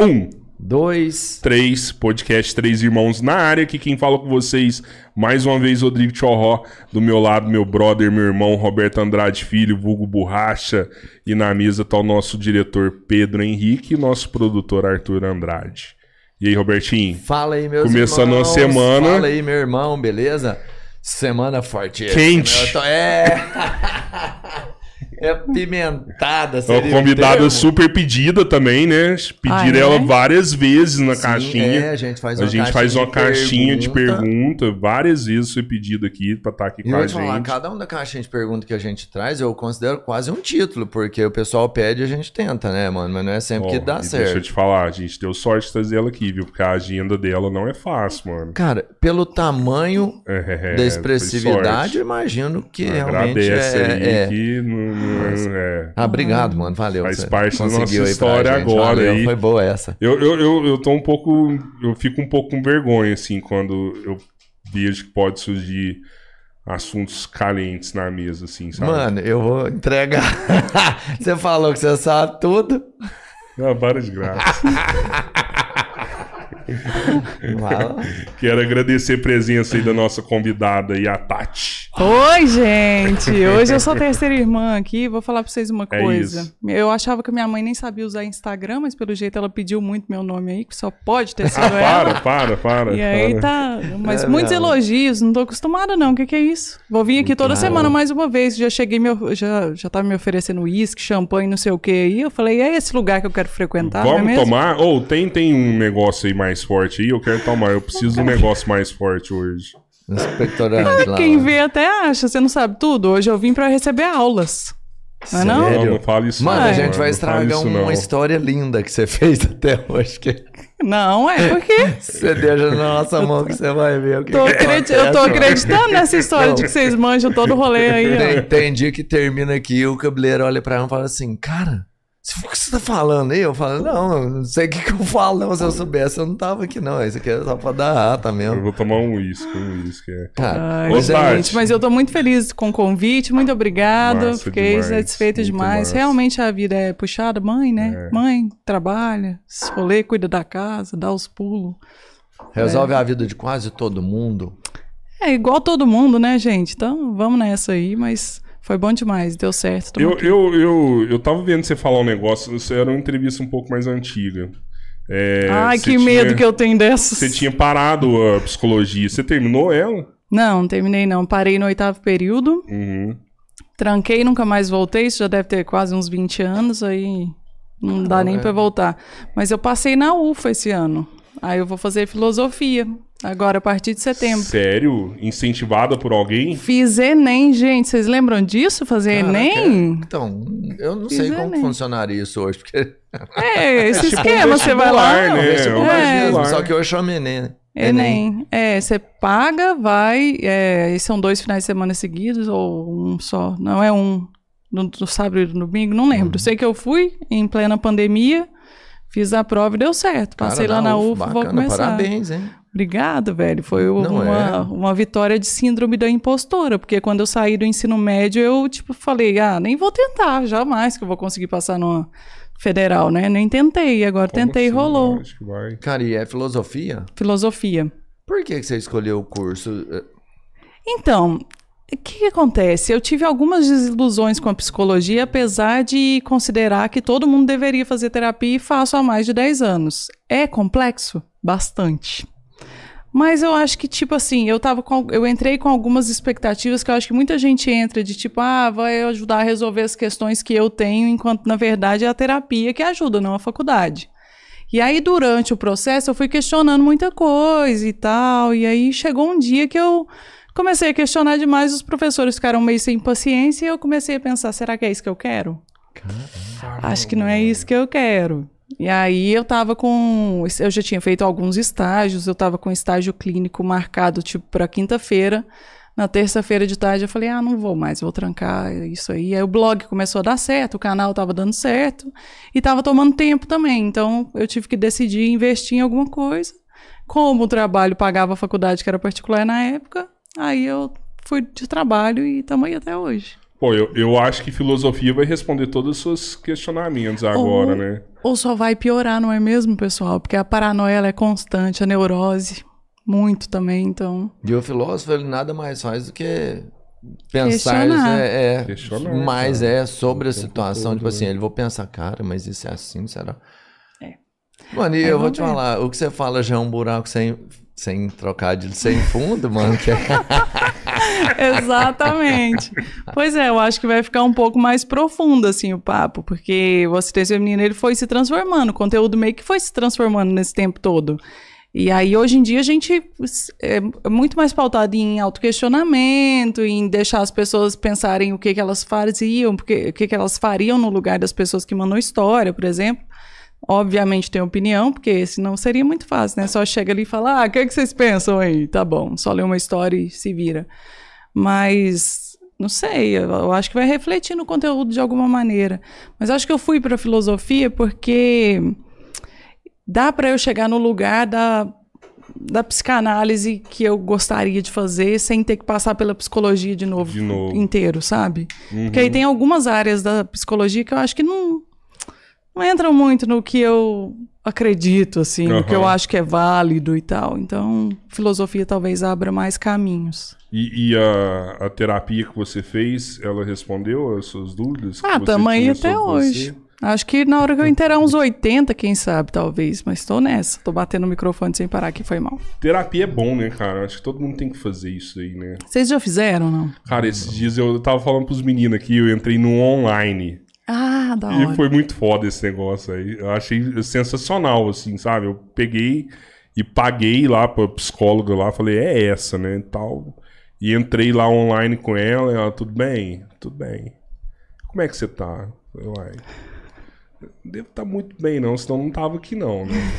Um, Dois. três, podcast Três Irmãos na área. Aqui quem fala com vocês, mais uma vez, Rodrigo Chorró. Do meu lado, meu brother, meu irmão, Roberto Andrade Filho, vulgo Borracha. E na mesa tá o nosso diretor Pedro Henrique e nosso produtor Arthur Andrade. E aí, Robertinho? Fala aí, meus Começando irmãos. a semana. Fala aí, meu irmão, beleza? Semana forte. Quente. Eu tô- É. é pimentada, Uma seria o convidada super pedida também, né? Pediram Ah, é? ela várias vezes na Sim, caixinha. É, a gente faz A uma gente faz uma caixinha de pergunta. Várias vezes foi pedido aqui pra estar aqui E com eu a vou te falar, gente. cada uma da caixinha de pergunta que a gente traz, eu considero quase um título, porque o pessoal pede e a gente tenta, né, mano? Mas não é sempre Ó, que dá certo. Deixa eu te falar, a gente deu sorte de trazer ela aqui, viu? Porque a agenda dela não é fácil, mano. Cara, pelo tamanho É, é, da expressividade, eu imagino que realmente Agradece é, aí é- que não, não é. Ah, obrigado, mano. Valeu. Faz parte da nossa história agora Valeu, aí. Foi boa essa. Eu, eu, eu, eu tô um pouco. Eu fico um pouco com vergonha, assim, quando eu vejo que pode surgir assuntos calientes na mesa, assim, sabe? Mano, eu vou entregar. você falou que você sabe tudo. Ah, para de graça. Quero agradecer a presença aí da nossa convidada aí, a Tati. Oi, gente! Hoje eu sou a terceira irmã aqui. Vou falar pra vocês uma É coisa. isso. Eu achava que minha mãe nem sabia usar Instagram, mas pelo jeito ela pediu muito meu nome aí, que só pode ter sido Ah, para, ela. para, para. E aí para. tá. Mas É muitos mesmo. elogios, não tô acostumada, não. O que, que é isso? Vou vir aqui toda Claro. semana mais uma vez. Já cheguei, me, of- já, já tava me oferecendo uísque, champanhe, não sei o que aí. Eu falei, é esse lugar que eu quero frequentar, não é Vamos mesmo? tomar? Ou tem, tem um negócio aí mais forte aí? Eu quero tomar. Eu preciso de um negócio mais forte hoje. Inspectorante lá. Quem vê até acha, você não sabe tudo. Hoje eu vim pra receber aulas. Não é não? Sério? Não, não fale isso Mano, não, a gente vai não fale estragar uma não. história linda que você fez até hoje. Que Não, é porque você deixa na nossa mão que você vai ver o que, tô que acredi- eu tô mano. acreditando nessa história de que vocês manjam todo o rolê aí. Tem, tem dia que termina aqui e o cabeleiro olha pra ela e fala assim, cara, o que você tá falando aí? Eu falo, não, eu não sei o que, que eu falo, não. Se eu soubesse, eu não tava aqui, não. Isso aqui é só pra dar rata Eu mesmo. vou tomar um uísque, um uísque. É. Cara, Ai, Ô, gente, Tati. mas eu tô muito feliz com o convite, muito obrigada. Massa Fiquei demais, satisfeita muito demais. massa. Realmente a vida é puxada, mãe, né? É. Mãe, trabalha, se rolê, cuida da casa, dá os pulos. resolve a vida de quase todo mundo. É igual todo mundo, né, gente? Então vamos nessa aí, mas foi bom demais, deu certo. Eu, eu, eu, eu tava vendo você falar um negócio, isso era uma entrevista um pouco mais antiga. É, Ai, que medo tinha- que eu tenho dessas. Você tinha parado a psicologia. Você terminou ela? Não, não terminei não. Parei no oitavo período, Uhum. tranquei, nunca mais voltei. Isso já deve ter quase uns 20 anos, aí não dá nem é. pra voltar. Mas eu passei na UFA esse ano. Aí eu vou fazer filosofia, agora a partir de setembro. Sério? Incentivada por alguém? Fiz Enem, gente. Vocês lembram disso? Fazer Caraca, Enem? Então, eu não Fiz sei como Enem. funcionaria isso hoje, porque É, esse Tipo um esquema, você vai lá. né? É. mesmo, só que eu chamo Enem, né? Enem. É, você paga, vai. É, e são dois finais de semana seguidos, ou um só. Não é um. No, no sábado e no domingo, não lembro. Sei que eu fui em plena pandemia, fiz a prova e deu certo. Passei Cara, lá na UF, UFA, vou bacana, começar. Parabéns, hein? Obrigada, velho. Foi uma, é? uma vitória de síndrome da impostora, porque quando eu saí do ensino médio, eu, tipo, falei, ah, nem vou tentar, jamais que eu vou conseguir passar numa federal, né? Nem tentei, agora Como tentei e assim? rolou. Cara, e é filosofia? Filosofia. Por que, você escolheu o curso? Eh, Então, o que, que acontece? Eu tive algumas desilusões com a psicologia, apesar de considerar que todo mundo deveria fazer terapia e faço há mais de 10 anos. É complexo? Bastante. Mas eu acho que, tipo assim, eu tava com, eu entrei com algumas expectativas que eu acho que muita gente entra de tipo, ah, vai ajudar a resolver as questões que eu tenho, enquanto na verdade é a terapia que ajuda, não a faculdade. E aí, durante o processo, eu fui questionando muita coisa e tal. E aí chegou um dia que eu comecei a questionar demais, os professores ficaram meio sem paciência e eu comecei a pensar, será que é isso que eu quero? Acho que não é isso que eu quero. E aí eu tava com. Eu já tinha feito alguns estágios, eu tava com estágio clínico marcado, tipo, pra quinta-feira. Na terça-feira de tarde eu falei, ah, não vou mais, vou trancar isso aí. Aí o blog começou a dar certo, o canal tava dando certo e tava tomando tempo também. Então eu tive que decidir investir em alguma coisa. Como o trabalho pagava a faculdade, que era particular na época, aí eu fui de trabalho e estamos aí até hoje. Pô, eu, eu acho que filosofia vai responder todos os seus questionamentos agora, Ou- né? Ou só vai piorar, não é mesmo, pessoal? Porque a paranoia ela é constante, a neurose, muito também, então. E o filósofo, ele nada mais faz do que pensar é, é, Questionar, mais cara. é sobre a situação. todo, Tipo assim, né? ele vou pensar, cara, mas isso é assim, será? É. Mano, e Aí eu vou te ver. falar, o que você fala já é um buraco sem, sem trocadilho, sem fundo, mano. Que é... Exatamente. pois é, eu acho que vai ficar um pouco mais profundo, assim, o papo, porque o acidente feminino, ele foi se transformando, o conteúdo meio que foi se transformando nesse tempo todo. E aí, hoje em dia, a gente é muito mais pautado em autoquestionamento, em deixar as pessoas pensarem o que, que elas faziam, porque, o que, que elas fariam no lugar das pessoas que mandam história, por exemplo. Obviamente tem opinião, porque senão seria muito fácil, né? Só chega ali e fala, ah, o que, que vocês pensam aí? Tá bom, só lê uma história e se vira. Mas, não sei, eu, eu acho que vai refletir no conteúdo de alguma maneira. Mas acho que eu fui para filosofia porque dá para eu chegar no lugar da, da psicanálise que eu gostaria de fazer sem ter que passar pela psicologia de novo, De novo. inteiro, sabe? Uhum. Porque aí tem algumas áreas da psicologia que eu acho que não, não entram muito no que eu acredito, assim, no que eu acho que é válido e tal. Então, filosofia talvez abra mais caminhos. E, e a, a terapia que você fez, ela respondeu as suas dúvidas? Ah, tamo aí até hoje. você? Acho que na hora que eu inteirar uns 80, quem sabe, talvez. Mas tô nessa. Tô batendo o microfone sem parar, que foi mal. Terapia é bom, né, cara? Acho que todo mundo tem que fazer isso aí, né? Vocês já fizeram, não? Cara, esses dias eu tava falando pros meninos aqui, eu entrei no online. Ah, da E hora. foi muito foda esse negócio aí. Eu achei sensacional, assim, sabe? Eu peguei e paguei lá pra psicóloga lá, falei, é essa, né? E tal. E entrei lá online com ela, e ela, tudo bem? Tudo bem. Como é que você tá? Eu uai. Devo estar muito bem, não, senão não tava aqui, não, né?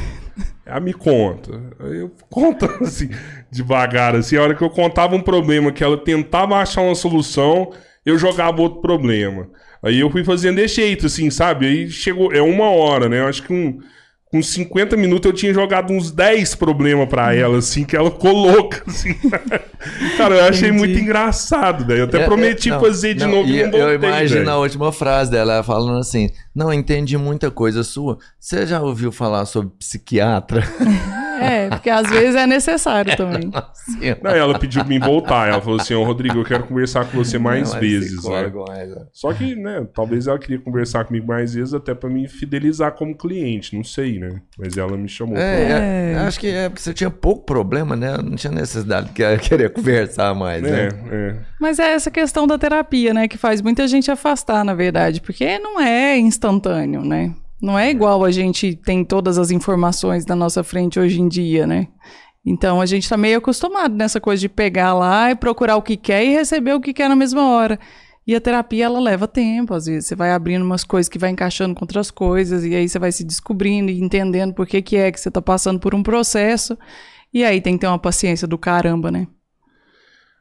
Ela me conta. Eu contando assim, devagar, assim, a hora que eu contava um problema, que ela tentava achar uma solução, eu jogava outro problema. Aí eu fui fazendo desse jeito, assim, sabe? Aí chegou, é uma hora, né? Eu acho que um, com 50 minutos eu tinha jogado uns 10 problemas pra ela, assim, que ela coloca, assim. Cara, eu achei Entendi. muito engraçado, daí eu até É, é, prometi não, fazer de não, novo e não voltei, Eu imagino a última frase dela, ela falando assim: Não, entendi muita coisa sua. Você já ouviu falar sobre psiquiatra? É, porque às vezes é necessário também. Não, ela pediu pra mim voltar. Ela falou assim: Ô Rodrigo, eu quero conversar com você mais não, vezes. Né? psicólogo, mas, é. Só que, né, talvez ela queria conversar comigo mais vezes até pra me fidelizar como cliente, não sei, né? Mas ela me chamou. É, é, É. acho que é porque você tinha pouco problema, né? Não tinha necessidade de querer conversar mais, É, né? é. Mas é essa questão da terapia, né? Que faz muita gente afastar, na verdade. Porque não é instantâneo, né? Não é igual a gente tem todas as informações na nossa frente hoje em dia, né? Então a gente tá meio acostumado nessa coisa de pegar lá e procurar o que quer e receber o que quer na mesma hora. E a terapia, ela leva tempo, às vezes. Você vai abrindo umas coisas que vai encaixando com outras coisas, e aí você vai se descobrindo e entendendo por que, que é que você tá passando por um processo. E aí tem que ter uma paciência do caramba, né?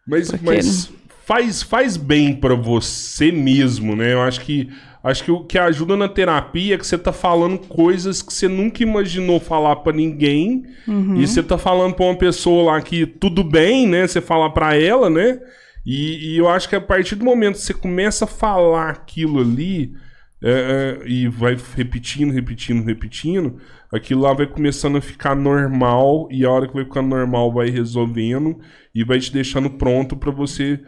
Mas, Porque mas faz, faz bem pra você mesmo, né? Eu acho que acho que o que ajuda na terapia é que você tá falando coisas que você nunca imaginou falar pra ninguém. Uhum. E você tá falando pra uma pessoa lá que tudo bem, né? Você fala pra ela, né? E, e eu acho que a partir do momento que você começa a falar aquilo ali é, é, e vai repetindo, repetindo, repetindo, aquilo lá vai começando a ficar normal e a hora que vai ficando normal vai resolvendo e vai te deixando pronto pra você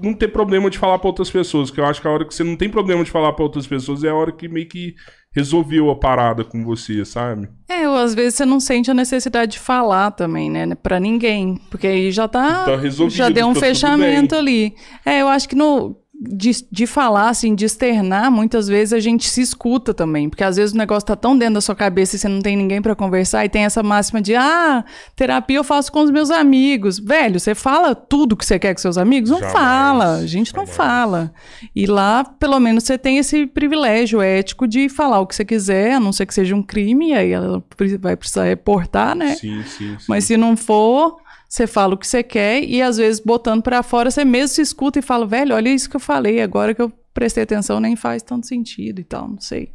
não ter problema de falar pra outras pessoas, que eu acho que a hora que você não tem problema de falar pra outras pessoas é a hora que meio que resolveu a parada com você, sabe? É, ou às vezes você não sente a necessidade de falar também, né? Pra ninguém. Porque aí já tá. Tá resolvido, já deu um tá fechamento ali. É, eu acho que no. De, de falar, assim, de externar, muitas vezes a gente se escuta também. Porque às vezes o negócio tá tão dentro da sua cabeça e você não tem ninguém pra conversar. E tem essa máxima de, ah, terapia eu faço com os meus amigos. Velho, você fala tudo que você quer com seus amigos? Não Jamais, fala. A gente não jamais. fala. E lá, pelo menos, você tem esse privilégio ético de falar o que você quiser, a não ser que seja um crime, e aí ela vai precisar reportar, né? Sim, sim, sim. Mas se não for, você fala o que você quer e às vezes botando pra fora, você mesmo se escuta e fala, velho, olha isso que eu falei, agora que eu prestei atenção nem faz tanto sentido e tal, não sei.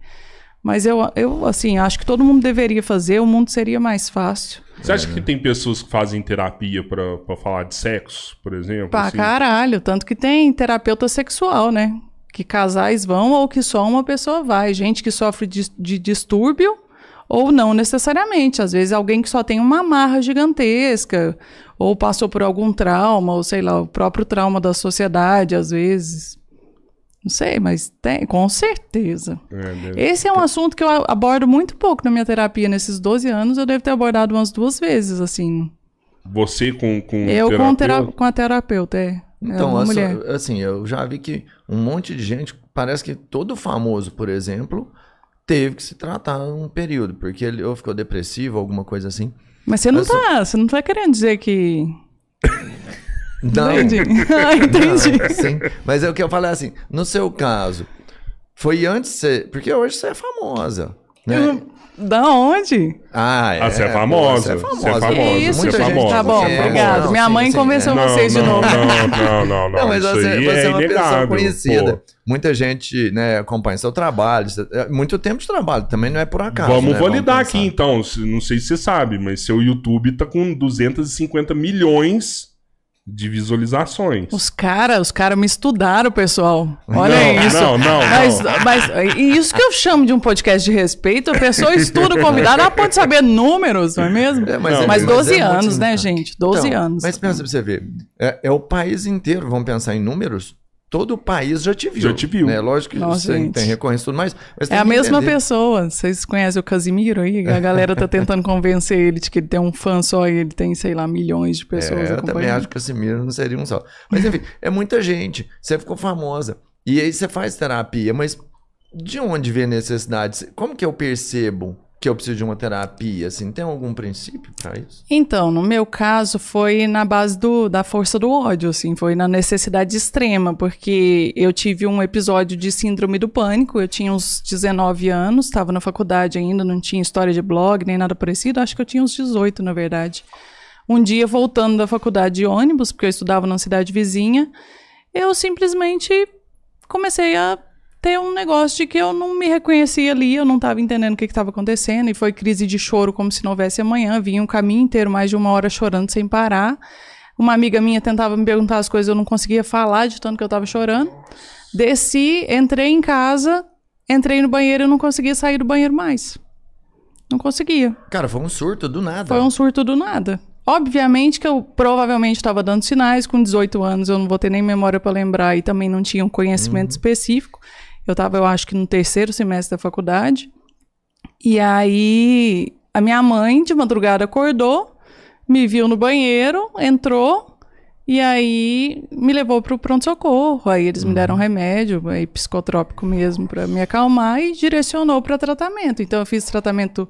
Mas eu, eu, assim, acho que todo mundo deveria fazer, o mundo seria mais fácil. Você acha que tem pessoas que fazem terapia pra, pra falar de sexo, por exemplo? Pra assim? caralho, tanto que tem terapeuta sexual, né? Que casais vão ou que só uma pessoa vai. Gente que sofre de, de distúrbio ou não necessariamente. Às vezes alguém que só tem uma marra gigantesca ou passou por algum trauma, ou sei lá, o próprio trauma da sociedade, às vezes. Não sei, mas tem, com certeza. É, Esse é um assunto que eu abordo muito pouco na minha terapia. Nesses 12 anos, eu devo ter abordado umas duas vezes, assim. Você com, com eu com, tera- terapeuta? com a terapeuta, é. é Então, uma essa- assim, eu já vi que um monte de gente, parece que todo famoso, por exemplo, teve que se tratar um período, porque ele ou ficou depressivo, alguma coisa assim. Mas você não, essa- tá, você não tá querendo dizer que. Não, Entendi. Ah, entendi. não, sim. Mas é o que eu falei assim, no seu caso, foi antes de você, porque hoje você é famosa, né? Da onde? Ah, é. Ah, você é pô, famosa, Você é você é famosa. famosa, Isso, você é famosa, Tá bom, você é obrigado. famosa. Minha Não, mãe sim, convenceu é. Não, vocês de não, novo. Não, não, não, não. Não, mas isso você, aí você é é uma pessoa conhecida. pô. Muita gente né, acompanha seu trabalho. você- é Muito tempo de trabalho, também não é por acaso. Vamos né, validar pensar. aqui então. Não sei se você sabe, mas seu YouTube tá com 250 milhões de visualizações. Os caras, os caras me estudaram, pessoal. Olha Não, isso. não, não, Mas, não. mas e isso que eu chamo de um podcast de respeito, a pessoa estuda o convidado, ela pode saber números, não é mesmo? É, Não, mas é 12 muito anos, né, gente? 12 Então, anos. Mas pensa pra você ver. É, é o país inteiro, vamos pensar em números. Todo o país já te viu. Já te viu. Né? Lógico que Nossa, você gente. tem recorrência e tudo mais. Mas É a mesma entender. pessoa. Vocês conhecem o Casimiro aí? A galera tá tentando convencer ele de que ele tem um fã só e ele tem, sei lá, milhões de pessoas É, eu também acho que o Casimiro não seria um só. Mas enfim, é muita gente. Você ficou famosa. E aí você faz terapia, mas de onde vem a necessidade? Como que eu percebo que eu preciso de uma terapia? Assim, tem algum princípio pra isso? Então, no meu caso, foi na base do, da força do ódio, assim, foi na necessidade extrema, porque eu tive um episódio de síndrome do pânico, eu tinha uns 19 anos, estava na faculdade ainda, não tinha história de blog, nem nada parecido, acho que eu tinha uns 18, na verdade. Um dia, voltando da faculdade de ônibus, porque eu estudava na cidade vizinha, eu simplesmente comecei a ter um negócio de que eu não me reconhecia ali, eu não estava entendendo o que estava acontecendo, e foi crise de choro como se não houvesse amanhã. Vinha um caminho inteiro, mais de uma hora chorando sem parar. Uma amiga minha tentava me perguntar as coisas, eu não conseguia falar de tanto que eu estava chorando. Desci, entrei em casa, entrei no banheiro e não conseguia sair do banheiro mais. Não conseguia. Cara, foi um surto do nada. Foi um surto do nada. Obviamente que eu provavelmente estava dando sinais, com 18 anos eu não vou ter nem memória para lembrar e também não tinha um conhecimento específico. Eu estava, eu acho que no terceiro semestre da faculdade. E aí a minha mãe de madrugada acordou, me viu no banheiro, entrou e aí me levou para o pronto-socorro. Aí eles me deram remédio, aí psicotrópico mesmo, para me acalmar e direcionou para tratamento. Então eu fiz tratamento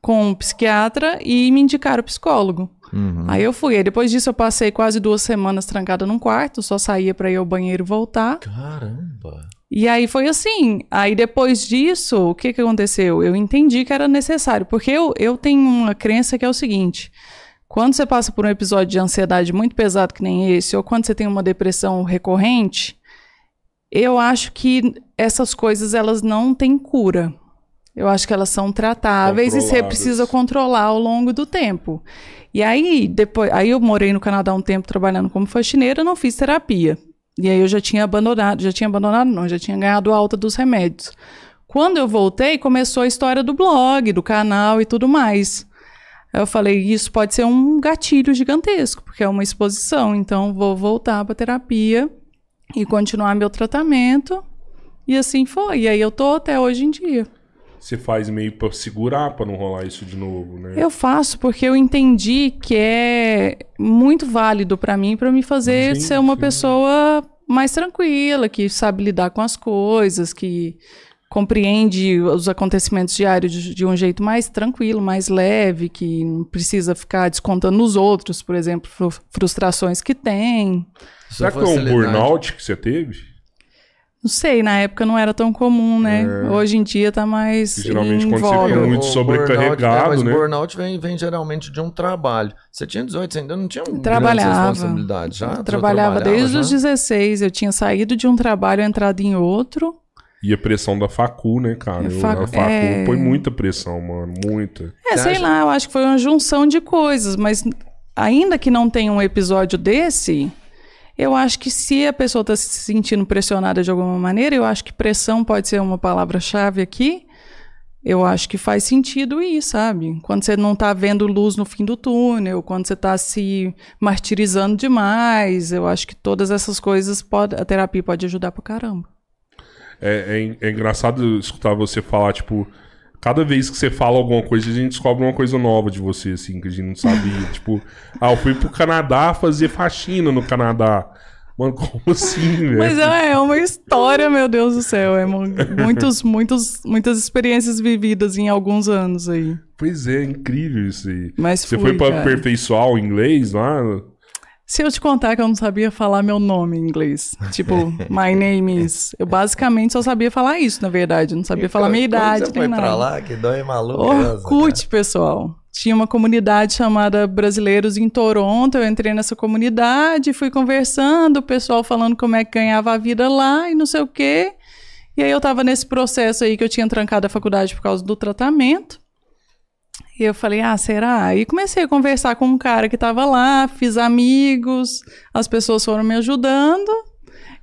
com um psiquiatra e me indicaram psicólogo. Uhum. Aí eu fui. Aí depois disso eu passei quase duas semanas trancada num quarto, só saía para ir ao banheiro e voltar. Caramba. E aí foi assim. Aí depois disso, o que, que aconteceu? Eu entendi que era necessário, porque eu, eu tenho uma crença que é o seguinte: quando você passa por um episódio de ansiedade muito pesado que nem esse, ou quando você tem uma depressão recorrente, eu acho que essas coisas elas não têm cura. Eu acho que elas são tratáveis e você precisa controlar ao longo do tempo. E aí, depois, aí eu morei no Canadá um tempo trabalhando como faxineira, não fiz terapia. E aí eu já tinha abandonado, já tinha abandonado, não, já tinha ganhado alta dos remédios. Quando eu voltei, começou a história do blog, do canal e tudo mais. Eu falei, isso pode ser um gatilho gigantesco, porque é uma exposição, então vou voltar para terapia e continuar meu tratamento. E assim foi. E aí eu tô até hoje em dia. Você faz meio pra segurar pra não rolar isso de novo, né? Eu faço porque eu entendi que é muito válido para mim, para me fazer Sim, ser uma sim. pessoa mais tranquila, que sabe lidar com as coisas, que compreende os acontecimentos diários de, de um jeito mais tranquilo, mais leve, que não precisa ficar descontando nos outros, por exemplo, fru- frustrações que tem. Será que é um burnout que você teve? Não sei, na época não era tão comum, né? Hoje em dia tá mais Geralmente em quando você fica muito O sobrecarregado, burnout, é, mas né? o burnout vem, vem geralmente de um trabalho. Você tinha 18, você ainda não tinha um Trabalhava. responsabilidade já? Eu trabalhava desde já? os 16. Eu tinha saído de um trabalho, entrado em outro. E a pressão da facu, né, cara? É, Eu- facu- a facu é. põe muita pressão, mano. Muita. É, Você sei acha- lá, eu acho que foi uma junção de coisas, mas ainda que não tenha um episódio desse, eu acho que se a pessoa está se sentindo pressionada de alguma maneira, eu acho que pressão pode ser uma palavra-chave aqui. Eu acho que faz sentido ir, sabe? Quando você não tá vendo luz no fim do túnel, quando você tá se martirizando demais, eu acho que todas essas coisas pode, a terapia pode ajudar pra caramba. É, é, é engraçado escutar você falar, tipo, cada vez que você fala alguma coisa, a gente descobre uma coisa nova de você, assim, que a gente não sabia. tipo, ah, eu fui pro Canadá fazer faxina no Canadá. Mano, como assim, velho? Mas é, é uma história, meu Deus do céu. É mu- muitos, muitos, muitas experiências vividas em alguns anos aí. Pois é, incrível isso aí. Mas Você fui, foi pra cara. aperfeiçoar o inglês lá? Se eu te contar que eu não sabia falar meu nome em inglês, tipo, my name is. Eu basicamente só sabia falar isso, na verdade. Eu não sabia falar minha Quando idade, Você foi nem pra nada. lá, que dói maluco. Orkut, pessoal. Tinha uma comunidade chamada Brasileiros em Toronto. Eu entrei nessa comunidade, fui conversando, o pessoal falando como é que ganhava a vida lá e não sei o quê. E aí eu tava nesse processo aí que eu tinha trancado a faculdade por causa do tratamento. E eu falei, ah, será? Aí comecei a conversar com um cara que tava lá, fiz amigos, as pessoas foram me ajudando.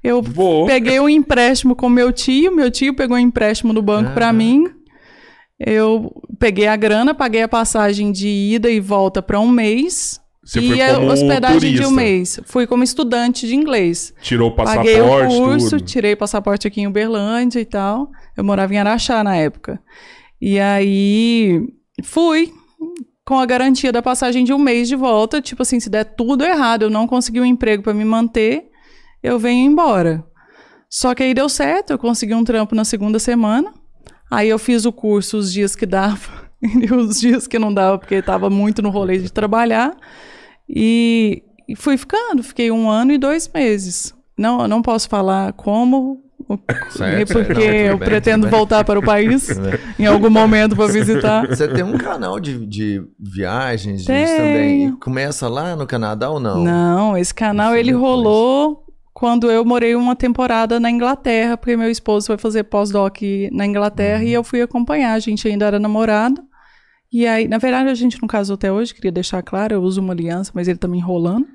Eu Vou. peguei um empréstimo com meu tio, meu tio pegou um empréstimo do banco pra Aham. mim. Eu peguei a grana, paguei a passagem de ida e volta pra um mês. Você e a hospedagem de turista. um mês. Fui como estudante de inglês. Tirou o Paguei o passaporte, curso, tudo. tirei passaporte aqui em Uberlândia e tal. Eu morava em Araxá na época. E aí fui com a garantia da passagem de um mês de volta. Tipo assim, se der tudo errado, eu não consegui um emprego para me manter, eu venho embora. Só que aí deu certo, eu consegui um trampo na segunda semana. Aí eu fiz o curso os dias que dava e os dias que não dava, porque estava muito no rolê de trabalhar. E, e fui ficando, fiquei um ano e dois meses. Não, não posso falar como, Certo, porque. Não, tudo eu bem, pretendo voltar para o país em algum momento para visitar. Você tem um canal de, de viagens também. Começa lá no Canadá ou não? Não, esse canal Isso ele depois. rolou quando eu morei uma temporada na Inglaterra, porque meu esposo foi fazer pós-doc na Inglaterra Uhum. e eu fui acompanhar. A gente ainda era namorado. E aí, na verdade, a gente não casou até hoje, queria deixar claro, eu uso uma aliança, mas ele tá me enrolando.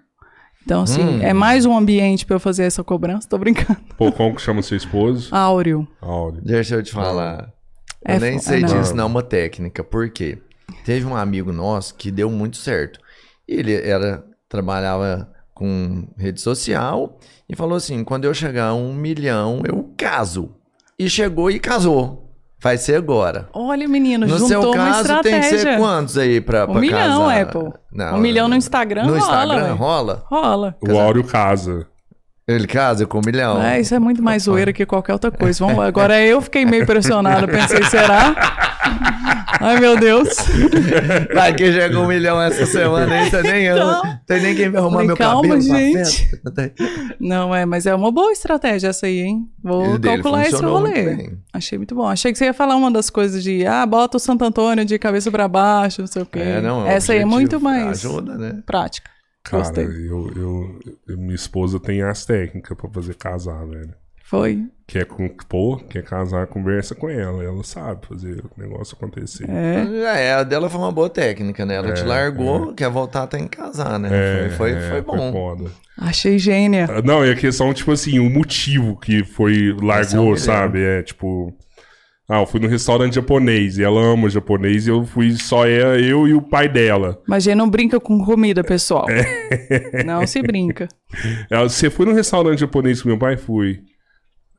Então, assim, Hum. é mais um ambiente pra eu fazer essa cobrança, tô brincando. Pô, como que chama seu esposo? Áureo. Áureo. Deixa eu te falar. Eu É nem fo- sei te não. ensinar uma técnica. Por quê? Teve um amigo nosso que deu muito certo. Ele era trabalhava com rede social e falou assim: quando eu chegar a um milhão, eu caso. E chegou e casou. Vai ser agora. Olha, menino, No juntou seu uma caso, tem que ser estratégia. quantos aí pra, Um pra milhão, casar? Apple. Não, um milhão no Instagram No rola, Instagram ué. rola? Rola. O Áureo casa. Ele casa com um milhão. É, isso é muito mais zoeira que qualquer outra coisa. Vamos, agora eu fiquei meio pressionada. Pensei, será? Ai, meu Deus. Vai que chega um milhão essa semana aí, você nem Então. eu. Tem nem quem vai arrumar Falei, meu calma, cabelo pra gente. festa. Não é, mas é uma boa estratégia essa aí, hein? Vou dele calcular esse rolê. Achei muito bom. Achei que você ia falar uma das coisas de, ah, bota o Santo Antônio de cabeça pra baixo, não sei o quê. É, não, é essa aí é muito mais Ajuda, né? prática. Cara, Gostei. eu, eu, eu- minha esposa tem as técnicas pra fazer casar, velho. Foi. Quer, com, pô, quer casar, conversa com ela. Ela sabe fazer o negócio acontecer. É. É, a dela foi uma boa técnica, né? Ela te largou, quer voltar, tem que casar, né? É, foi, foi, é, foi bom. foda. Achei gênia. Ah, Não, é a questão, tipo assim, o motivo que foi, é largou, sabe? É, tipo... Ah, eu fui no restaurante japonês e ela ama japonês e eu fui só eu, eu e o pai dela. Mas gente não brinca com comida, pessoal. É. Não se brinca. Ela, você foi no restaurante japonês com meu pai? Fui.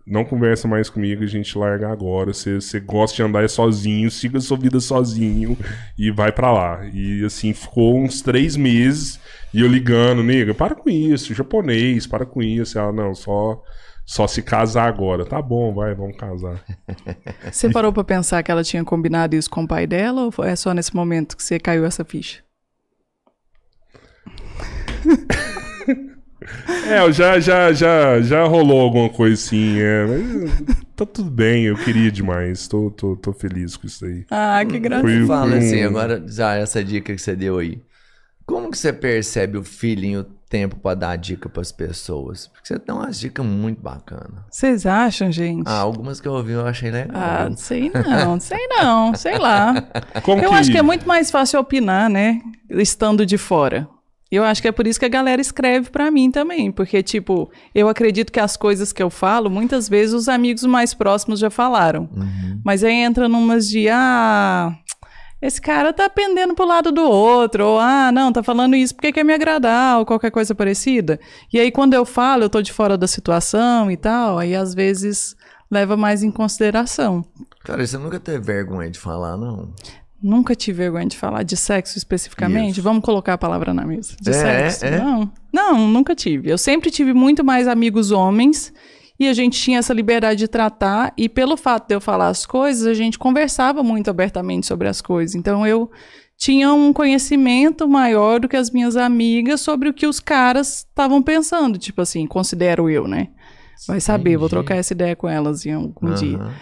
Não conversa mais comigo, a gente larga agora. Você, você gosta de andar sozinho, siga sua vida sozinho e vai pra lá. E assim, ficou uns três meses e eu ligando, nega, para com isso, japonês, para com isso. Ela, não, só, só se casar agora. Tá bom, vai, vamos casar. Você parou pra pensar que ela tinha combinado isso com o pai dela ou é só nesse momento que você caiu essa ficha? É, eu já, já, já, já rolou alguma coisa assim, é, mas tá tudo bem, eu queria demais, tô, tô, tô feliz com isso aí. Ah, que graça. Foi- Fala um- assim, agora, já essa dica que você deu aí. Como que você percebe o feeling, o tempo pra dar dica pras pessoas. Porque você dá umas dicas muito bacanas. Vocês acham, gente? Ah, algumas que eu ouvi eu achei legal. Ah, sei não, sei não, sei lá. Como Eu acho que é muito mais fácil opinar, né? Estando de fora. Eu acho que é por isso que a galera escreve pra mim também, porque tipo, eu acredito que as coisas que eu falo, muitas vezes os amigos mais próximos já falaram. Uhum. Mas aí entra numas de ah, esse cara tá pendendo pro lado do outro, ou ah, não, tá falando isso porque quer me agradar, ou qualquer coisa parecida. E aí quando eu falo, eu tô de fora da situação e tal, aí às vezes leva mais em consideração. Cara, você nunca teve vergonha de falar, não? Nunca tive vergonha de falar de sexo especificamente. Isso. Vamos colocar a palavra na mesa. De É, sexo. é? Não. Não, nunca tive. Eu sempre tive muito mais amigos homens e a gente tinha essa liberdade de tratar. E pelo fato de eu falar as coisas, a gente conversava muito abertamente sobre as coisas. Então eu tinha um conhecimento maior do que as minhas amigas sobre o que os caras estavam pensando. Tipo assim, considero eu, né? Vai saber, vou Entendi. trocar essa ideia com elas em algum dia. Aham.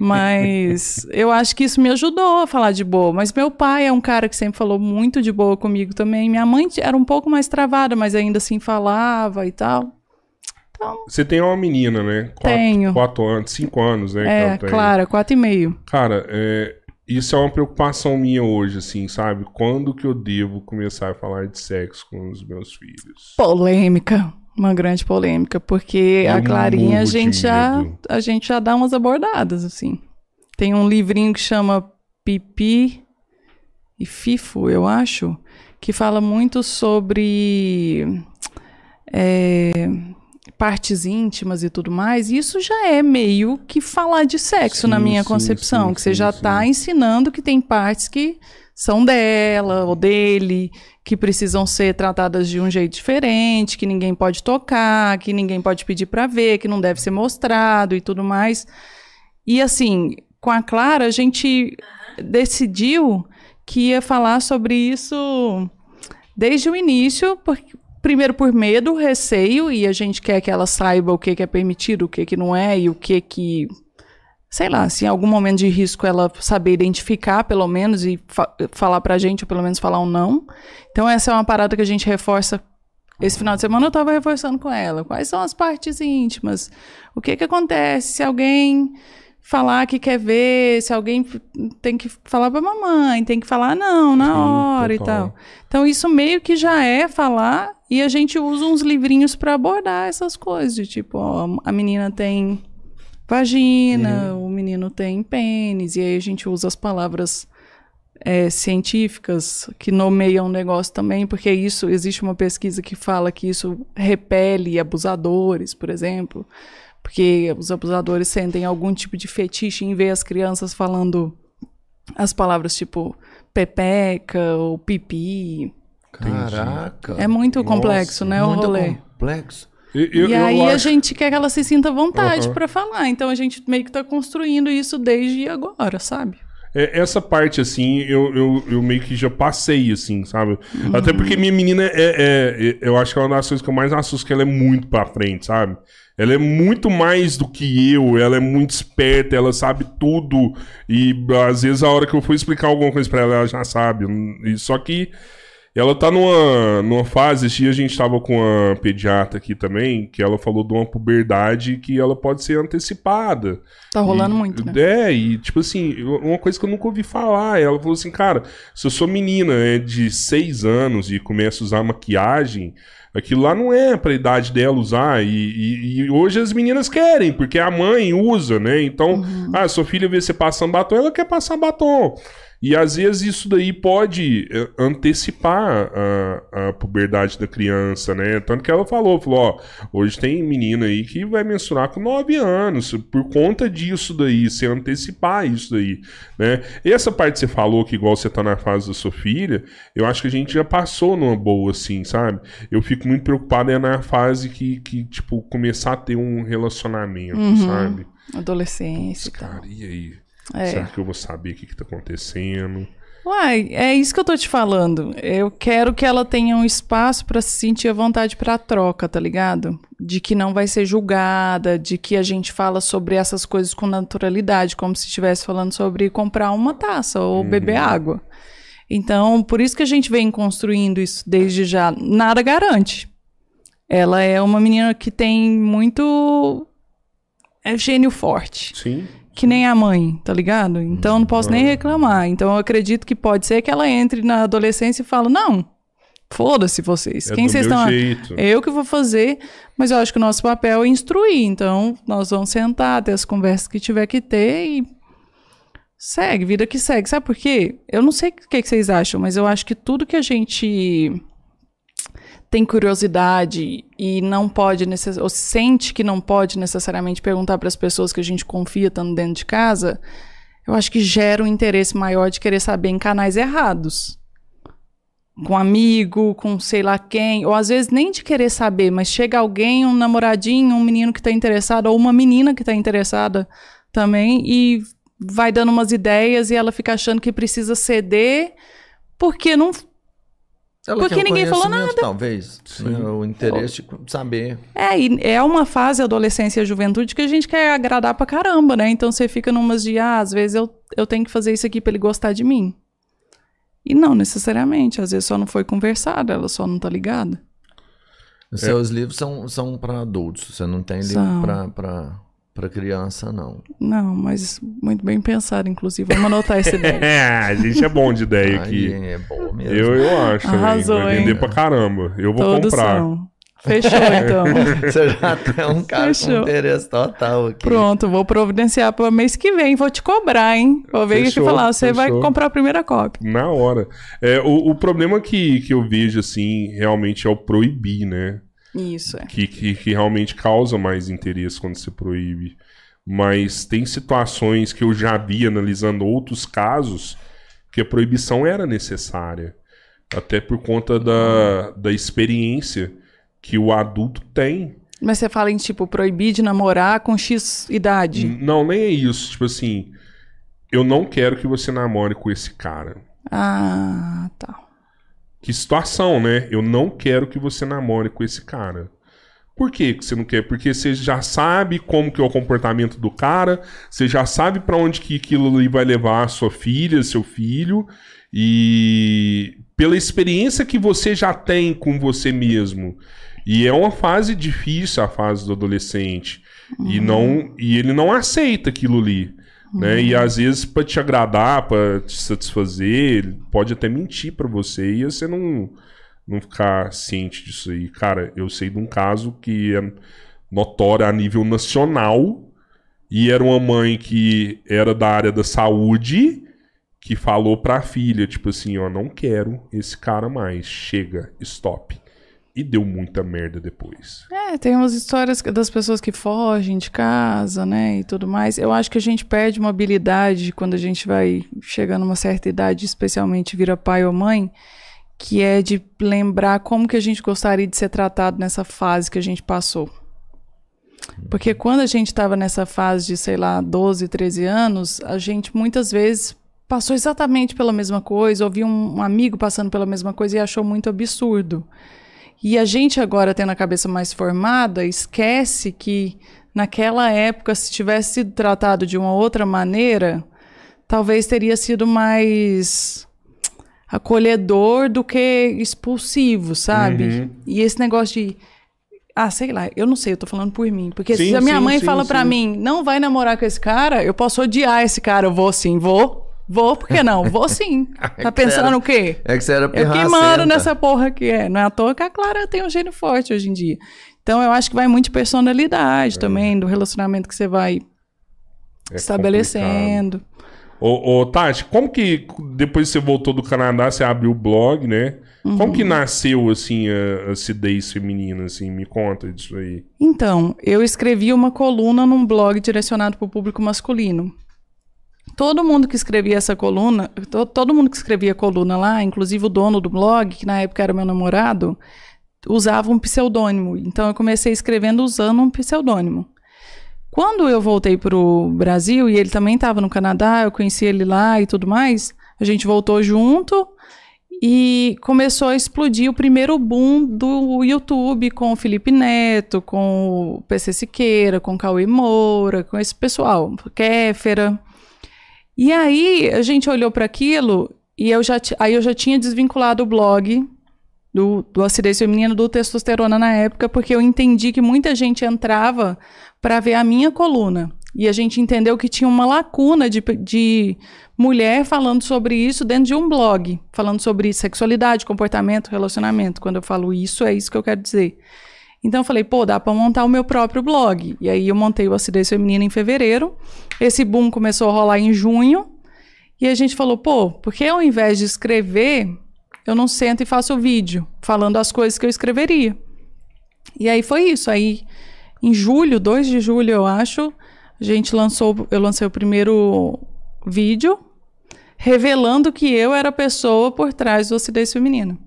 Mas eu acho que isso me ajudou a falar de boa. Mas meu pai é um cara que sempre falou muito de boa comigo também. Minha mãe era um pouco mais travada, mas ainda assim falava e tal. Então, Você tem uma menina, né? Quatro, Tenho. Quatro anos, cinco anos, né? é, claro, quatro e meio. Cara, é, isso é uma preocupação minha hoje, assim, sabe? Quando que eu devo começar a falar de sexo com os meus filhos? Polêmica. Uma grande polêmica, porque Eu a Clarinha a gente, já, a gente já dá umas abordadas, assim. Tem um livrinho que chama Pipi e Fifo, eu acho, que fala muito sobre é, partes íntimas e tudo mais. E isso já é meio que falar de sexo na Sim, minha sim, concepção, sim, que você já está ensinando que tem partes que são dela ou dele, que precisam ser tratadas de um jeito diferente, que ninguém pode tocar, que ninguém pode pedir para ver, que não deve ser mostrado e tudo mais. E assim, com a Clara, a gente decidiu que ia falar sobre isso desde o início, porque, primeiro por medo, receio, e a gente quer que ela saiba o que, que é permitido, o que, que não é, e o que que. Sei lá, se em algum momento de risco ela saber identificar, pelo menos, e fa falar pra gente, ou pelo menos falar um não. Então, essa é uma parada que a gente reforça. Esse final de semana eu tava reforçando com ela. Quais são as partes íntimas? O que que acontece se alguém falar que quer ver, se alguém tem que falar pra mamãe, tem que falar não na Sim, hora total. e tal. Então isso meio que já é falar e a gente usa uns livrinhos pra abordar essas coisas, de tipo, ó, a menina tem vagina, o menino tem pênis, e aí a gente usa as palavras é, científicas que nomeiam o negócio também, porque isso existe uma pesquisa que fala que isso repele abusadores, por exemplo, porque os abusadores sentem algum tipo de fetiche em ver as crianças falando as palavras tipo pepeca ou pipi. Caraca. É muito Nossa, complexo, né, o muito rolê. complexo. Eu- e eu aí a acho- gente quer que ela se sinta à vontade Aham. pra falar. Então a gente meio que tá construindo isso desde agora, sabe? É, essa parte, assim, eu, eu, eu meio que já passei, assim, sabe? Até porque minha menina é, é- é- Eu acho que é uma das coisas que eu mais assusto, que ela é muito pra frente, sabe? Ela é muito mais do que eu, ela é muito esperta, ela sabe tudo. E às vezes a hora que eu for explicar alguma coisa pra ela, ela já sabe. E, só que ela tá numa, numa fase, dia a gente tava com a pediatra aqui também, que ela falou de uma puberdade que ela pode ser antecipada. Tá rolando E- muito, né? É, e tipo assim, uma coisa que eu nunca ouvi falar. Ela falou assim, cara, se eu sou menina é de seis anos e começo a usar maquiagem, aquilo lá não é pra idade dela usar. E, e- e hoje as meninas querem, porque a mãe usa, né? Então, Uhum. ah, sua filha vê você passando batom, ela quer passar batom. E às vezes isso daí pode eh, antecipar a, a puberdade da criança, né? Tanto que ela falou, falou, ó, hoje tem menina aí que vai menstruar com 9 anos, por conta disso daí, se antecipar isso daí, né? E essa parte que você falou, que igual você tá na fase da sua filha, eu acho que a gente já passou numa boa, assim, sabe? Eu fico muito preocupado é na fase que, que tipo, começar a ter um relacionamento, Uhum. sabe? Adolescência tal. Cara, e aí? É. Será que eu vou saber o que, que tá acontecendo? Uai, é isso que eu tô te falando. Eu quero que ela tenha um espaço pra se sentir à vontade pra troca, tá ligado? De que não vai ser julgada, de que a gente fala sobre essas coisas com naturalidade, como se estivesse falando sobre comprar uma taça ou beber água. Então, por isso que a gente vem construindo isso desde já. Nada garante. ela é uma menina que tem muito. É gênio forte. Sim. Que nem a mãe, tá ligado? Então não posso nem Ah. reclamar. Então eu acredito que pode ser que ela entre na adolescência e fale: não, foda-se vocês. É Quem vocês estão. jeito. Eu que vou fazer, mas eu acho que o nosso papel é instruir. Então, nós vamos sentar, ter as conversas que tiver que ter e segue, vida que segue. Sabe por quê? Eu não sei o que, que vocês acham, mas eu acho que tudo que a gente tem curiosidade e não pode necess... ou sente que não pode necessariamente perguntar para as pessoas que a gente confia estando dentro de casa, eu acho que gera um interesse maior de querer saber em canais errados com amigo, com sei lá quem, ou às vezes nem de querer saber, mas chega alguém, um namoradinho, um menino que tá interessado, ou uma menina que tá interessada também, e vai dando umas ideias e ela fica achando que precisa ceder, porque não. Ela Porque quer ninguém falou conhecimento, Talvez. Sim. né, O interesse de saber. É, e é uma fase, adolescência e juventude, que a gente quer agradar pra caramba, né? Então você fica numas de, ah, às vezes eu, eu tenho que fazer isso aqui pra ele gostar de mim. E não necessariamente, às vezes só não foi conversado, ela só não tá ligada. Os seus livros são, são para adultos. Você não tem livro para pra, pra criança, não. Não, mas muito bem pensado, inclusive. Vamos anotar essa ideia. É, a gente é bom de ideia Aí aqui. é boa mesmo. Eu, eu acho. Arrasou, Vai vender hein? pra caramba. Eu vou Todos comprar. são. Fechou, então. Você já tem um cara Fechou. com interesse total aqui. Pronto, vou providenciar para o mês que vem. Vou te cobrar, hein? Vou ver o que falar. Você vai fechou. comprar a primeira cópia. Na hora. É, o, o problema que, que eu vejo, assim, realmente é o proibir, né? Isso, é. que, que, que realmente causa mais interesse quando se proíbe. Mas tem situações que eu já vi analisando outros casos que a proibição era necessária. Até por conta da, da experiência que o adulto tem. Mas você fala em, tipo, proibir de namorar com X idade. Não, nem é isso. Tipo assim, eu não quero que você namore com esse cara. Ah, tá. Que situação, né? Eu não quero que você namore com esse cara. Por que você não quer? Porque você já sabe como que é o comportamento do cara, você já sabe pra onde que aquilo ali vai levar a sua filha, seu filho, e pela experiência que você já tem com você mesmo. E é uma fase difícil a fase do adolescente. E não e ele não aceita aquilo ali. Né? E às vezes pra te agradar, pra te satisfazer, pode até mentir pra você e você não não ficar ciente disso aí. Cara, eu sei de um caso que é notório a nível nacional e era uma mãe que era da área da saúde que falou pra filha, tipo assim, ó, não quero esse cara mais, chega, stop. E deu muita merda depois. É, tem umas histórias das pessoas que fogem de casa, né, e tudo mais. Eu acho que a gente perde uma habilidade quando a gente vai chegando a uma certa idade, especialmente vira pai ou mãe, que é de lembrar como que a gente gostaria de ser tratado nessa fase que a gente passou. Porque quando a gente estava nessa fase de, sei lá, 12, 13 anos, a gente muitas vezes passou exatamente pela mesma coisa, ouviu um amigo passando pela mesma coisa e achou muito absurdo. E a gente agora tendo a cabeça mais formada, esquece que naquela época, se tivesse sido tratado de uma outra maneira, talvez teria sido mais acolhedor do que expulsivo, sabe? Uhum. E esse negócio de ah, sei lá, eu não sei, eu tô falando por mim. Porque Sim, se a minha sim, mãe sim, fala pra sim. mim, não vai namorar com esse cara, eu posso odiar esse cara. Eu vou sim, vou. Vou, por que não? Vou sim. que Tá pensando o quê? É que você era Eu que pirracenta. mando nessa porra que é. Não é à toa que a Clara tem um gênio forte hoje em dia. Então eu acho que vai muito de personalidade também, do relacionamento que você vai É estabelecendo. Ô, ô, Tati, como que depois que você voltou do Canadá, você abriu o blog, né? Como Uhum. que nasceu, assim, a, a acidez feminina, assim? Me conta disso aí. Então, eu escrevi uma coluna num blog direcionado para o público masculino. Todo mundo que escrevia essa coluna, to- todo mundo que escrevia coluna lá, inclusive o dono do blog, que na época era meu namorado, usava um pseudônimo. Então eu comecei escrevendo usando um pseudônimo. Quando eu voltei para o Brasil e ele também estava no Canadá, eu conheci ele lá e tudo mais, a gente voltou junto e começou a explodir o primeiro boom do YouTube com o Felipe Neto, com o PC Siqueira, com o Cauê Moura, com esse pessoal, Kéfera. E aí a gente olhou para aquilo e eu já, aí eu já tinha desvinculado o blog do, do acidez feminino, do testosterona na época, porque eu entendi que muita gente entrava para ver a minha coluna. E a gente entendeu que tinha uma lacuna de, de mulher falando sobre isso dentro de um blog, falando sobre sexualidade, comportamento, relacionamento. Quando eu falo isso, é isso que eu quero dizer. Então eu falei, pô, dá para montar o meu próprio blog. E aí eu montei o Acidez Feminina em fevereiro. Esse boom começou a rolar em junho. E a gente falou, pô, por que ao invés de escrever, eu não sento e faço vídeo falando as coisas que eu escreveria? E aí foi isso. Aí em julho, 2 de julho, eu acho, a gente lançou, eu lancei o primeiro vídeo revelando que eu era a pessoa por trás do acidez feminino.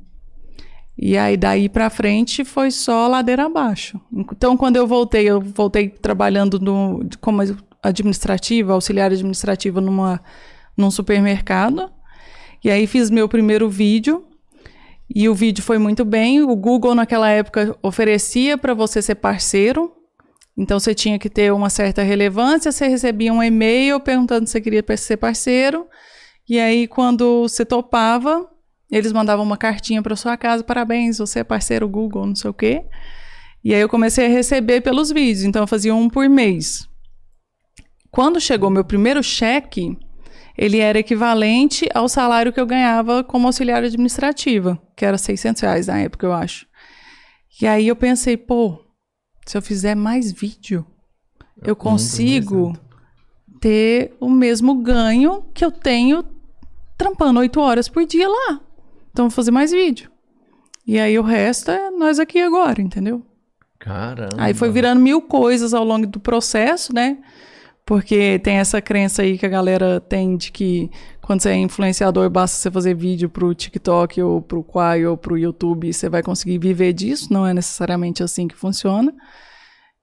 E aí daí para frente foi só ladeira abaixo. Então quando eu voltei, eu voltei trabalhando no, como administrativa, auxiliar administrativa numa num supermercado. E aí fiz meu primeiro vídeo. E o vídeo foi muito bem. O Google naquela época oferecia para você ser parceiro. Então você tinha que ter uma certa relevância, você recebia um e-mail perguntando se você queria ser parceiro. E aí quando você topava, eles mandavam uma cartinha para sua casa, parabéns, você é parceiro Google, não sei o quê. E aí eu comecei a receber pelos vídeos, então eu fazia um por mês. Quando chegou meu primeiro cheque, ele era equivalente ao salário que eu ganhava como auxiliar administrativa, que era 600 reais na época, eu acho. E aí eu pensei, pô, se eu fizer mais vídeo, eu consigo ter o mesmo ganho que eu tenho trampando oito horas por dia lá. Então, vou fazer mais vídeo. E aí o resto é nós aqui agora, entendeu? Caramba. Aí foi virando mil coisas ao longo do processo, né? Porque tem essa crença aí que a galera tem de que quando você é influenciador, basta você fazer vídeo pro TikTok ou pro Quai ou pro YouTube e você vai conseguir viver disso. Não é necessariamente assim que funciona.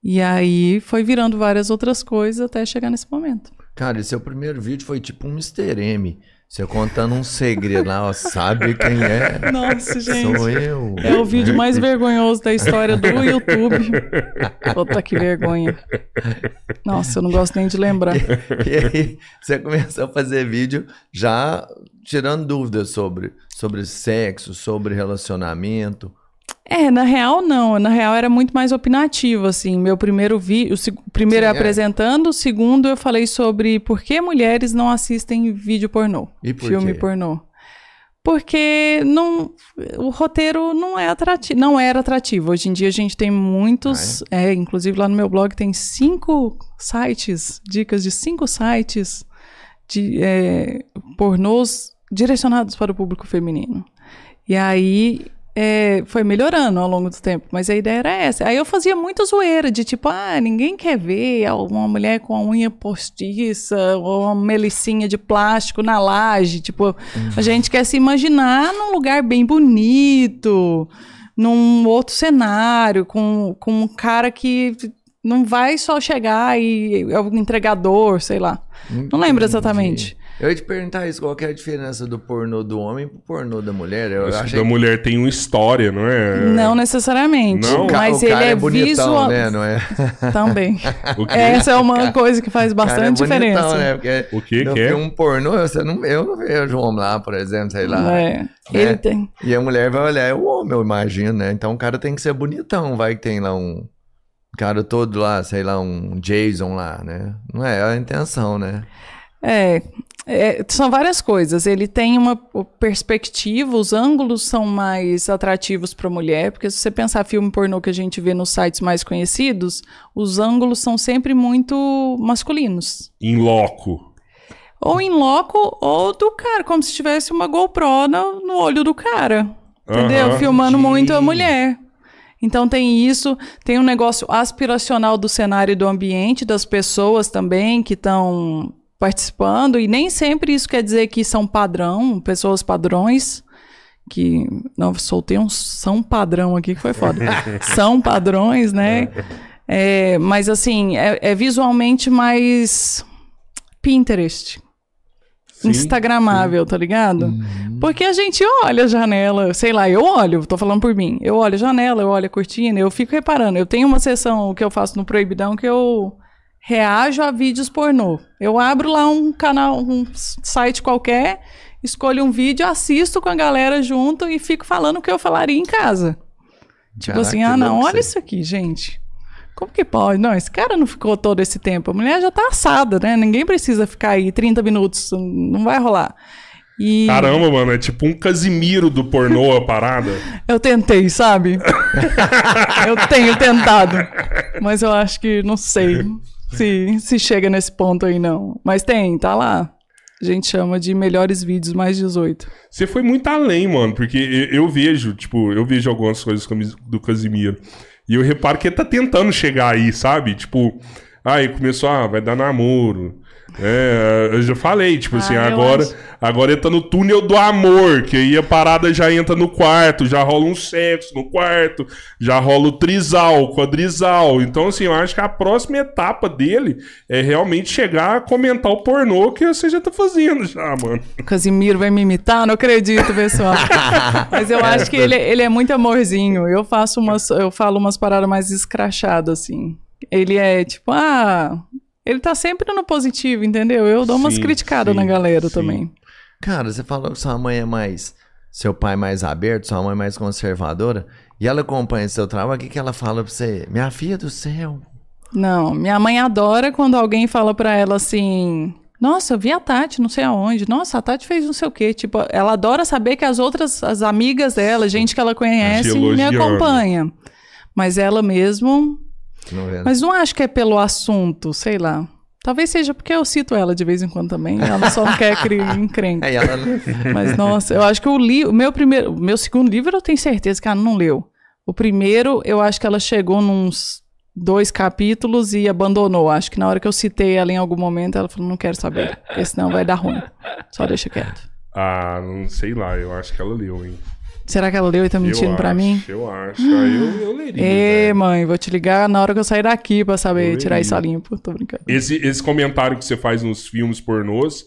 E aí foi virando várias outras coisas até chegar nesse momento. Cara, esse seu primeiro vídeo foi tipo um Mr. M. Você contando um segredo lá, ó, sabe quem é? Nossa, gente. Sou eu. É o vídeo mais vergonhoso da história do YouTube. Puta que vergonha. Nossa, eu não gosto nem de lembrar. E aí, você começou a fazer vídeo já tirando dúvidas sobre, sobre sexo, sobre relacionamento. É, na real não. Na real era muito mais opinativo, assim. Meu primeiro vídeo, o primeiro Sim, é é. apresentando, o segundo eu falei sobre por que mulheres não assistem vídeo pornô, por filme quê? pornô. Porque não, o roteiro não é atrativo, não era atrativo. Hoje em dia a gente tem muitos, Ah, é, inclusive lá no meu blog tem cinco sites, dicas de cinco sites de é, pornôs direcionados para o público feminino. E aí é, foi melhorando ao longo do tempo, mas a ideia era essa. Aí eu fazia muita zoeira de tipo, ah, ninguém quer ver uma mulher com a unha postiça ou uma melicinha de plástico na laje. Tipo, a gente quer se imaginar num lugar bem bonito, num outro cenário, com, com um cara que não vai só chegar e é o entregador, sei lá. Não lembro exatamente. Eu ia te perguntar isso, qual que é a diferença do pornô do homem pro pornô da mulher? Eu Esse achei da mulher tem uma história, não é? Não necessariamente, Não? mas o ele cara é, é bonitão, visual né? Não é? também. Essa é uma coisa que faz é bastante diferença. bonitão, né? Porque O que no que é? filme pornô, você não, eu não vejo um homem lá, por exemplo, sei lá. É, ele né? tem. E a mulher vai olhar, é o homem, eu imagino, né? Então o cara tem que ser bonitão, vai que tem lá um cara todo lá, sei lá, um Jason lá, né? Não é a intenção, né? É, é, são várias coisas. Ele tem uma perspectiva, os ângulos são mais atrativos para a mulher, porque se você pensar filme pornô que a gente vê nos sites mais conhecidos, os ângulos são sempre muito masculinos. Em loco. Ou em loco, ou do cara, como se tivesse uma GoPro no, no olho do cara. Entendeu? Aham. Filmando muito a mulher. Então tem isso, tem um negócio aspiracional do cenário e do ambiente, das pessoas também que estão participando, e nem sempre isso quer dizer que são padrão, pessoas padrões, que. Não, soltei um são padrão aqui que foi foda. são padrões, né? É, mas assim, é, é visualmente mais Pinterest. Sim, Instagramável, tá ligado? Porque a gente olha a janela, sei lá, eu olho, tô falando por mim. Eu olho a janela, eu olho a cortina, eu fico reparando. Eu tenho uma sessão que eu faço no Proibidão que eu reajo a vídeos pornô. Eu abro lá um canal, um site qualquer escolho um vídeo, assisto com a galera junto e fico falando o que eu falaria em casa. Tipo Caraca, assim, que ah, não, olha isso isso aqui, gente. Como que pode? Não, esse cara não ficou todo esse tempo. A mulher já tá assada, né? Ninguém precisa ficar aí 30 minutos, não vai rolar. E Caramba, mano, é tipo um Casimiro do pornô a parada. eu tentei, sabe? eu tenho tentado. Mas eu acho que não sei se, se chega nesse ponto aí, não. Mas tem, tá lá. A gente chama de melhores vídeos mais 18. Você foi muito além, mano, porque eu, eu vejo, tipo, eu vejo algumas coisas do Casimiro. E eu reparo que ele tá tentando chegar aí, sabe? Tipo, aí começou, ah, vai dar namoro. É, eu já falei, tipo assim, Ah, eu agora, acho- agora ele tá no túnel do amor, que aí a parada já entra no quarto, já rola um sexo no quarto, já rola o trisal, o quadrisal. Então, assim, eu acho que a próxima etapa dele é realmente chegar a comentar o pornô que você já tá fazendo já, mano. O Casimiro vai me imitar? Não acredito, pessoal. Mas eu acho que ele, ele é muito amorzinho. Eu faço umas, eu falo umas paradas mais escrachadas, assim. Ele é tipo, ah, ele tá sempre no positivo, entendeu? Eu dou umas Sim, criticadas sim, na galera sim. também. Cara, você falou que sua mãe é mais. Seu pai mais aberto, sua mãe mais conservadora. E ela acompanha seu trabalho. O que, que ela fala pra você? Minha filha do céu. Não, minha mãe adora quando alguém fala pra ela assim. Nossa, eu vi a Tati, não sei aonde. Nossa, a Tati fez não sei o quê. Tipo, ela adora saber que as outras, as amigas dela, gente que ela conhece, me acompanha. Mas ela mesmo Não? Mas não acho que é pelo assunto, sei lá. Talvez seja porque eu cito ela de vez em quando também. Ela só não quer criar encrenca. Aí ela. Mas, nossa, eu acho que o, li o meu primeiro. O meu segundo livro eu tenho certeza que ela não leu. O primeiro, eu acho que ela chegou nos dois capítulos e abandonou. Acho que na hora que eu citei ela em algum momento, ela falou: não quero saber, porque senão vai dar ruim. Só deixa quieto. Ah, não sei lá, eu acho que ela leu, hein? Será que ela leu e tá mentindo eu pra acho, mim? Eu acho. Ah, eu, eu leria. Ê, velho. mãe, vou te ligar na hora que eu sair daqui pra saber tirar isso a limpo. Tô brincando. Esse, esse comentário que você faz nos filmes pornôs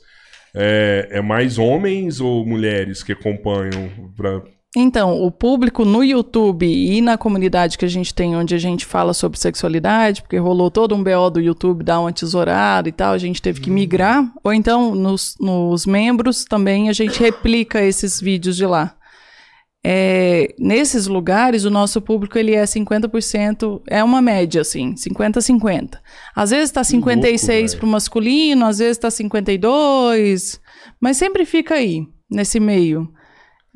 é, é mais homens ou mulheres que acompanham? Pra... Então, o público no YouTube e na comunidade que a gente tem, onde a gente fala sobre sexualidade, porque rolou todo um BO do YouTube dar uma tesourada e tal, a gente teve que migrar. Ou então, nos, nos membros também, a gente replica esses vídeos de lá. É, nesses lugares, o nosso público ele é 50%, é uma média, assim, 50-50. Às vezes tá 56 velho. pro masculino, às vezes tá 52, mas sempre fica aí, nesse meio.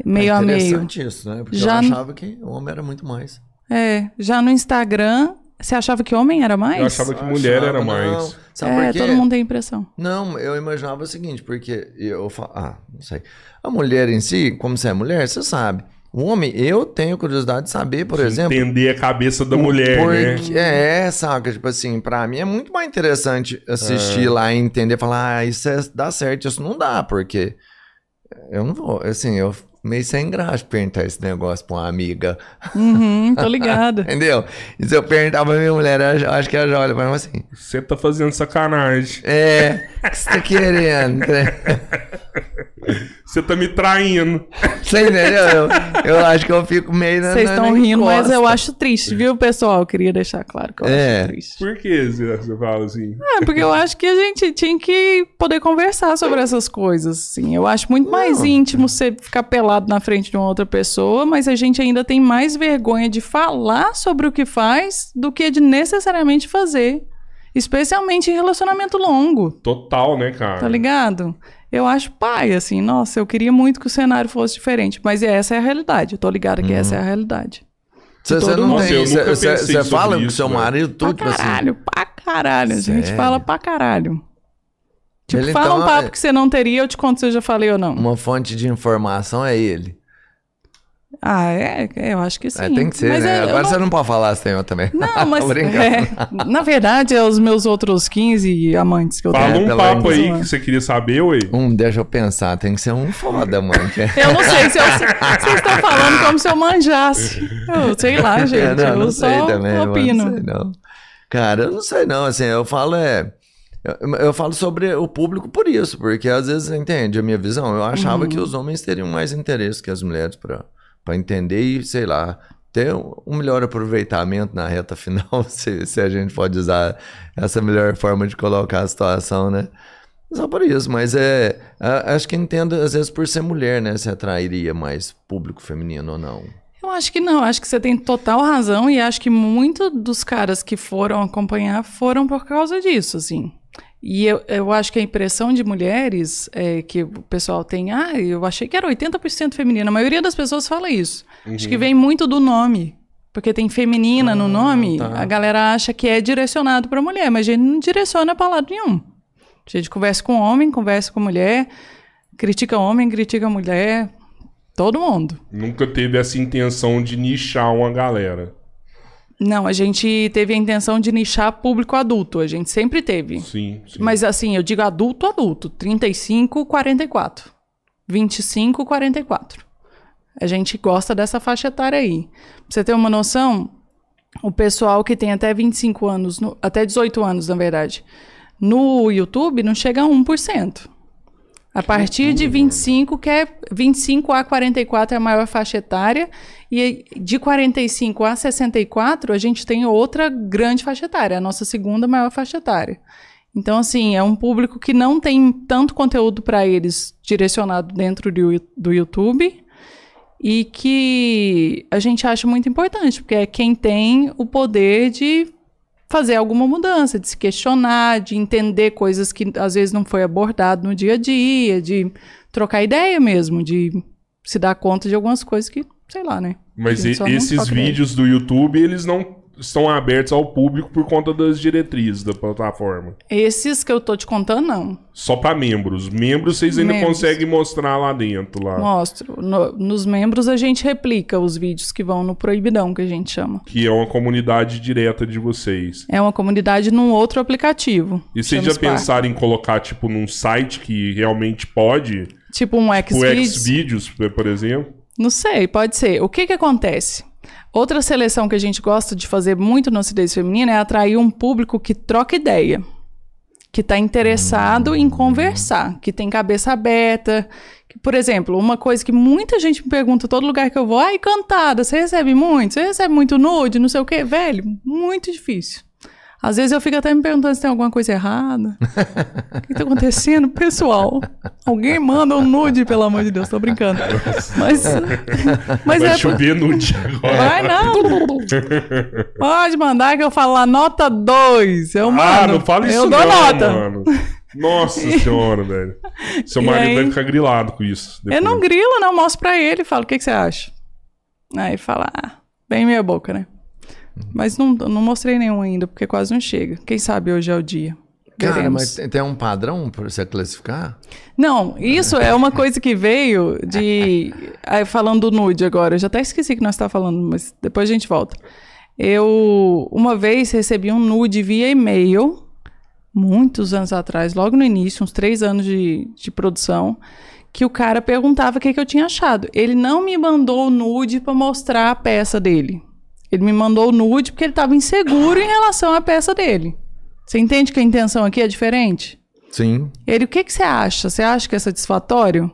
Meio é a meio. interessante isso, né? Porque Já eu achava que o homem era muito mais. É, já no Instagram, você achava que homem era mais? Eu achava que mulher Achava, era não. mais. Sabe é, todo mundo tem impressão. Não, eu imaginava o seguinte, porque eu falo, ah, não sei. A mulher em si, como você é mulher, você sabe. O homem, eu tenho curiosidade de saber, por exemplo. Entender a cabeça da mulher, né? porque, É, saca? Tipo assim, pra mim é muito mais interessante assistir É. lá e entender, falar, ah, isso é- dá certo, isso não dá, porque eu não vou, assim, eu meio sem graça perguntar esse negócio pra uma amiga, Uhum, tô ligada. entendeu? E se eu perguntar pra minha mulher, eu acho que ela já olha pra mim assim, Você tá fazendo sacanagem. é, o que você tá querendo? Você tá me traindo. Você entendeu? Eu, eu acho que eu fico meio na Vocês estão rindo, mas eu encosta. acho triste, viu, pessoal? Eu queria deixar claro que eu É. acho triste. Por que você você fala assim? É, porque eu acho que a gente tinha que poder conversar sobre essas coisas, assim. Eu acho muito mais íntimo você ficar pelado na frente de uma outra pessoa, mas a gente ainda tem mais vergonha de falar sobre o que faz do que de necessariamente fazer. Especialmente em relacionamento longo, Total, né, cara? tá ligado? Eu acho pai, assim, nossa, eu queria muito que o cenário fosse diferente, mas essa é a realidade. Eu tô ligada que essa é a realidade. Você, não. Nossa, tem. Você, fala com isso, seu velho. marido tudo, pra assim. caralho, pra caralho. A gente Sério? fala pra caralho. Tipo, Ele, fala então, um papo é- que você não teria, eu te conto se eu já falei ou não. Uma fonte de informação é ele. Ah, é? é, Eu acho que sim. É, tem que ser, Mas né? é, Agora não- você não pode falar se tem eu também. Não, mas é, na verdade é os meus outros 15 amantes que eu Fala tenho. um pelo papo aí que você queria saber, ué. Um, deixa eu pensar, tem que ser um foda, mano. que é- Eu não sei se eu, vocês estão falando como se eu manjasse. Eu sei lá, gente. É, não, eu não só sei também, mano, opino. não sei não. Cara, eu não sei não, assim, eu falo é... Eu, eu falo sobre o público por isso, porque às vezes, entende a minha visão? Eu achava Uhum. que os homens teriam mais interesse que as mulheres pra pra entender e, sei lá, ter um melhor aproveitamento na reta final, se, se a gente pode usar essa melhor forma de colocar a situação, né? Só por isso, mas é. Acho que entendo, às vezes, por ser mulher, né? Se atrairia mais público feminino ou não. Eu acho que não, acho que você tem total razão e acho que muitos dos caras que foram acompanhar foram por causa disso, assim. E eu, eu acho que a impressão de mulheres é que o pessoal tem, ah, eu achei que era 80% feminino. A maioria das pessoas fala isso. Acho que vem muito do nome. Porque tem feminina no nome, tá. a galera acha que é direcionado para mulher, mas a gente não direciona para lado nenhum. A gente conversa com homem, conversa com mulher, critica homem, critica mulher, todo mundo. Nunca teve essa intenção de nichar uma galera. Não, a gente teve a intenção de nichar público adulto, a gente sempre teve. Sim, sim. Mas assim, eu digo adulto, adulto, 35, 44. 25, 44. A gente gosta dessa faixa etária aí. Pra você ter uma noção, o pessoal que tem até 25 anos, no- até 18 anos, na verdade, no YouTube não chega a 1%. A partir de 25, que é 25 a 44 é a maior faixa etária, e de 45 a 64 a gente tem outra grande faixa etária, a nossa segunda maior faixa etária. Então, assim, é um público que não tem tanto conteúdo para eles direcionado dentro do, do YouTube e que a gente acha muito importante, porque é quem tem o poder de fazer alguma mudança, de se questionar, de entender coisas que às vezes não foi abordado no dia a dia, de trocar ideia mesmo, de se dar conta de algumas coisas que, sei lá, né? Mas e- esses vídeos do YouTube, eles não estão abertos ao público por conta das diretrizes da plataforma. Esses que eu tô te contando, não. Só pra membros. Membros vocês ainda Membros. conseguem mostrar lá dentro. Lá. Mostro. No- nos membros a gente replica os vídeos que vão no proibidão, que a gente chama. Que é uma comunidade direta de vocês. É uma comunidade num outro aplicativo. E vocês já Spark. pensaram em colocar, tipo, num site que realmente pode? Tipo um O Xvideos? Xvideos, por exemplo? Não sei, pode ser. O que que acontece? Outra seleção que a gente gosta de fazer muito no acidez feminina é atrair um público que troca ideia. Que está interessado em conversar, que tem cabeça aberta. Que, por exemplo, uma coisa que muita gente me pergunta todo lugar que eu vou, ai, cantada, você recebe muito? Você recebe muito nude, não sei o quê? Velho, muito difícil. Às vezes eu fico até me perguntando se tem alguma coisa errada. O que tá acontecendo, pessoal? Alguém manda um nude, pelo amor de Deus, tô brincando. Mas, mas Vai é. chover nude agora. Vai não! Pode mandar que eu falo lá, nota 2. Eu mando. ah, não fala isso Eu não, dou nota. mano. Nossa senhora, velho. Seu marido aí? vai ficar grilado com isso. Eu depois. não grilo, não. Mostro pra ele e falo, o que, que você acha? Aí ele fala, ah, bem meia boca, né? Mas não, não mostrei nenhum ainda, porque quase não chega. Quem sabe hoje é o dia. Cara, Veremos. mas tem um padrão pra você classificar? Não, isso é uma coisa que veio de. Falando do nude agora, eu já até esqueci que nós estávamos falando, mas depois a gente volta. Eu, uma vez, recebi um nude via e-mail, muitos anos atrás, logo no início, uns três anos de, de produção, que o cara perguntava o que, que eu tinha achado. Ele não me mandou o nude para mostrar a peça dele. Ele me mandou o nude porque ele estava inseguro em relação à peça dele. Você entende que a intenção aqui é diferente? Sim. Ele, o que, que você acha? Você acha que é satisfatório?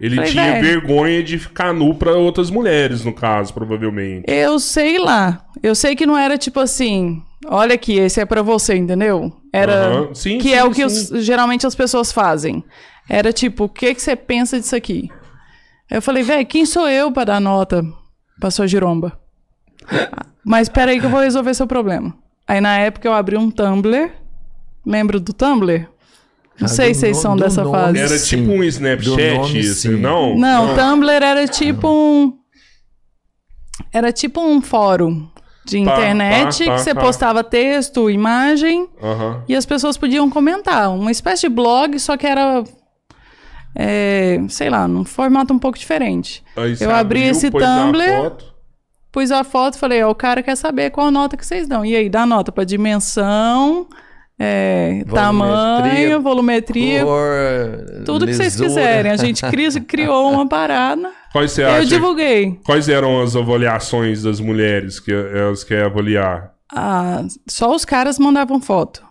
Ele Falei, tinha velho. vergonha de ficar nu pra outras mulheres, no caso, provavelmente. Eu sei lá. Eu sei que não era tipo assim, olha aqui, esse é pra você, entendeu? Era. Sim, que sim, é o que os- geralmente as pessoas fazem. Era tipo, o que que você pensa disso aqui? Eu falei, velho, quem sou eu pra dar nota pra sua giromba? Mas pera aí que eu vou resolver seu problema. Aí na época eu abri um Tumblr. Lembra do Tumblr? Não Ah, sei se vocês são dessa nome, fase. Era Sim. tipo um Snapchat, nome, isso, não? Não, o Tumblr era tipo um. Era tipo um fórum de Tá, internet tá, tá, que você tá. postava texto, imagem e as pessoas podiam comentar. Uma espécie de blog, só que era. é, sei lá, num formato um pouco diferente. Aí Eu abri abriu, esse Tumblr. Pus a foto e falei: ó, o cara quer saber qual nota que vocês dão. E aí, dá nota pra dimensão, é, Volumetria, tamanho, volumetria, Cor, tudo que vocês lisura. quiserem. A gente cri- criou uma parada. Quais você Eu acha? divulguei. Quais eram as avaliações das mulheres que elas querem avaliar? Ah, só os caras mandavam foto.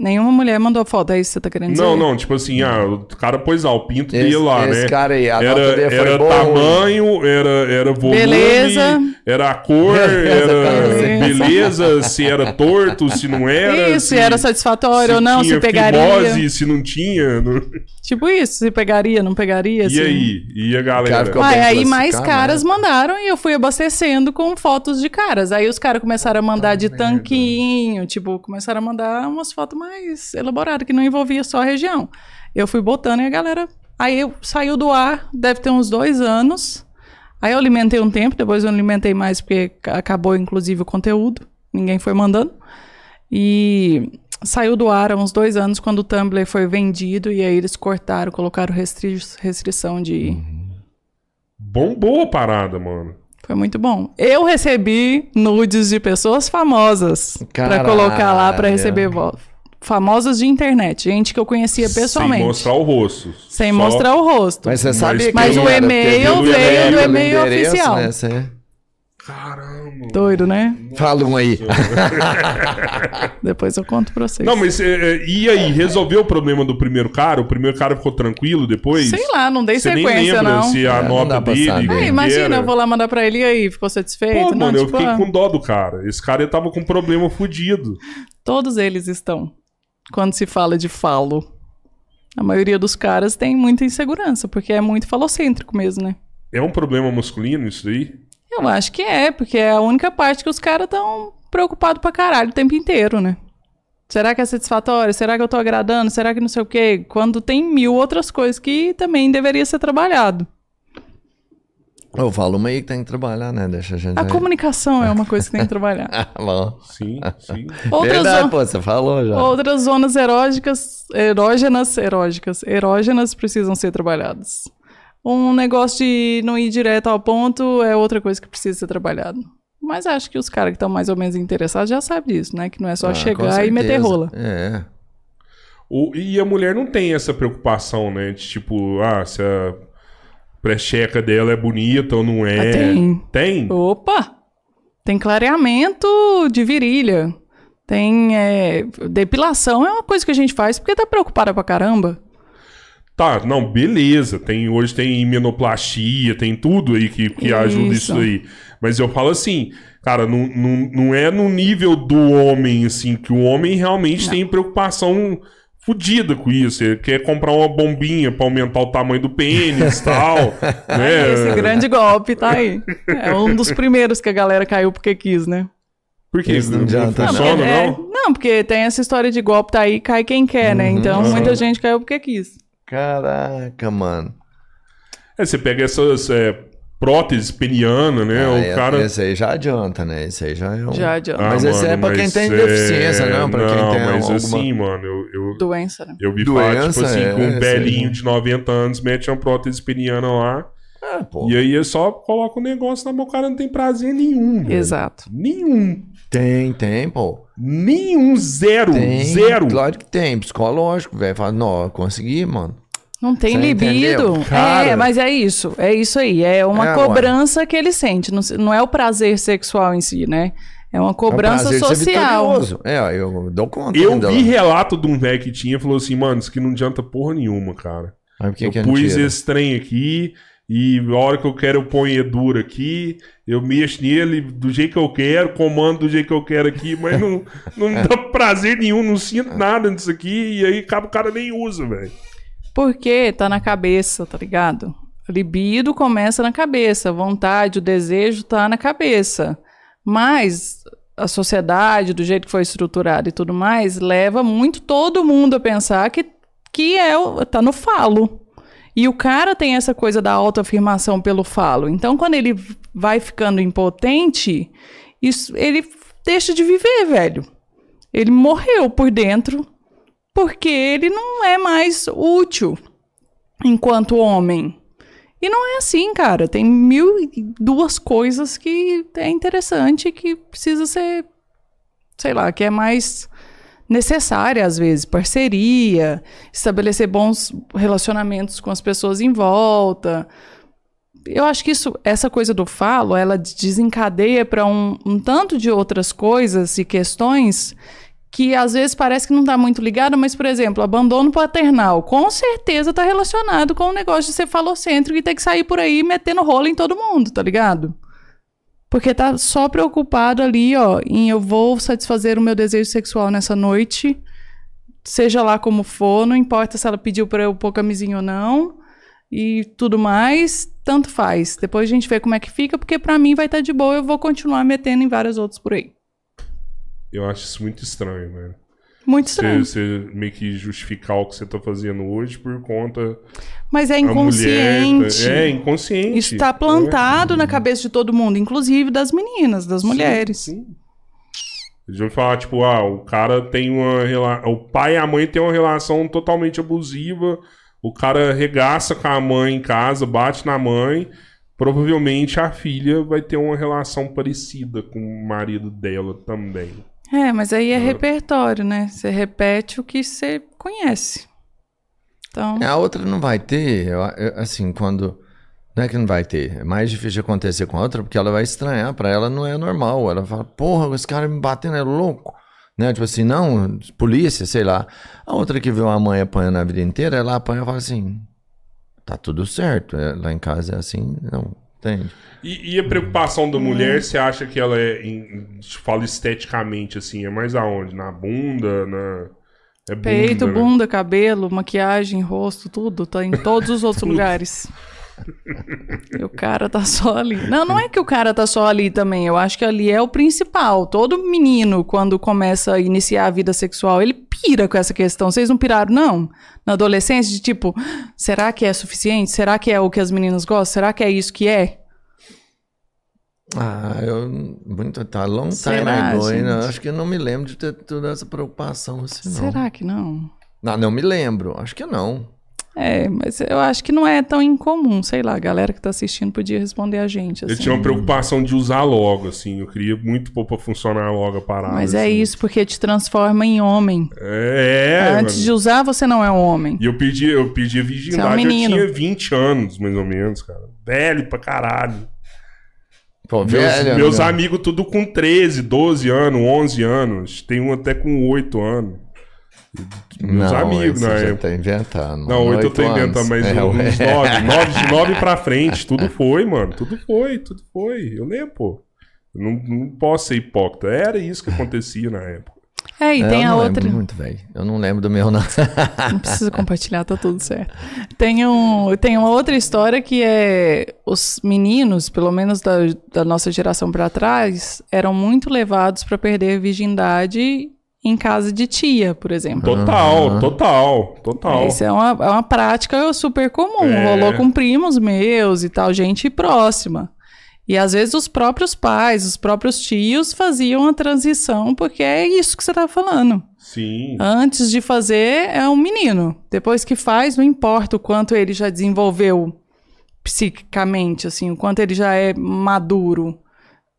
Nenhuma mulher mandou foto, é isso que você tá querendo dizer? Não, não, tipo assim, ah, o cara pôs lá o pinto Esse- dele lá, esse né? cara aí, a nota era dele foi era boa, tamanho, era, era volume, Beleza. era a cor, Beleza, era beleza. beleza, se era torto, se não era. Isso, se era satisfatório ou não, se tinha pegaria. fimose, se não tinha. não- Tipo isso, se pegaria, não pegaria, E assim. aí? E a galera? Cara, ficou- Uai, bem aí mais classificado, caras né? mandaram e eu fui abastecendo com fotos de caras. Aí os caras começaram a mandar de tanquinho, tipo, começaram a mandar umas fotos mais elaboradas, que não envolvia só a região. Eu fui botando e a galera. Aí saiu do ar, deve ter uns dois anos. Aí eu alimentei um tempo, depois eu não alimentei mais porque ca- acabou inclusive o conteúdo. Ninguém foi mandando. E saiu do ar há uns dois anos quando o Tumblr foi vendido e aí eles cortaram, colocaram restri restrição de. Bombou a parada, mano. Foi muito bom. Eu recebi nudes de pessoas famosas pra Caralho. colocar lá pra receber vo- famosas de internet, gente que eu conhecia pessoalmente. Sem mostrar o rosto. Sem Só- mostrar o rosto. Mas você Mas- sabia que Mas o e-mail veio do e-mail oficial. né, você- Caramba. Doido, né? Fala um aí. Depois eu conto pra vocês. Não, mas é, é, e aí? Resolveu o problema do primeiro cara? O primeiro cara ficou tranquilo depois? Sei lá, não dei Você nem sequência, lembra não. se a É, não nota dele. Ah, que imagina, eu vou lá mandar pra ele e aí, ficou satisfeito? Pô, não, mano, eu tipo, fiquei ah, com dó do cara. Esse cara tava com um problema fudido. todos eles estão. Quando se fala de falo. A maioria dos caras tem muita insegurança, porque é muito falocêntrico mesmo, né? É um problema masculino isso aí? Eu acho que é, porque é a única parte que os caras estão preocupados pra caralho o tempo inteiro, né? Será que é satisfatório? Será que eu tô agradando? Será que não sei o quê? Quando tem mil outras coisas que também deveria ser trabalhado. Eu falo uma aí que tem que trabalhar, né? Deixa a gente. A comunicação é uma coisa que tem que trabalhar. Ah, bom. Sim, sim. Outras, Verdade, zo- pô, você falou já. outras zonas erógicas, erógenas, erógicas, erógenas precisam ser trabalhadas. Um negócio de não ir direto ao ponto é outra coisa que precisa ser trabalhado. Mas acho que os caras que estão mais ou menos interessados já sabem disso, né? Que não é só Ah, chegar e meter rola. É. O- e a mulher não tem essa preocupação, né? De tipo, ah, se a precheca dela é bonita ou não é. Ah, tem. Tem? Opa! Tem clareamento de virilha. Tem é, depilação, é uma coisa que a gente faz porque tá preocupada pra caramba. Tá, não, beleza. Tem, hoje tem imenoplastia, tem tudo aí que, que ajuda Isso. isso aí. Mas eu falo assim, cara, não, não, não é no nível do homem, assim, que o homem realmente tem preocupação fodida com isso. Ele quer comprar uma bombinha pra aumentar o tamanho do pênis e tal. né? Esse grande golpe tá aí. É um dos primeiros que a galera caiu porque quis, né? Porque Isso não não, adianta, Não, funciona, porque, é- não? não, porque tem essa história de golpe tá aí, cai quem quer, né? Então Uhum. muita gente caiu porque quis. Caraca, mano. É, você pega essas é, próteses penianas, né? Ah, o é- cara. Esse aí já adianta, né? Esse aí já é um. Já adianta. Mas esse é pra quem tem é- deficiência, não, pra quem não, tem mas alguma- assim, mano, eu, eu, Doença, né? eu vi falar, tipo Doença, assim, é, com um sei. velhinho de 90 anos mete uma prótese peniana lá. Ah, pô. E aí é só coloca o negócio na mão, o cara não tem prazer nenhum. velho. Exato. Nenhum. Tem, tem, pô. Nenhum. Zero. Tem. Zero. Claro que tem. Psicológico, velho. Fala, não, eu consegui, mano. Não tem Você libido. É, mas é isso. É isso aí. É uma É, cobrança que ele sente. Não, não é o prazer sexual em si, né? É uma É um cobrança de ser social. É, eu dou conta. Eu ainda vi lá. relato de um velho que tinha e falou assim, mano, isso aqui não adianta porra nenhuma, cara. Mas que eu que é pus mentira? esse trem aqui e a hora que eu quero eu ponho Edura aqui, eu mexo nele do jeito que eu quero, comando do jeito que eu quero aqui, mas não, não dá prazer nenhum, não sinto nada nisso aqui, e aí acaba o cara nem usa, velho. Porque tá na cabeça, tá ligado? Libido começa na cabeça, vontade, o desejo tá na cabeça. Mas a sociedade, do jeito que foi estruturada e tudo mais, leva muito todo mundo a pensar que, que é, tá no falo. E o cara tem essa coisa da autoafirmação pelo falo. Então, quando ele vai ficando impotente, isso, ele deixa de viver, velho. Ele morreu por dentro porque ele não é mais útil enquanto homem. E não é assim, cara. Tem mil e duas coisas que é interessante que precisa ser, sei lá, que é mais necessária às vezes. Parceria, estabelecer bons relacionamentos com as pessoas em volta. Eu acho que isso, essa coisa do falo, ela desencadeia para um, um tanto de outras coisas e questões que às vezes parece que não tá muito ligada, mas, por exemplo, abandono paternal, com certeza tá relacionado com o negócio de ser falocêntrico e ter que sair por aí metendo rolo em todo mundo, tá ligado? Porque tá só preocupado ali, ó, em eu vou satisfazer o meu desejo sexual nessa noite, seja lá como for, não importa se ela pediu pra eu pôr camisinha ou não, e tudo mais, tanto faz. Depois a gente vê como é que fica, porque pra mim vai estar de boa, eu vou continuar metendo em vários outros por aí. Eu acho isso muito estranho, velho. Muito Você, estranho. você meio que justificar o que você tá fazendo hoje por conta Mas é da mulher. inconsciente. É, inconsciente. Isso tá plantado na cabeça de todo mundo, inclusive das meninas, das mulheres. Sim. Eles vão falar, tipo, ah, o cara tem uma relação. O pai e a mãe têm uma relação totalmente abusiva. O cara regaça com a mãe em casa, bate na mãe. Provavelmente a filha vai ter uma relação parecida com o marido dela também. É, mas aí é repertório, né? Você repete o que você conhece. Então, A outra não vai ter, assim, quando. Não é que não vai ter, é mais difícil de acontecer com a outra, porque ela vai estranhar, pra ela não é normal. Ela fala, porra, esse cara me batendo é louco. Né? Tipo assim, não, polícia, sei lá. A outra que viu a mãe apanhando a vida inteira, ela apanha e fala assim: tá tudo certo. é, lá em casa é assim, não, entende? E, e a preocupação da mulher, você acha que ela é. Em, fala esteticamente, assim, é mais aonde? Na bunda? Na. É bunda, peito, né? bunda, cabelo, maquiagem, rosto, tudo. Tá em todos os outros lugares. E o cara tá só ali. Não, não é que o cara tá só ali também. Eu acho que ali é o principal. Todo menino, quando começa a iniciar a vida sexual, ele pira com essa questão. Vocês não piraram, não? Na adolescência, de tipo, será que é suficiente? Será que é o que as meninas gostam? Será que é isso que é? Ah, eu. Muito. Tá long time Será, ago, gente? Acho que eu não me lembro de ter toda essa preocupação assim, não. Será que não? Não, não me lembro. Acho que não. É, mas eu acho que não é tão incomum. Sei lá, a galera que tá assistindo podia responder a gente. Eu assim. tinha uma preocupação de usar logo, assim. Eu queria muito pôr pra funcionar logo a parada. Mas é assim. isso, porque te transforma em homem. É, Antes mano. de usar, você não é um homem. E eu pedi, eu pedi a virgindade, Você é um menino. eu tinha 20 anos, mais ou menos, cara. Velho pra caralho. Pô, Meus, velho, meus né? amigos tudo com 13, 12 anos, 11 anos. Tem um até com 8 anos. Meus Não, amigos na já época. tá inventando. Não. 8 eu tô Oito inventando, anos. mas É, uns. 9. 9 de 9 pra frente, tudo foi, mano. Tudo foi, tudo foi. Eu lembro, pô. Eu não, não posso ser hipócrita. Era isso que acontecia na época. É, e É, tem eu a não outra. lembro muito, velho. Eu não lembro do meu, não. Não precisa compartilhar, tá tudo certo. Tem, um, tem uma outra história que é os meninos, pelo menos da, da nossa geração pra trás, eram muito levados pra perder a virgindade em casa de tia, por exemplo. Total, Aham. total, total. Isso é uma, é uma prática super comum. É. Rolou com primos meus e tal, gente próxima. E às vezes os próprios pais, os próprios tios faziam a transição, porque é isso que você tá falando. Sim. Antes de fazer, é um menino. Depois que faz, não importa o quanto ele já desenvolveu psiquicamente, assim, o quanto ele já é maduro.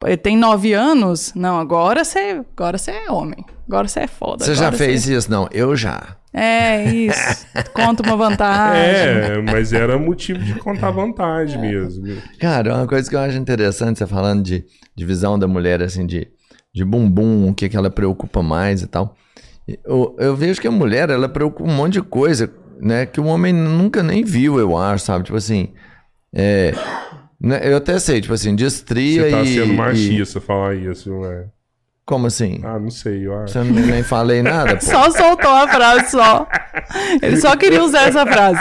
Ele tem nove anos, não, agora você, agora você é homem. Agora você é foda. Você já fez você- isso? Não, eu já. É, isso. Conta uma vantagem. É, mas era motivo de contar vantagem mesmo. Cara, uma coisa que eu acho interessante, você falando de, de visão da mulher, assim, de, de bumbum, o que, que ela preocupa mais e tal. Eu, eu vejo que a mulher, ela preocupa um monte de coisa, né, que o homem nunca nem viu, eu acho, sabe? Tipo assim, é, eu até sei, tipo assim, de estria Você tá e... sendo e- machista falar isso, não é? como assim? Ah, não sei, eu acho. Você não, nem falei nada, pô. Só soltou a frase, só. Ele só queria usar essa frase.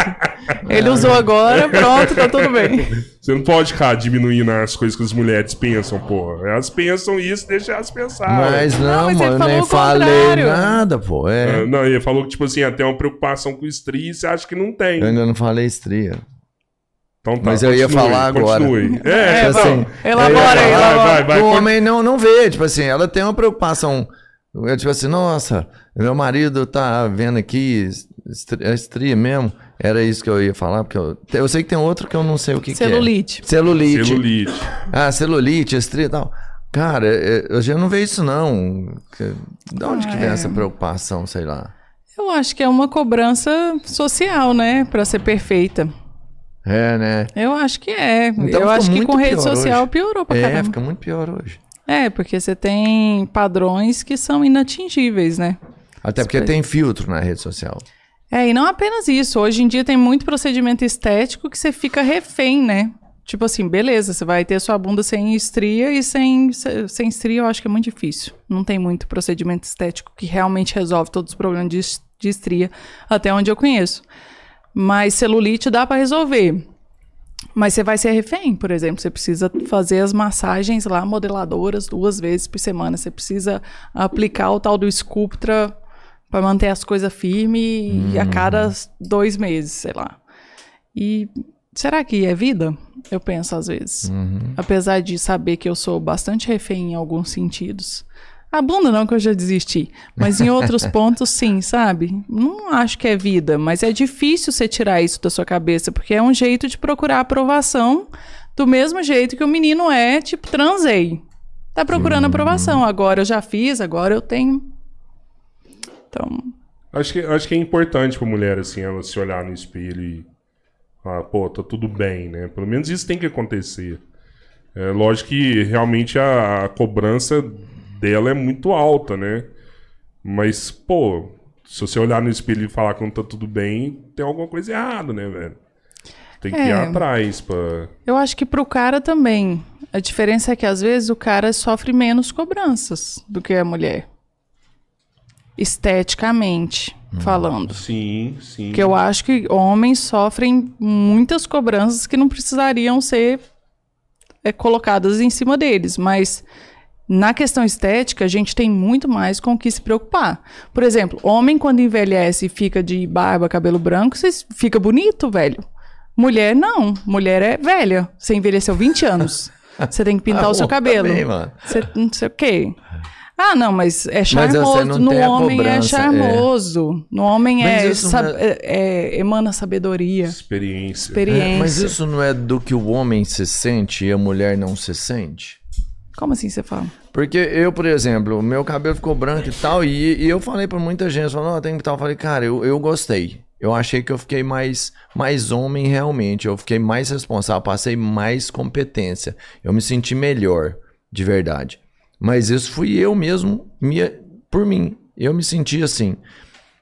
Ele usou agora, pronto, tá tudo bem. Você não pode ficar diminuindo as coisas que as mulheres pensam, porra. Elas pensam isso, deixa elas pensar. Mas não, mas ele mano, nem falei nada, pô. É. Ah, Não, ele falou que, tipo assim, até uma preocupação com estria e você acha que não tem. Eu ainda não falei estria. Então tá, Mas eu ia continue, falar agora. Continue. É, É, assim, Elabora aí, vai, elabora. vai, vai. o homem não, não vê, tipo assim, ela tem uma preocupação. É tipo assim, nossa, meu marido tá vendo aqui, estri- é estria mesmo. Era isso que eu ia falar, porque eu, eu sei que tem outro que eu não sei o que, que é. Celulite. Celulite. Celulite. Ah, celulite, estria e tal. Cara, é, eu já não vejo isso não. Que- De onde que Ah, vem é. essa preocupação, sei lá? Eu acho que é uma cobrança social, né? Pra ser perfeita. É, né? Eu acho que é. Então eu acho que com rede social hoje. piorou pra É, caramba. fica muito pior hoje. É, porque você tem padrões que são inatingíveis, né? Até porque tem filtro na rede social. É, e não apenas isso. Hoje em dia tem muito procedimento estético que você fica refém, né? Tipo assim, beleza, você vai ter sua bunda sem estria e sem, sem estria eu acho que é muito difícil. Não tem muito procedimento estético que realmente resolve todos os problemas de, de estria, até onde eu conheço. Mas celulite dá para resolver. Mas você vai ser refém, por exemplo. Você precisa fazer as massagens lá modeladoras duas vezes por semana. Você precisa aplicar o tal do Sculptra para manter as coisas firmes hum. a cada dois meses, sei lá. E será que é vida? Eu penso às vezes. Uhum. Apesar de saber que eu sou bastante refém em alguns sentidos. A bunda não, que eu já desisti. Mas em outros pontos, sim, sabe? Não acho que é vida, mas é difícil você tirar isso da sua cabeça, porque é um jeito de procurar aprovação do mesmo jeito que o menino é, tipo, transei. Tá procurando uhum. aprovação. Agora eu já fiz, agora eu tenho. Então. Acho que, acho que é importante pra mulher, assim, ela se olhar no espelho e. Ah, pô, tá tudo bem, né? Pelo menos isso tem que acontecer. É lógico que realmente a, a cobrança dela é muito alta, né? Mas, pô, se você olhar no espelho e falar que não tá tudo bem, tem alguma coisa errada, né, velho? Tem que é, ir atrás pra. Eu acho que pro cara também. A diferença é que às vezes o cara sofre menos cobranças do que a mulher. Esteticamente hum. falando. Sim, sim. Que eu acho que homens sofrem muitas cobranças que não precisariam ser é, colocadas em cima deles. Mas na questão estética, a gente tem muito mais com o que se preocupar. Por exemplo, homem quando envelhece e fica de barba, cabelo branco, você fica bonito, velho. Mulher não, mulher é velha. Você envelheceu 20 anos. Você tem que pintar ah, o seu cabelo. Também, mano. Você não sei o quê. Ah, não, mas é charmoso. Mas no homem é charmoso. É. No homem é, sab é... É, é... emana sabedoria. Experiência. Experiência. É, mas isso não é do que o homem se sente e a mulher não se sente? Como assim você fala? Porque eu, por exemplo, meu cabelo ficou branco e tal, e, e eu falei pra muita gente, falando, oh, tem que tal. Eu falei, cara, eu, eu gostei. Eu achei que eu fiquei mais, mais homem realmente. Eu fiquei mais responsável, passei mais competência. Eu me senti melhor, de verdade. Mas isso fui eu mesmo, minha, por mim. Eu me senti assim.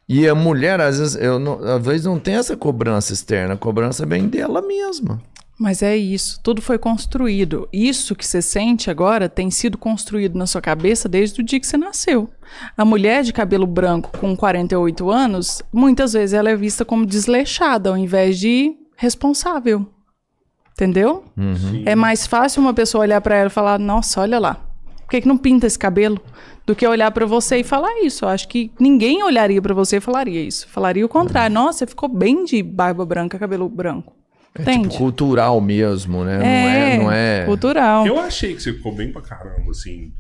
E a mulher, às vezes, eu não, às vezes não tem essa cobrança externa, a cobrança vem dela mesma. Mas é isso, tudo foi construído. Isso que você sente agora tem sido construído na sua cabeça desde o dia que você nasceu. A mulher de cabelo branco com 48 anos, muitas vezes ela é vista como desleixada ao invés de responsável. Entendeu? Uhum. É mais fácil uma pessoa olhar para ela e falar: "Nossa, olha lá. Por que, que não pinta esse cabelo?" do que olhar para você e falar isso. Eu acho que ninguém olharia para você e falaria isso. Falaria o contrário. Nossa, você ficou bem de barba branca, cabelo branco. É tipo cultural mesmo, né? É, não, é, não é. Cultural. Eu achei que você ficou bem pra caramba, assim.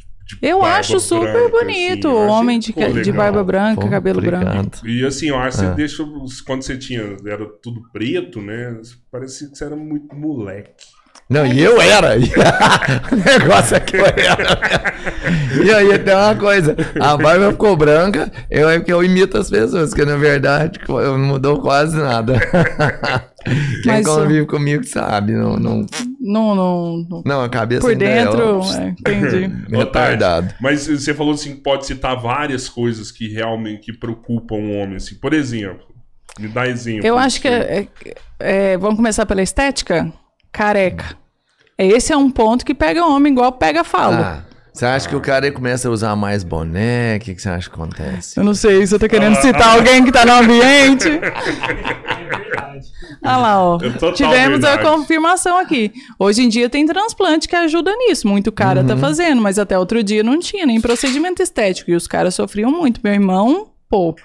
Eu acho super branca, bonito. Assim, homem de, de barba branca, Pô, cabelo obrigado. branco. E assim, eu acho que você é. deixa. Quando você tinha. Era tudo preto, né? Parecia que você era muito moleque. Não, e eu era. o negócio é que eu era. e aí tem uma coisa. A barba ficou branca, eu é que eu imito as pessoas, que na verdade não mudou quase nada. Quem Mas, convive comigo sabe, não não... não não não a cabeça por dentro, é, entendi. Retardado. Mas você falou assim, pode citar várias coisas que realmente que preocupam o homem, assim. Por exemplo, me dá exemplo. Eu acho que é, é, vamos começar pela estética careca. Esse é um ponto que pega homem igual pega falo. Ah, você acha que o cara começa a usar mais boné? O que, que você acha que acontece? Eu não sei, você tá querendo citar alguém que tá no ambiente? Olha lá, ó. É Tivemos verdade. a confirmação aqui. Hoje em dia tem transplante que ajuda nisso. Muito cara tá uhum. tá fazendo, mas até outro dia não tinha nem procedimento estético. E os caras sofriam muito. Meu irmão, pô,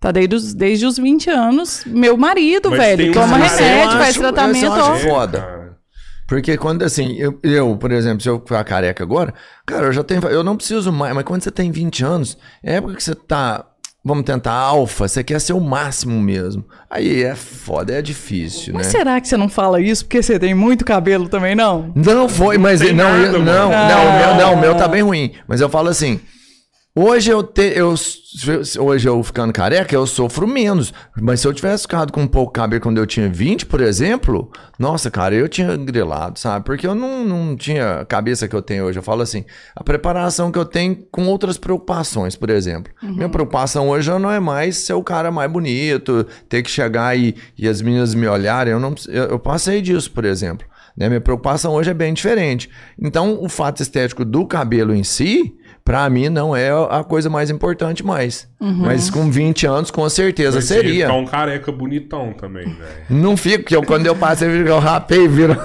Tá desde os, desde os 20 anos. Meu marido, Mas velho, toma remédio, faz tratamento. Eu acho foda. Porque quando assim, eu, eu, por exemplo, se eu ficar careca agora, cara, eu já tenho. Eu não preciso mais, mas quando você tem 20 anos, é época que você tá. Vamos tentar alfa, você quer ser o máximo mesmo. Aí é foda, é difícil, mas né? será que você não fala isso porque você tem muito cabelo também, não? Não foi, mas não, não, não, não, não, o meu, não, o meu tá bem ruim. Mas eu falo assim, Hoje eu, te, eu hoje eu ficando careca, eu sofro menos. Mas se eu tivesse ficado com um pouco cabelo quando eu tinha 20, por exemplo, nossa, cara, eu tinha grilado, sabe? Porque eu não, não tinha a cabeça que eu tenho hoje. Eu falo assim, a preparação que eu tenho com outras preocupações, por exemplo. Uhum. Minha preocupação hoje não é mais ser o cara mais bonito, ter que chegar e, e as meninas me olharem. Eu, não, eu, eu passei disso, por exemplo. Né? Minha preocupação hoje é bem diferente. Então, o fato estético do cabelo em si Pra mim, não é a coisa mais importante mais. Uhum. Mas com 20 anos, com certeza Mas seria. Ficar um careca bonitão também, velho. Não fico, porque eu, quando eu passei, eu rapei e viro.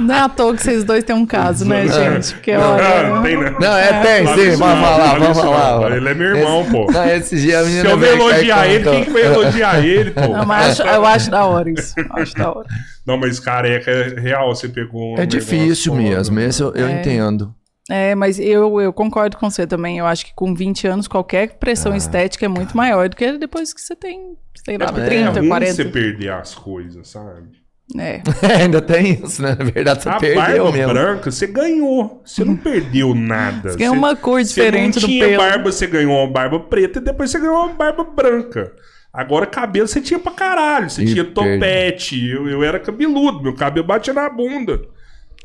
Não é à toa que vocês dois têm um caso, né, gente? Porque, não, olha... não, tem, não. não, é, tem, sim, vamos falar, vamos falar. Ele é meu irmão, esse, pô. Não, esse dia a menina Se eu ver elogiar ele, quem que vai elogiar ele, pô? Não, mas acho, eu acho da hora isso. Acho da hora. Não, mas careca é real, você pegou. É difícil mesmo, esse eu, eu é. entendo. É, mas eu, eu concordo com você também. Eu acho que com 20 anos, qualquer pressão ah, estética é muito maior do que depois que você tem, sei lá, é, 30, é 40. você perder as coisas, sabe? É. é. Ainda tem isso, né? Na verdade, você a perdeu barba mesmo. branca, você ganhou. Você não perdeu nada. Você ganhou uma cor diferente do pelo. Você tinha barba, você ganhou uma barba preta e depois você ganhou uma barba branca. Agora, cabelo você tinha pra caralho. Você e tinha topete. Eu, eu era cabeludo. Meu cabelo batia na bunda.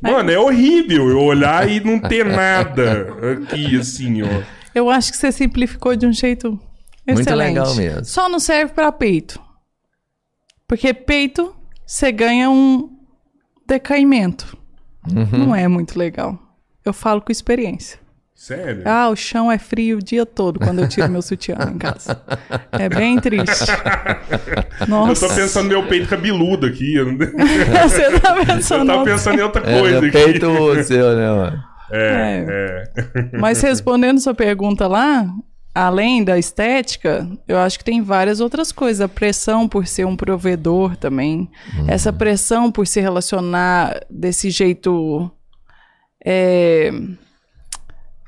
Mano, é horrível eu olhar e não ter nada aqui, assim, ó. Eu acho que você simplificou de um jeito excelente. Muito legal mesmo. Só não serve para peito. Porque peito, você ganha um decaimento. Uhum. Não é muito legal. Eu falo com experiência. Sério? Ah, o chão é frio o dia todo quando eu tiro meu sutiã em casa. É bem triste. Nossa. Eu tô pensando no meu peito cabeludo aqui. Você tá pensando... Eu tô pensando em outra coisa é, aqui. peito seu, né, mano? É, é. é. Mas respondendo sua pergunta lá, além da estética, eu acho que tem várias outras coisas. A pressão por ser um provedor também. Uhum. Essa pressão por se relacionar desse jeito... É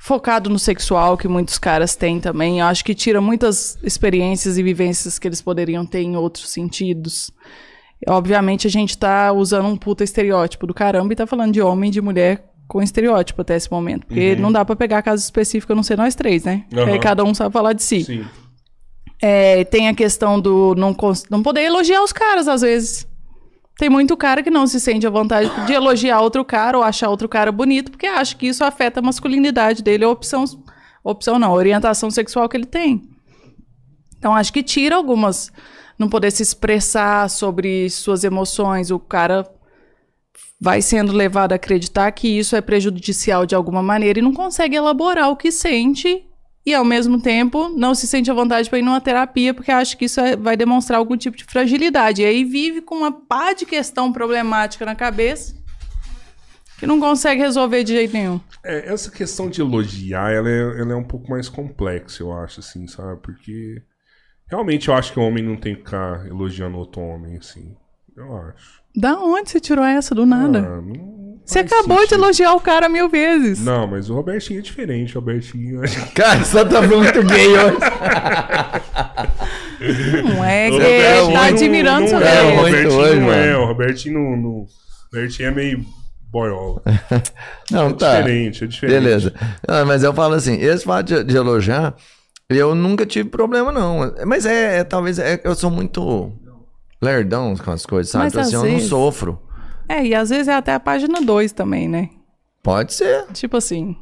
focado no sexual que muitos caras têm também. Eu acho que tira muitas experiências e vivências que eles poderiam ter em outros sentidos. Obviamente a gente tá usando um puta estereótipo do caramba e tá falando de homem e de mulher com estereótipo até esse momento. Porque uhum. não dá para pegar caso específico, a não ser nós três, né? Uhum. Aí cada um sabe falar de si. Sim. É, tem a questão do não, não poder elogiar os caras, às vezes. Tem muito cara que não se sente à vontade de elogiar outro cara ou achar outro cara bonito, porque acha que isso afeta a masculinidade dele, a opção, opção não, a orientação sexual que ele tem. Então acho que tira algumas não poder se expressar sobre suas emoções, o cara vai sendo levado a acreditar que isso é prejudicial de alguma maneira e não consegue elaborar o que sente e ao mesmo tempo não se sente à vontade para ir numa terapia porque acha que isso é, vai demonstrar algum tipo de fragilidade. E aí vive com uma pá de questão problemática na cabeça que não consegue resolver de jeito nenhum. É, essa questão de elogiar, ela é, ela é um pouco mais complexa, eu acho, assim, sabe? Porque realmente eu acho que o homem não tem que ficar elogiando outro homem, assim. Eu acho. Da onde você tirou essa do nada? Ah, não você acabou sentido. de elogiar o cara mil vezes. Não, mas o Robertinho é diferente. O Robertinho. Cara, só tá muito gay hoje. Não é que ele tá admirando não, não é, o Robertinho hoje, não é. O Robertinho não, não. O Robertinho é meio boiola. Não, é tá. diferente, é diferente. Beleza. Não, mas eu falo assim, esse fato de, de, elogiar, eu nunca tive problema, não. Mas é, é talvez, é, eu sou muito lerdão com as coisas, sabe? Mas, então, assim, eu vezes... não sofro. É, e às vezes é até a página 2 também, né? Pode ser. Tipo assim.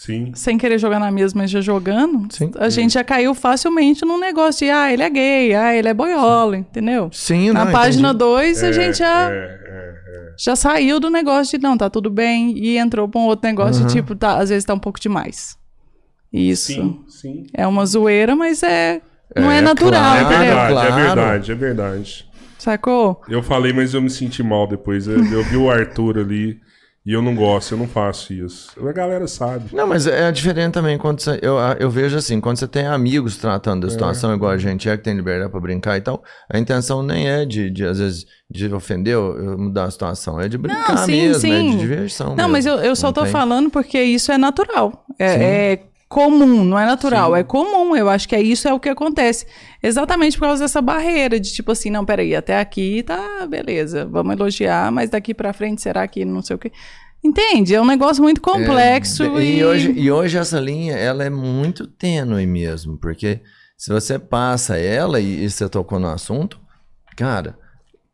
Sim. Sem querer jogar na mesma, mas já jogando, Sim. a gente já caiu facilmente num negócio de, ah, ele é gay, ah, ele é boiola, entendeu? Sim, Na não, página 2, a é, gente já, é, é, é, já saiu do negócio de, não, tá tudo bem, e entrou pra um outro negócio uhum. de, tipo, tá, às vezes tá um pouco demais. Isso. Sim, sim. É uma zoeira, mas é. Não é, é natural, claro, é verdade, claro. é verdade, é verdade. Sacou? Eu falei, mas eu me senti mal depois. Eu, eu vi o Arthur ali e eu não gosto, eu não faço isso. A galera sabe. Não, mas é diferente também quando você, eu, eu vejo assim, quando você tem amigos tratando da é. situação é. igual a gente é, que tem liberdade para brincar e tal, a intenção nem é de, de às vezes, de ofender ou mudar a situação, é de brincar não, sim, mesmo, sim. é de diversão Não, mesmo. mas eu, eu só não tô tem. falando porque isso é natural. É, é comum, não é natural, Sim. é comum. Eu acho que é isso é o que acontece. Exatamente por causa dessa barreira de tipo assim, não, peraí, até aqui tá beleza, vamos elogiar, mas daqui para frente será que não sei o quê. Entende? É um negócio muito complexo É, e... e, hoje, e hoje essa linha, ela é muito tênue mesmo, porque se você passa ela e, e você tocou no assunto, cara,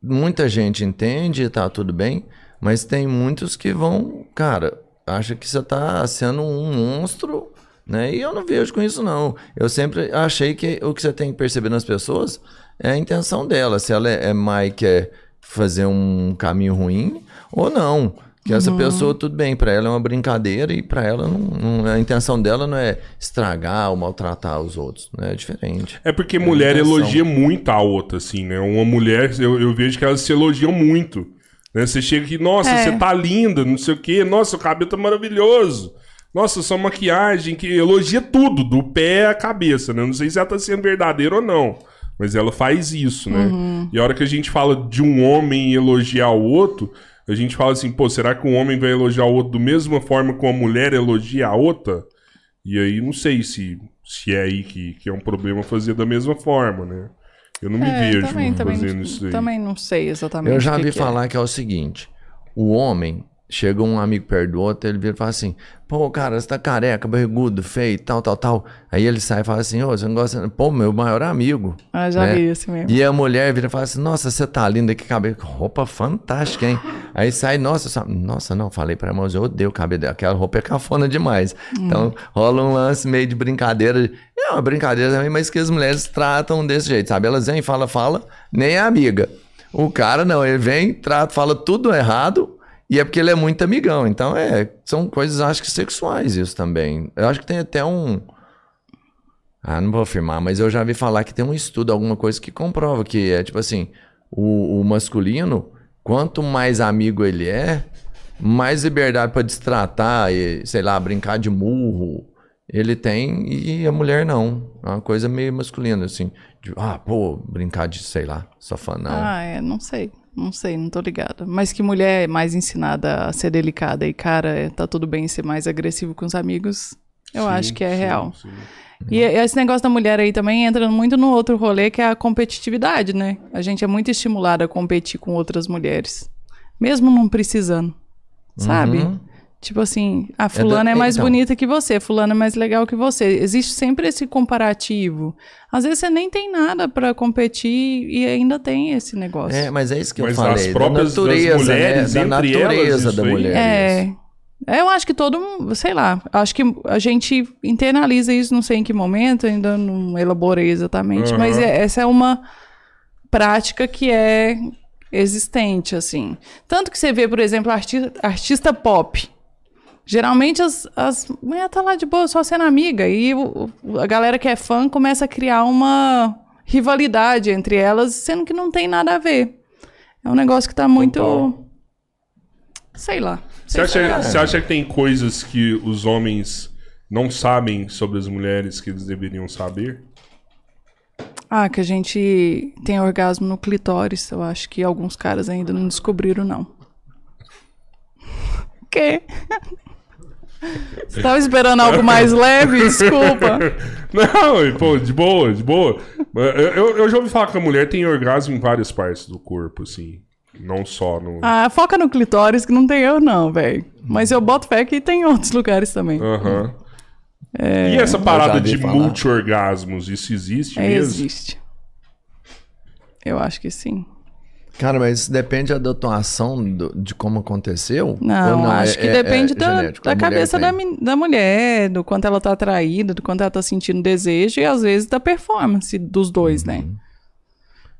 muita gente entende, e tá tudo bem, mas tem muitos que vão, cara, acha que você tá sendo um monstro, né? E eu não vejo com isso não. Eu sempre achei que o que você tem que perceber nas pessoas é a intenção dela, se ela é, é e quer fazer um caminho ruim ou não. Que essa pessoa, tudo bem, pra ela é uma brincadeira e pra ela não, não- a intenção dela não é estragar ou maltratar os outros, né? É diferente. É porque mulher intenção. elogia muito a outra, assim, né? Uma mulher, eu, eu vejo que elas se elogiam muito. Né? Você chega aqui, nossa, É. você tá linda, não sei o quê, nossa, o cabelo tá maravilhoso. Nossa, sua maquiagem, que elogia tudo, do pé à cabeça, né? Eu Não sei se ela tá sendo verdadeira ou não. Mas ela faz isso, né? E a hora que a gente fala de um homem elogiar o outro, a gente fala assim, pô, será que um homem vai elogiar o outro da mesma forma que uma mulher elogia a outra? E aí não sei se, se é aí que, que é um problema fazer da mesma forma, né? Eu não me É, vejo também, também, fazendo isso aí. também não sei exatamente Eu já que vi é. falar que é o seguinte: o homem chega um amigo perto do outro, ele vira e fala assim: pô, cara, você tá careca, barrigudo, feio, tal, tal, tal. Aí ele sai e fala assim: ô, você não gosta. Pô, meu maior amigo. Ah, já né? vi esse mesmo. E a mulher vira e fala assim: Nossa, você tá linda, que cabelo. Roupa fantástica, hein? Aí sai, nossa, só- nossa, não, falei pra irmã, eu odeio o cabelo dela. Aquela roupa é cafona demais. Então rola um lance meio de brincadeira. É uma brincadeira também, mas que as mulheres tratam desse jeito, sabe? Elas vêm, fala, fala, nem é amiga. O cara não, ele vem, trata, fala tudo errado. E é porque ele é muito amigão. Então, é, são coisas, acho que sexuais isso também. Eu acho que tem até um. Ah, não vou afirmar, mas eu já vi falar que tem um estudo, alguma coisa que comprova que é tipo assim: o, o masculino, quanto mais amigo ele é, mais liberdade pra destratar e, sei lá, brincar de murro ele tem e a mulher não. É uma coisa meio masculina, assim. De, ah, pô, brincar de, sei lá, sofá não. Ah, é, não sei. Não sei, não tô ligada. Mas que mulher é mais ensinada a ser delicada e cara, é, tá tudo bem ser mais agressivo com os amigos, eu Sim, acho que é sim, real. sim. E esse negócio da mulher aí também entra muito no outro rolê, que é a competitividade, né? A gente é muito estimulada a competir com outras mulheres. Mesmo não precisando. Sabe? Uhum. Tipo assim, a fulana é, da- mais então. bonita que você, fulana é mais legal que você. Existe sempre esse comparativo. Às vezes você nem tem nada pra competir e ainda tem esse negócio. É, mas é isso que Mas eu falei. as próprias da natureza, das mulheres, né? Da natureza da mulher. É. É, Eu acho que todo mundo, sei lá, acho que a gente internaliza isso, não sei em que momento, ainda não elaborei exatamente, Aham. mas é- essa é uma prática que é existente, assim. Tanto que você vê, por exemplo, artista, artista pop. Geralmente as, as mulheres tá lá de boa, só sendo amiga, e o- a galera que é fã começa a criar uma rivalidade entre elas, sendo que não tem nada a ver. É um negócio que tá muito. Sei lá. Você acha, você acha que tem coisas que os homens não sabem sobre as mulheres que eles deveriam saber? Ah, que a gente tem orgasmo no clitóris. Eu acho que alguns caras ainda não descobriram, não. Que? Você tava esperando algo mais leve? Desculpa. Não, pô, de boa, de boa. Eu, eu, já ouvi falar que a mulher tem orgasmo em várias partes do corpo, assim. Não só no. Ah, foca no clitóris que não tem eu, não, velho. Mas eu boto fé que tem em outros lugares também. Aham. É. E essa parada de multi-orgasmos, isso existe É, mesmo? existe. Eu acho que sim. Cara, mas isso depende da atuação do- de como aconteceu? Não, Ou acho é- que é- depende é da, da cabeça da, da mulher, do quanto ela tá atraída, do quanto ela tá sentindo desejo e às vezes da performance dos dois, né? Uhum.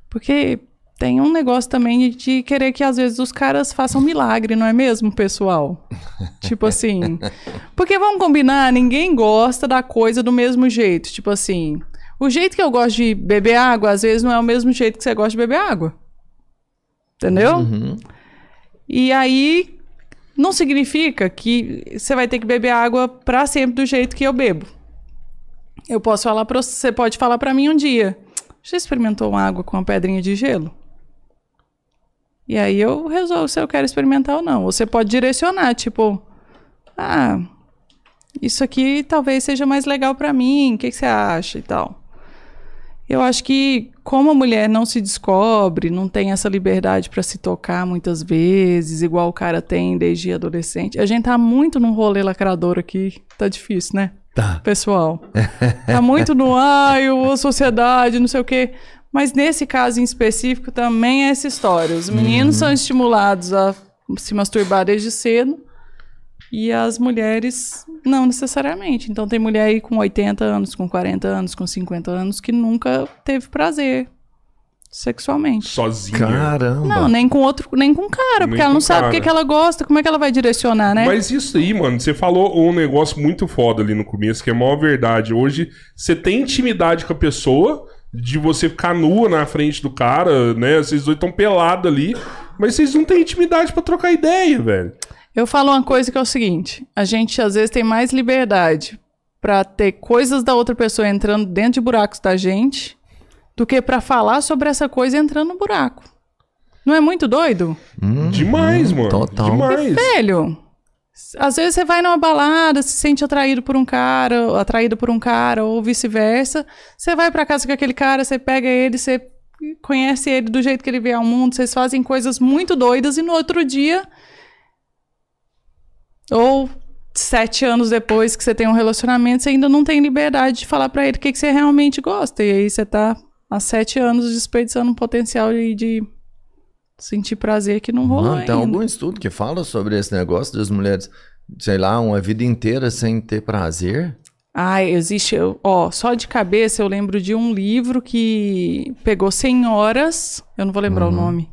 Porque tem um negócio também de querer que às vezes os caras façam milagre, não é mesmo, pessoal? tipo assim. Porque vamos combinar, ninguém gosta da coisa do mesmo jeito. Tipo assim, o jeito que eu gosto de beber água, às vezes não é o mesmo jeito que você gosta de beber água. Entendeu? Uhum. E aí não significa que você vai ter que beber água pra sempre do jeito que eu bebo. Eu posso falar para você, pode falar pra mim um dia. Você experimentou uma água com uma pedrinha de gelo? E aí eu resolvo se eu quero experimentar ou não. Você pode direcionar, tipo, ah, isso aqui talvez seja mais legal pra mim. O que, que você acha e tal? Eu acho que como a mulher não se descobre, não tem essa liberdade para se tocar muitas vezes, igual o cara tem desde adolescente. A gente tá muito num rolê lacrador aqui, tá difícil, né? Tá. Pessoal. Tá muito no ai, a sociedade, não sei o quê. Mas nesse caso em específico também é essa história. Os meninos Uhum. são estimulados a se masturbar desde cedo e as mulheres não necessariamente. Então tem mulher aí com 80 anos, com 40 anos, com 50 anos que nunca teve prazer sexualmente. Sozinha. Caramba. Não, nem com outro, nem com cara, Nem porque ela não sabe o que, cara. que ela gosta, como é que ela vai direcionar, né? Mas isso aí, mano, você falou um negócio muito foda ali no começo, que é a maior verdade. Hoje, você tem intimidade com a pessoa, de você ficar nua na frente do cara, né? Vocês dois estão pelados ali, mas vocês não têm intimidade pra trocar ideia, velho. Eu falo uma coisa que é o seguinte: a gente às vezes tem mais liberdade pra ter coisas da outra pessoa entrando dentro de buracos da gente do que pra falar sobre essa coisa entrando no buraco. Não é muito doido? Demais, mano. total. Demais. Velho, às vezes você vai numa balada, se sente atraído por um cara, atraído por um cara, ou vice-versa. Você vai pra casa com aquele cara, você pega ele, você conhece ele do jeito que ele vê ao mundo, vocês fazem coisas muito doidas e no outro dia. Ou sete anos depois que você tem um relacionamento, você ainda não tem liberdade de falar pra ele o que, que você realmente gosta. E aí você tá há sete anos desperdiçando um potencial de, de sentir prazer que não rolou Mano, tem ainda. algum estudo que fala sobre esse negócio das mulheres, sei lá, uma vida inteira sem ter prazer? Ah, existe. Ó, só de cabeça eu lembro de um livro que pegou senhoras. Eu não vou lembrar o nome.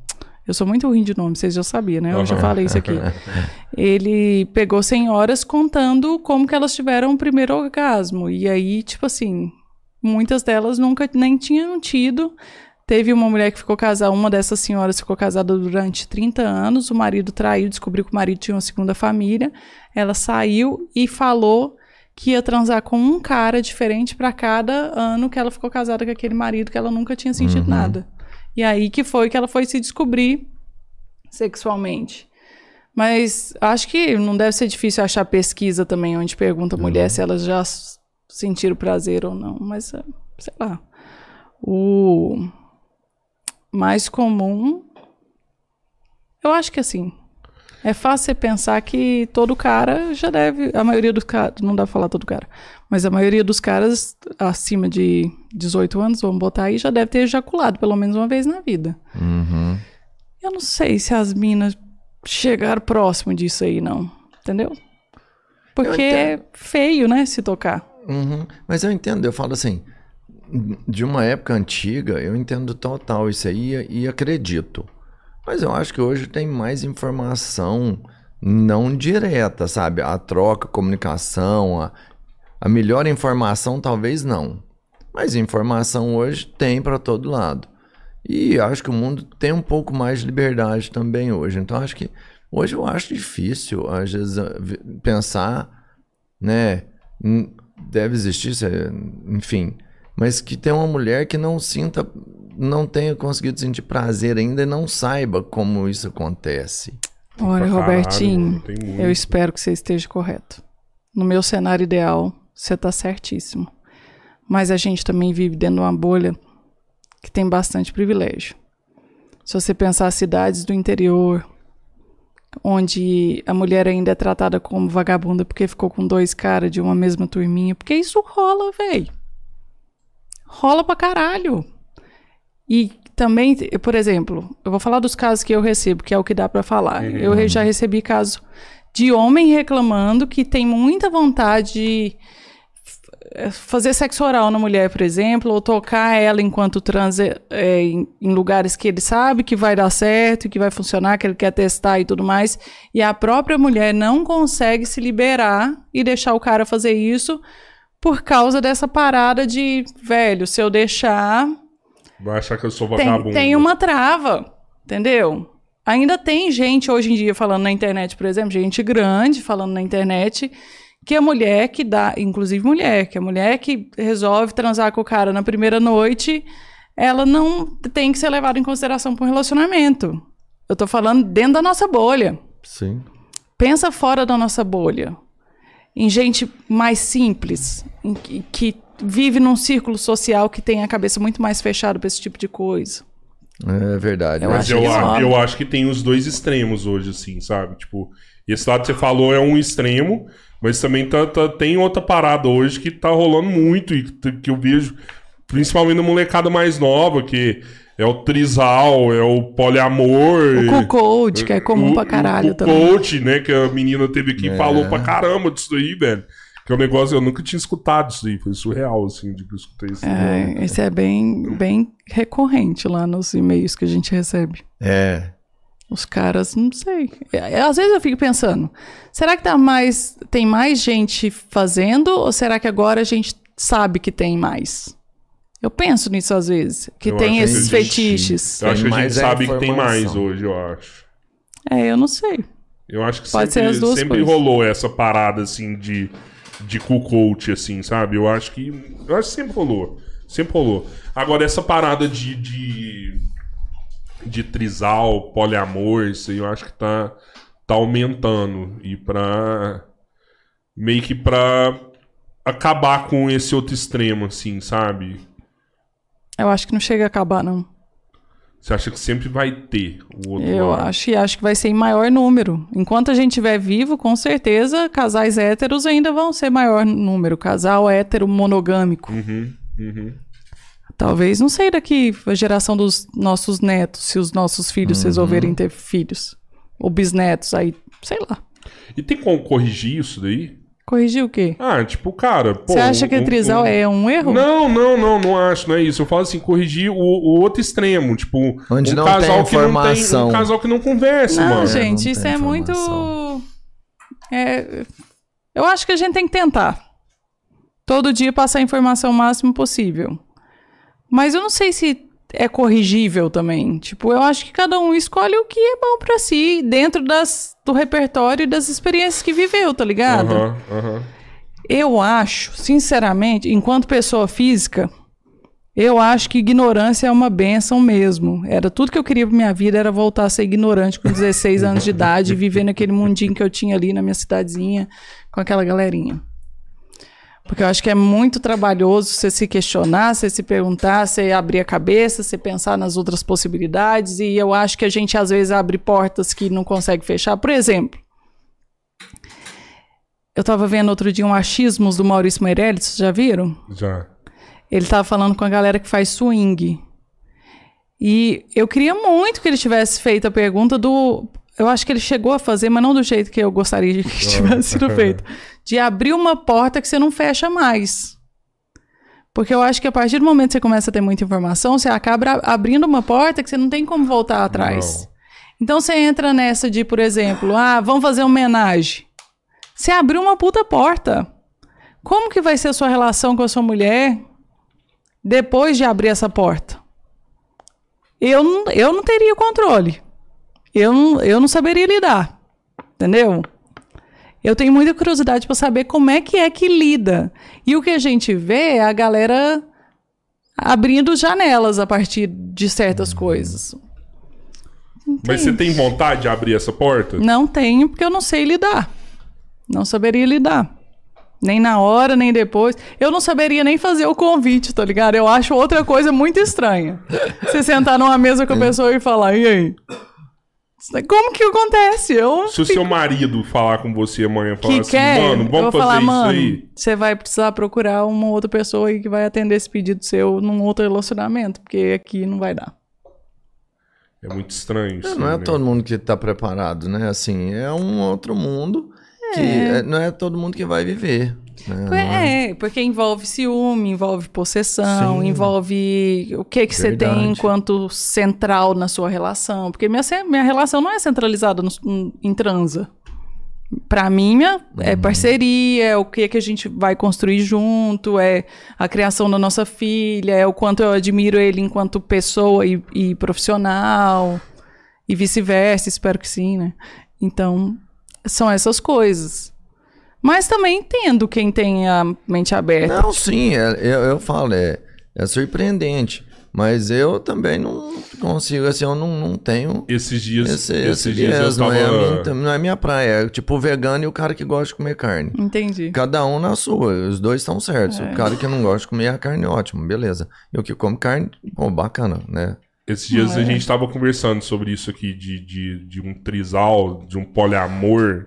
Eu sou muito ruim de nome, vocês já sabiam, né? Eu já Aham. falei isso aqui. Ele pegou senhoras contando como que elas tiveram o primeiro orgasmo. E aí, tipo assim, muitas delas nunca nem tinham tido. Teve uma mulher que ficou casada, uma dessas senhoras ficou casada durante 30 anos, o marido traiu, descobriu que o marido tinha uma segunda família. Ela saiu e falou que ia transar com um cara diferente para cada ano que ela ficou casada com aquele marido que ela nunca tinha sentido nada. E aí que foi que ela foi se descobrir sexualmente. Mas acho que não deve ser difícil achar pesquisa também onde pergunta a mulher se elas já sentiram prazer ou não. Mas, é, sei lá. O mais comum. Eu acho que assim. É fácil você pensar que todo cara já deve. A maioria dos caras. Não dá pra falar todo cara. Mas a maioria dos caras acima de 18 anos, vamos botar aí, já deve ter ejaculado pelo menos uma vez na vida. Uhum. Eu não sei se as minas chegaram próximo disso aí, não. Entendeu? Porque é feio, né? Se tocar. Uhum. Mas eu entendo, eu falo assim, de uma época antiga, eu entendo total isso aí e acredito. Mas eu acho que hoje tem mais informação não direta, sabe? A troca, a comunicação, a, a melhor informação talvez não. Mas informação hoje tem para todo lado. E acho que o mundo tem um pouco mais de liberdade também hoje. Então acho que hoje eu acho difícil às vezes pensar, né? hum, Deve existir, enfim, mas que tem uma mulher que não sinta, não tenha conseguido sentir prazer ainda e não saiba como isso acontece. Olha, caralho, Robertinho, eu espero que você esteja correto. No meu cenário ideal, você tá certíssimo. Mas a gente também vive dentro de uma bolha que tem bastante privilégio. Se você pensar cidades do interior, onde a mulher ainda é tratada como vagabunda porque ficou com dois caras de uma mesma turminha, porque isso rola, velho. Rola pra caralho. E também, por exemplo, eu vou falar dos casos que eu recebo, que é o que dá pra falar. Eu re- já recebi caso de homem reclamando que tem muita vontade de fazer sexo oral na mulher, por exemplo, ou tocar ela enquanto transa é, em, em lugares que ele sabe que vai dar certo, que vai funcionar, que ele quer testar e tudo mais, e a própria mulher não consegue se liberar e deixar o cara fazer isso por causa dessa parada de, velho, se eu deixar, Vai achar que eu sou tem, vagabundo. tem uma trava, entendeu? Ainda tem gente hoje em dia falando na internet, por exemplo, gente grande falando na internet, que a mulher que dá, inclusive mulher, que a mulher que resolve transar com o cara na primeira noite, ela não tem que ser levada em consideração para um relacionamento. Eu tô falando dentro da nossa bolha. Sim. Pensa fora da nossa bolha. Em gente mais simples, em que, que vive num círculo social que tem a cabeça muito mais fechada pra esse tipo de coisa. É verdade. Eu Mas acho eu, que a- eu acho que tem os dois extremos hoje, assim, sabe? Tipo, esse lado que você falou é um extremo, mas também tá, tá- tem outra parada hoje que tá rolando muito e que, eu vejo, principalmente na molecada mais nova, que é o trisal, é o poliamor. O code, que é comum o- pra caralho o também. coach, né? Que a menina teve aqui e falou pra caramba disso aí, velho. Que é um negócio, eu nunca tinha escutado isso aí. Foi surreal, assim, de que eu escutei isso. É, esse é bem, bem recorrente lá nos e-mails que a gente recebe. É. Os caras, não sei. É, Às vezes eu fico pensando, será que tá mais, tem mais gente fazendo ou será que agora a gente sabe que tem mais? Eu penso nisso às vezes, que Eu tem que esses existe. fetiches. Eu acho que a gente é sabe que tem mais hoje, eu acho. É, eu não sei. Eu acho que Pode sempre, ser as duas sempre rolou essa parada, assim, de, de cool coach, assim, sabe? Eu acho que. Eu acho que sempre rolou. Sempre rolou. Agora, essa parada de. de, de trisal, poliamor, isso aí eu acho que tá, tá aumentando. E pra. Meio que pra acabar com esse outro extremo, assim, sabe? Eu acho que não chega a acabar, não. Você acha que sempre vai ter o outro Eu lado? acho e acho que vai ser em maior número. Enquanto a gente estiver vivo, com certeza, casais héteros ainda vão ser maior número. Casal hétero monogâmico. Uhum, uhum. Talvez, não sei daqui a geração dos nossos netos, se os nossos filhos resolverem ter filhos. Ou bisnetos, aí, sei lá. E tem como corrigir isso daí? Corrigir o quê? Ah, tipo, cara, pô. Você acha que um- trisal um- é um erro? Não, não, não, não acho, não é isso. Eu falo assim, corrigir o, o outro extremo, tipo, Onde um não casal tem que não tem, informação. um casal que não conversa, Não, mano. gente, não isso é muito. informação. É, eu acho que a gente tem que tentar. Todo dia passar a informação o máximo possível. Mas eu não sei se é corrigível também. Tipo, eu acho que cada um escolhe o que é bom pra si, dentro das, do repertório e das experiências que viveu, tá ligado? Aham, aham. Eu acho, sinceramente, enquanto pessoa física, eu acho que ignorância é uma benção mesmo. Era tudo que eu queria pra minha vida, era voltar a ser ignorante com 16 anos de idade, viver naquele mundinho que eu tinha ali na minha cidadezinha, com aquela galerinha. Porque eu acho que é muito trabalhoso você se questionar, você se perguntar, você abrir a cabeça, você pensar nas outras possibilidades. E eu acho que a gente às vezes abre portas que não consegue fechar. Por exemplo, eu tava vendo outro dia um achismos do Maurício Meirelles, vocês já viram? Já. Ele tava falando com a galera que faz swing. E eu queria muito que ele tivesse feito a pergunta do. Eu acho que ele chegou a fazer, mas não do jeito que eu gostaria de que tivesse sido feito. De abrir uma porta que você não fecha mais. Porque eu acho que a partir do momento que você começa a ter muita informação, você acaba abrindo uma porta que você não tem como voltar atrás. Não. Então você entra nessa de, por exemplo, ah, vamos fazer uma homenagem. Você abriu uma puta porta. Como que vai ser a sua relação com a sua mulher depois de abrir essa porta? Eu não, eu não teria controle. Eu não, eu não saberia lidar. Entendeu? Eu tenho muita curiosidade para saber como é que é que lida. E o que a gente vê é a galera abrindo janelas a partir de certas coisas. Mas você tem vontade de abrir essa porta? Não tenho, porque eu não sei lidar. Não saberia lidar. Nem na hora, nem depois. Eu não saberia nem fazer o convite, tá ligado? Eu acho outra coisa muito estranha. Você sentar numa mesa com a pessoa e falar, e aí? Como que acontece? Eu Se o seu marido falar com você amanhã e falar que assim, quer, mano, eu vou vamos fazer falar, isso mano, aí. você vai precisar procurar uma outra pessoa aí que vai atender esse pedido seu num outro relacionamento, porque aqui não vai dar. É muito estranho isso. É, não é né? todo mundo que tá preparado, né? Assim, é um outro mundo que é, não é todo mundo que vai viver. Né? É- É, porque envolve ciúme, envolve possessão, Sim. envolve o que que você tem enquanto central na sua relação. Porque minha, minha relação não é centralizada no- em transa. Pra mim, minha, é parceria, é o que que a gente vai construir junto, é a criação da nossa filha, é o quanto eu admiro ele enquanto pessoa e, e profissional, e vice-versa, espero que sim, né? Então, são essas coisas. Mas também entendo quem tem a mente aberta. Não, sim, é- eu, eu falo, é, é surpreendente. Mas eu também não consigo, assim, eu não, não tenho Esses dias, esse, esses esse dias viés, eu não, é tava... minha, não é minha praia. É tipo o vegano e o cara que gosta de comer carne. Entendi. Cada um na sua, os dois estão certos. É. O cara que não gosta de comer a carne, ótimo, beleza. E o que come carne, pô, bacana, né? Esses dias Não a é? gente tava conversando sobre isso aqui, de, de, de um trisal, de um poliamor.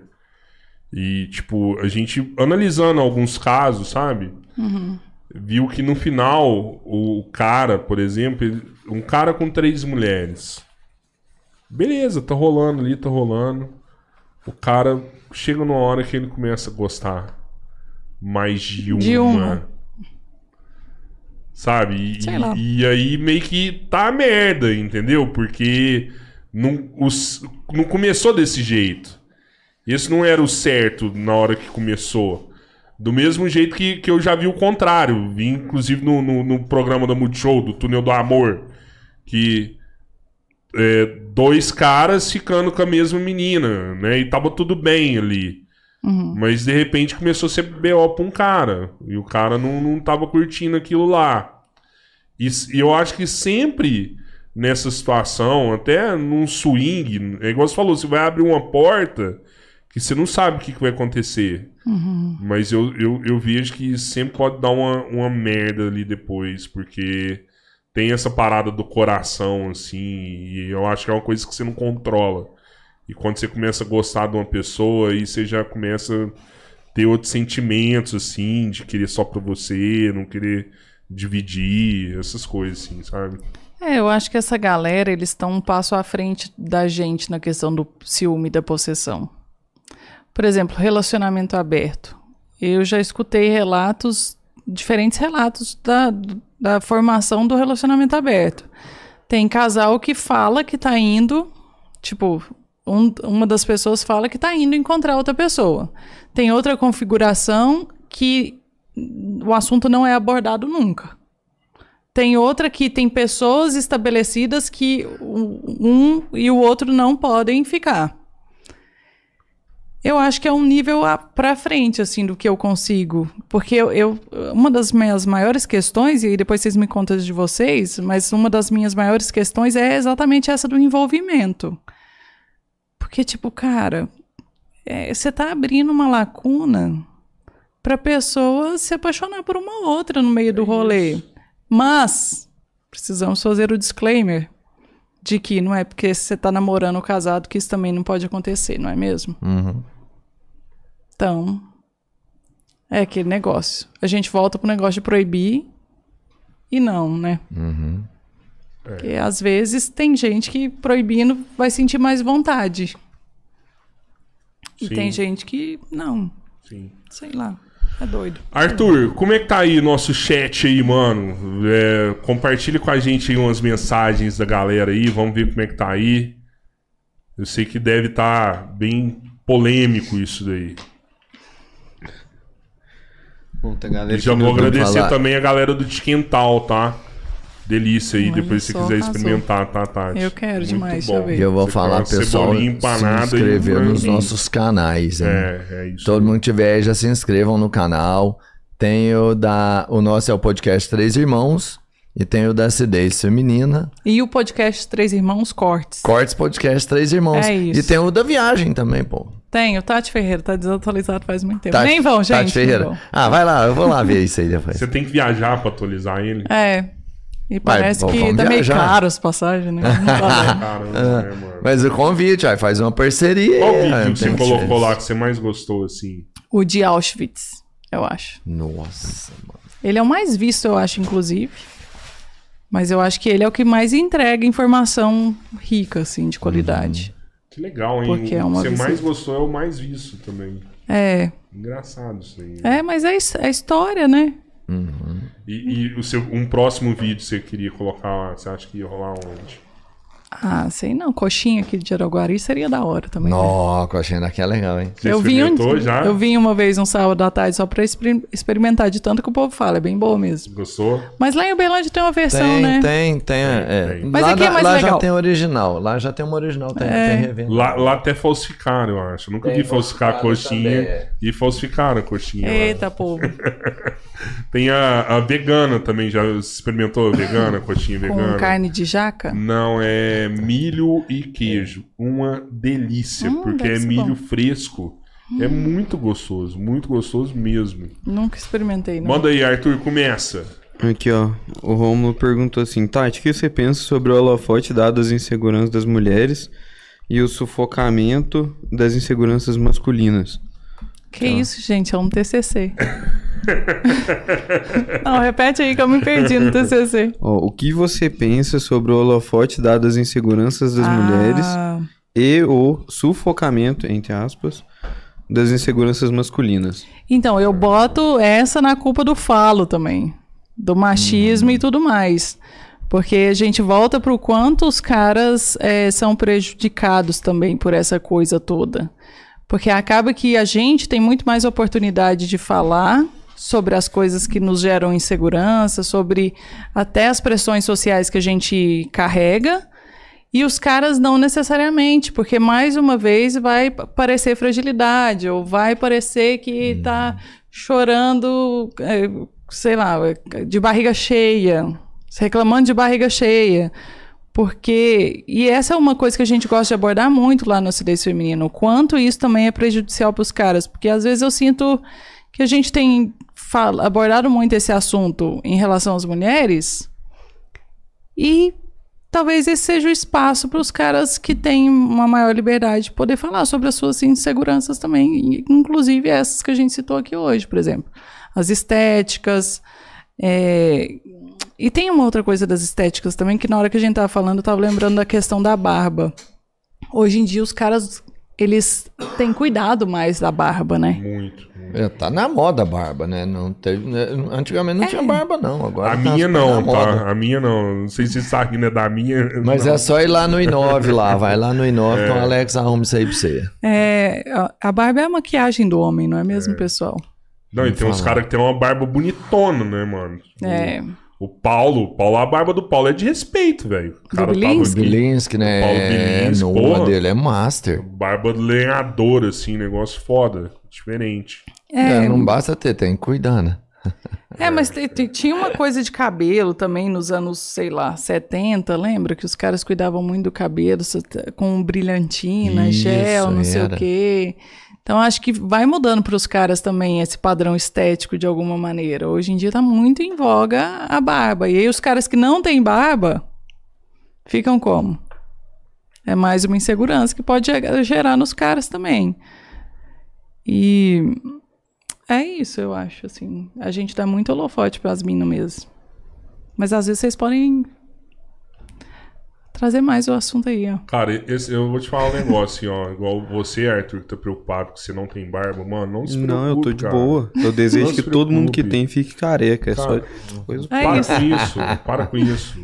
E, tipo, a gente analisando alguns casos, sabe? Viu que no final, o cara, por exemplo, um cara com três mulheres. Beleza, tá rolando ali, tá rolando. O cara chega numa hora que ele começa a gostar mais de uma. De uma. Sabe? E, Sei lá. e aí meio que tá a merda, entendeu? Porque não, os, não começou desse jeito. Esse não era o certo na hora que começou. Do mesmo jeito que, que eu já vi o contrário. Vi, inclusive, no, no, no programa da Multishow, do Túnel do Amor. Que é, dois caras ficando com a mesma menina, né? E tava tudo bem ali. Mas de repente começou a ser BO pra um cara. E o cara não, não tava curtindo aquilo lá. E, e eu acho que sempre nessa situação, até num swing, é igual você falou, você vai abrir uma porta que você não sabe o que, que vai acontecer. Mas eu, eu, eu vejo que sempre pode dar uma, uma merda ali depois, porque tem essa parada do coração, assim, e eu acho que é uma coisa que você não controla. E quando você começa a gostar de uma pessoa, aí você já começa a ter outros sentimentos, assim, de querer só pra você, não querer dividir, essas coisas, assim, sabe? É, eu acho que essa galera, eles estão um passo à frente da gente na questão do ciúme e da possessão. Por exemplo, relacionamento aberto. Eu já escutei relatos, diferentes relatos da, da formação do relacionamento aberto. Tem casal que fala que tá indo, tipo, um- uma das pessoas fala que tá indo encontrar outra pessoa. Tem outra configuração que o assunto não é abordado nunca. Tem outra que tem pessoas estabelecidas que um e o outro não podem ficar. Eu acho que é um nível a- pra frente, assim, do que eu consigo. Porque eu, eu- uma das minhas maiores questões, e aí depois vocês me contam de vocês, mas uma das minhas maiores questões é exatamente essa do envolvimento. Porque, tipo, cara, é, você tá abrindo uma lacuna pra pessoa se apaixonar por uma outra no meio do rolê. Mas precisamos fazer o disclaimer de que não é porque você tá namorando ou casado que isso também não pode acontecer, não é mesmo? Uhum. Então, é aquele negócio. A gente volta pro negócio de proibir e não, né? Uhum. Porque às vezes tem gente que proibindo vai sentir mais vontade. E Sim. tem gente que não, Sim. sei lá, é doido. Arthur, como é que tá aí nosso chat aí, mano? É, compartilha com a gente aí umas mensagens da galera aí, vamos ver como é que tá aí. Eu sei que deve estar bem polêmico isso daí. Puta, galera. E já vou agradecer falar. também a galera do Tiquental, tá? Delícia aí, Olha depois se quiser arrasou. experimentar, tá, Tati? Eu quero Muito demais, bom. deixa eu ver. E eu vou Você falar, pessoal, se inscrever nos nossos canais, hein? É, é isso. Todo mundo que tiver, já se inscrevam no canal. Tem o da. O nosso é o podcast Três Irmãos. E tem o da acidez feminina. E o podcast Três Irmãos Cortes. Cortes Podcast Três Irmãos. É isso. E tem o da viagem também, pô. Tem, o Tati Ferreira, tá desatualizado faz muito tempo. Tati- nem vão, gente. Tati Ferreira. vão. Ah, vai lá, eu vou lá ver isso aí depois. Você tem que viajar pra atualizar ele. É. E parece que tá meio viajar. caro as passagens, né? Não tá. Caramba, mano? Mas o convite, aí faz uma parceria. Qual é, vídeo que você colocou lá que você mais gostou, assim? o de Auschwitz, eu acho. Nossa, mano. Ele é o mais visto, eu acho, inclusive. Mas eu acho que ele é o que mais entrega informação rica, assim, de qualidade. Que legal, hein? Porque é o uma que você visita. mais gostou é o mais visto também. É. Engraçado isso aí. É, mas é, é história, né? Uhum. E, e o seu, um próximo vídeo você queria colocar lá, você acha que ia rolar onde? Ah, sei não. Coxinha aqui de Araguari seria da hora também. né? Nó, coxinha daqui é legal, hein? Você eu vim, um, já? eu vim uma vez um sábado à tarde só pra exper- experimentar de tanto que o povo fala. É bem boa mesmo. Gostou? Mas lá em Uberlândia tem uma versão, Tem, né? tem, tem, é. tem. Mas lá aqui é mais lá já legal. tem original. Lá já tem uma original, tem, É. tem revenda. Lá, lá até falsificaram, eu acho. Eu nunca Tem vi falsificar a coxinha também, é. e falsificaram a coxinha. lá. Eita, povo. Tem a, a vegana também, já experimentou a vegana, coxinha vegana? Com carne de jaca? Não, é milho e queijo. Uma delícia, Hum, porque é milho bom. Hum. fresco. É muito gostoso, muito gostoso mesmo. Nunca experimentei, não. Manda aí, Arthur, começa. Aqui, ó. O Romulo perguntou assim: Tati, o que você pensa sobre o holofote dado às inseguranças das mulheres e o sufocamento das inseguranças masculinas? Que isso, gente? É um TCC. não, repete aí que eu me perdi no TCC. Ó, o que você pensa sobre o holofote dado às inseguranças das Ah, mulheres e o sufocamento, entre aspas, das inseguranças masculinas? Então, eu boto essa na culpa do falo também. Do machismo e tudo mais. Porque a gente volta pro quanto os caras eh, são prejudicados também por essa coisa toda. Porque acaba que a gente tem muito mais oportunidade de falar sobre as coisas que nos geram insegurança, sobre até as pressões sociais que a gente carrega. E os caras não necessariamente, porque mais uma vez vai pa- parecer fragilidade, ou vai parecer que tá chorando, eh, sei lá, de barriga cheia, reclamando de barriga cheia. Porque, e essa é uma coisa que a gente gosta de abordar muito lá no acidez feminino, o quanto isso também é prejudicial para os caras, porque às vezes eu sinto que a gente tem fala- abordado muito esse assunto em relação às mulheres, e talvez esse seja o espaço para os caras que têm uma maior liberdade de poder falar sobre as suas inseguranças também, inclusive essas que a gente citou aqui hoje, por exemplo. As estéticas. é, E tem uma outra coisa das estéticas também, que na hora que a gente tava falando, eu tava lembrando da questão da barba. Hoje em dia os caras, eles têm cuidado mais da barba, né? Muito. É, tá na moda a barba, né? Não teve, né? Antigamente não tinha barba, não. Agora A tá minha não, tá? A minha não. Não sei se essa aqui não é da minha. Mas não. é só ir lá no Inove lá, vai lá no Inove É. que o Alex arruma isso aí pra você. É, a- barba é a maquiagem do homem, não é mesmo, pessoal? Não, e tem uns falar. caras que tem uma barba bonitona, né, mano? É. O, o Paulo, o Paulo, a barba do Paulo é de respeito, velho. O cara Bilinski? aqui, Bilinski, né? Paulo Bilinski, no porra. uma dele é master. Barba lenhadora, assim, negócio foda. Diferente. É, É, não basta ter, tem que cuidar, né? É, mas tinha uma coisa de cabelo também nos anos, sei lá, 70, lembra? Que os caras cuidavam muito do cabelo com brilhantina, Isso, gel, não sei era. o quê. Então acho que vai mudando para os caras também esse padrão estético de alguma maneira. Hoje em dia tá muito em voga a barba. E aí os caras que não têm barba ficam como? É mais uma insegurança que pode ge- gerar nos caras também. E é isso, eu acho, assim. A gente dá muito holofote pras minas mesmo. Mas às vezes vocês podem trazer mais o assunto aí, ó. Cara, esse- eu vou te falar um negócio, assim, ó. Igual você, Arthur, que tá preocupado que você não tem barba. Mano, não se preocupe, Não, eu tô de cara. boa. Eu desejo se que todo mundo que tem fique careca. É Cara, só coisa É para isso. com isso, para com isso.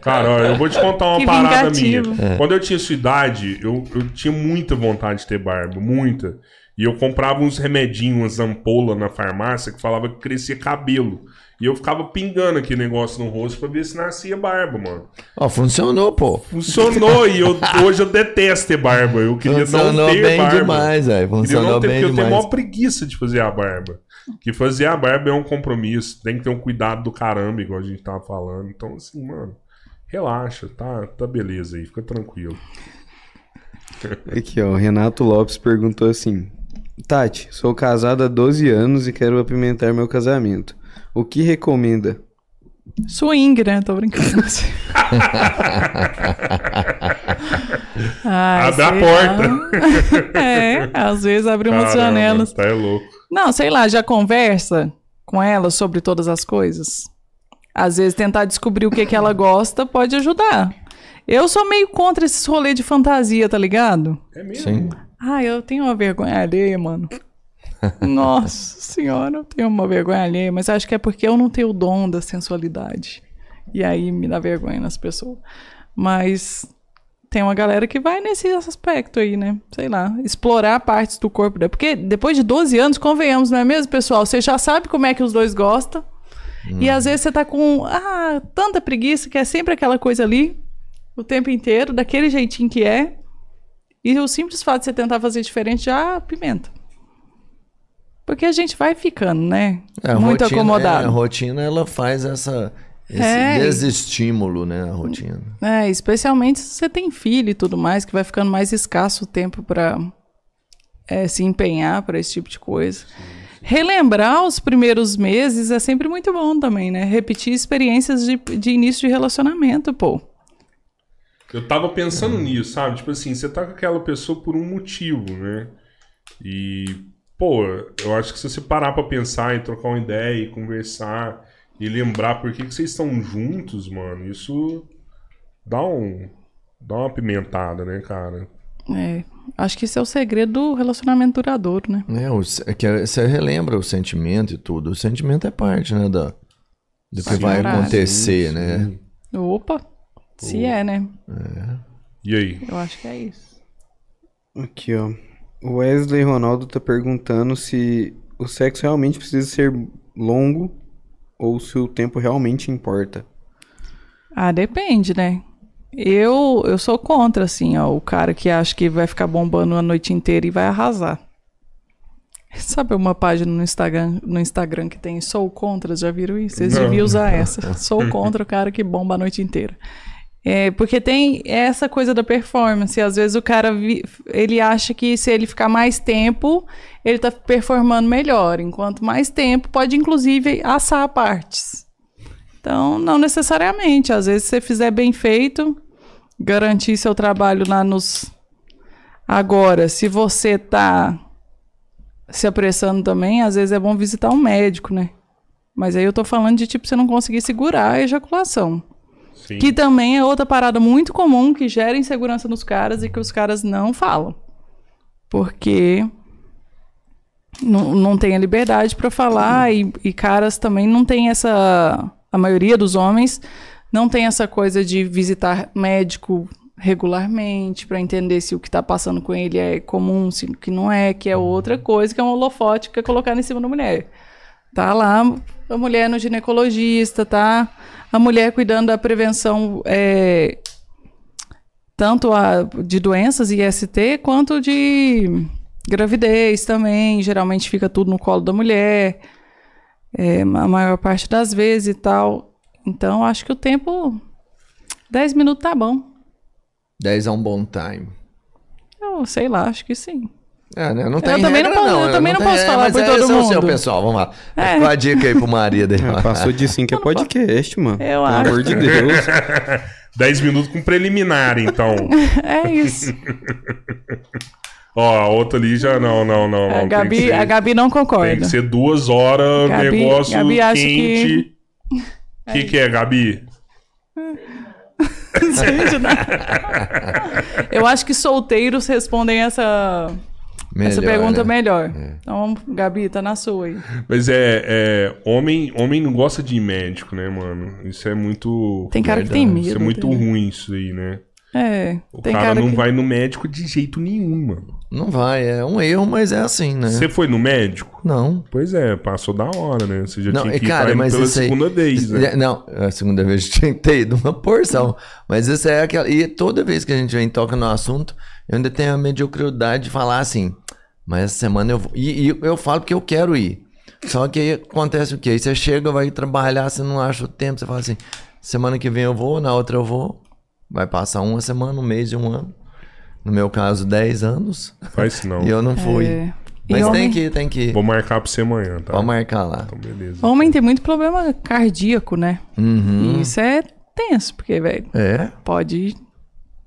Cara, ó, eu vou te contar uma Que parada vingativo. minha. Quando eu tinha sua idade, eu, eu tinha muita vontade de ter barba, muita. E eu comprava uns remedinhos, umas ampolas na farmácia que falava que crescia cabelo. E eu ficava pingando aquele negócio no rosto pra ver se nascia barba, mano. Ó, funcionou, pô. Funcionou e eu, hoje eu detesto ter barba. Eu queria não Funcionou ter bem barba. demais, velho. Queria não Funcionou ter, bem porque eu tenho demais. maior preguiça de fazer a barba. Que fazer a barba é um compromisso. Tem que ter um cuidado do caramba, igual a gente tava falando. Então, assim, mano, relaxa, tá, tá beleza aí, fica tranquilo. Aqui, ó. o Renato Lopes perguntou assim: Tati, sou casado há 12 anos e quero apimentar meu casamento. O que recomenda? Swing, né? Tô brincando. Ai, Abre a porta. é, às vezes abre umas Caramba, janelas. Tá é louco. Não, sei lá, já conversa com ela sobre todas as coisas. Às vezes tentar descobrir o que, que ela gosta pode ajudar. Eu sou meio contra esses rolês de fantasia, tá ligado? É mesmo? Sim. Ah, eu tenho uma vergonha alheia, mano. Nossa senhora, eu tenho uma vergonha alheia, mas acho que é porque eu não tenho o dom da sensualidade. E aí me dá vergonha nas pessoas. Mas tem uma galera que vai nesse aspecto aí, né? Sei lá, explorar partes do corpo. Porque depois de 12 anos, convenhamos, não é mesmo, pessoal? Você já sabe como é que os dois gostam. E às vezes você tá com ah, tanta preguiça que é sempre aquela coisa ali, o tempo inteiro, daquele jeitinho que é. E o simples fato de você tentar fazer diferente já pimenta. Porque a gente vai ficando, né? É, a Muito rotina- acomodado. é, a rotina, ela faz essa, esse É. desestímulo, né? A rotina. É, especialmente se você tem filho e tudo mais, que vai ficando mais escasso o tempo pra é, se empenhar para esse tipo de coisa. Relembrar os primeiros meses é sempre muito bom também, né? Repetir experiências de, de início de relacionamento, pô. Eu tava pensando nisso, sabe? Tipo assim, você tá com aquela pessoa por um motivo, né? E, pô, eu acho que se você parar pra pensar e trocar uma ideia e conversar e lembrar por que, que vocês estão juntos, mano, isso dá um. dá uma pimentada, né, cara? É, acho que esse é o segredo do relacionamento duradouro, né? É, o- é que você relembra o sentimento e tudo. O sentimento é parte, né, da, do que Sim, vai verdade. acontecer, né? Opa, se é, né? E aí? Eu acho que é isso. Aqui, ó. O Wesley Ronaldo tá perguntando se o sexo realmente precisa ser longo ou se o tempo realmente importa. Ah, depende, né? Eu, eu sou contra, assim, ó, o cara que acha que vai ficar bombando a noite inteira e vai arrasar. Sabe uma página no Instagram, no Instagram que tem Sou Contra? Já viram isso? Vocês deviam usar essa. Sou contra o cara que bomba a noite inteira. É, porque tem essa coisa da performance. Às vezes o cara ele acha que se ele ficar mais tempo, ele tá performando melhor. Enquanto mais tempo, pode inclusive assar partes. Então, não necessariamente. Às vezes, se você fizer bem feito, garantir seu trabalho lá nos. Agora, se você tá se apressando também, às vezes é bom visitar um médico, né? Mas aí eu tô falando de tipo você não conseguir segurar a ejaculação. Sim. Que também é outra parada muito comum que gera insegurança nos caras e que os caras não falam. Porque não, não tem a liberdade pra falar e, e caras também não tem essa. A maioria dos homens não tem essa coisa de visitar médico regularmente pra entender se o que tá passando com ele é comum, se o que não é, que é outra coisa, que é um holofote que é colocar em cima da mulher. Tá lá a mulher no ginecologista, tá? A mulher cuidando da prevenção é, tanto a, de doenças IST quanto de gravidez também. Geralmente fica tudo no colo da mulher, é, a maior parte das vezes e tal. Então, acho que o tempo. 10 minutos tá bom. 10 é um bom time. Eu sei lá, acho que sim. É, né? Não tem também regra, não posso- eu né? também não tem- posso é, falar mas por é, todo esse é o seu, mundo. pessoal. Vamos lá. É. A dica aí pro marido? Ah, passou de 5 é podcast, mano. Eu Pelo acho. amor de Deus. 10 minutos com preliminar, então. É isso. Ó, a outra ali já não, não, não. não A tem que Gabi, ser- a Gabi não Tem concorda. que ser duas horas, Gabi- negócio Gabi quente. O que, que é, Gabi? Eu acho que solteiros respondem essa, essa Melhor, pergunta né? melhor. Então, Gabi, tá na sua aí. Mas é, é. Homem, homem não gosta de ir médico, né, mano? Isso é muito. Tem cara que tem medo. Isso é muito né? ruim, isso aí, né? É, O tem cara, cara, não que... vai no médico de jeito nenhum, mano. Não vai, é um erro, mas é assim, né? Você foi no médico? Não. Pois é, passou da hora, né? Você já Não, tinha que ir cara, indo mas pela isso aí- segunda vez, né? É, Não, a segunda vez tinha que ter ido uma porção. Mas isso é aquela. E toda vez que a gente vem e toca no assunto, eu ainda tenho a mediocridade de falar assim. Mas essa semana eu vou. E, e eu falo porque eu quero ir. Só que aí acontece o quê? Aí você chega, vai trabalhar, você não acha o tempo, você fala assim: semana que vem eu vou, na outra eu vou. Vai passar uma semana, um mês e um ano. No meu caso, 10 anos. Faz isso não. E eu não fui. É. E Mas homem, tem que ir, tem que ir. Vou marcar pra você amanhã, tá? Pode marcar lá. Então, beleza. homem tem muito problema cardíaco, né? Uhum. E isso é tenso, porque, velho, É. pode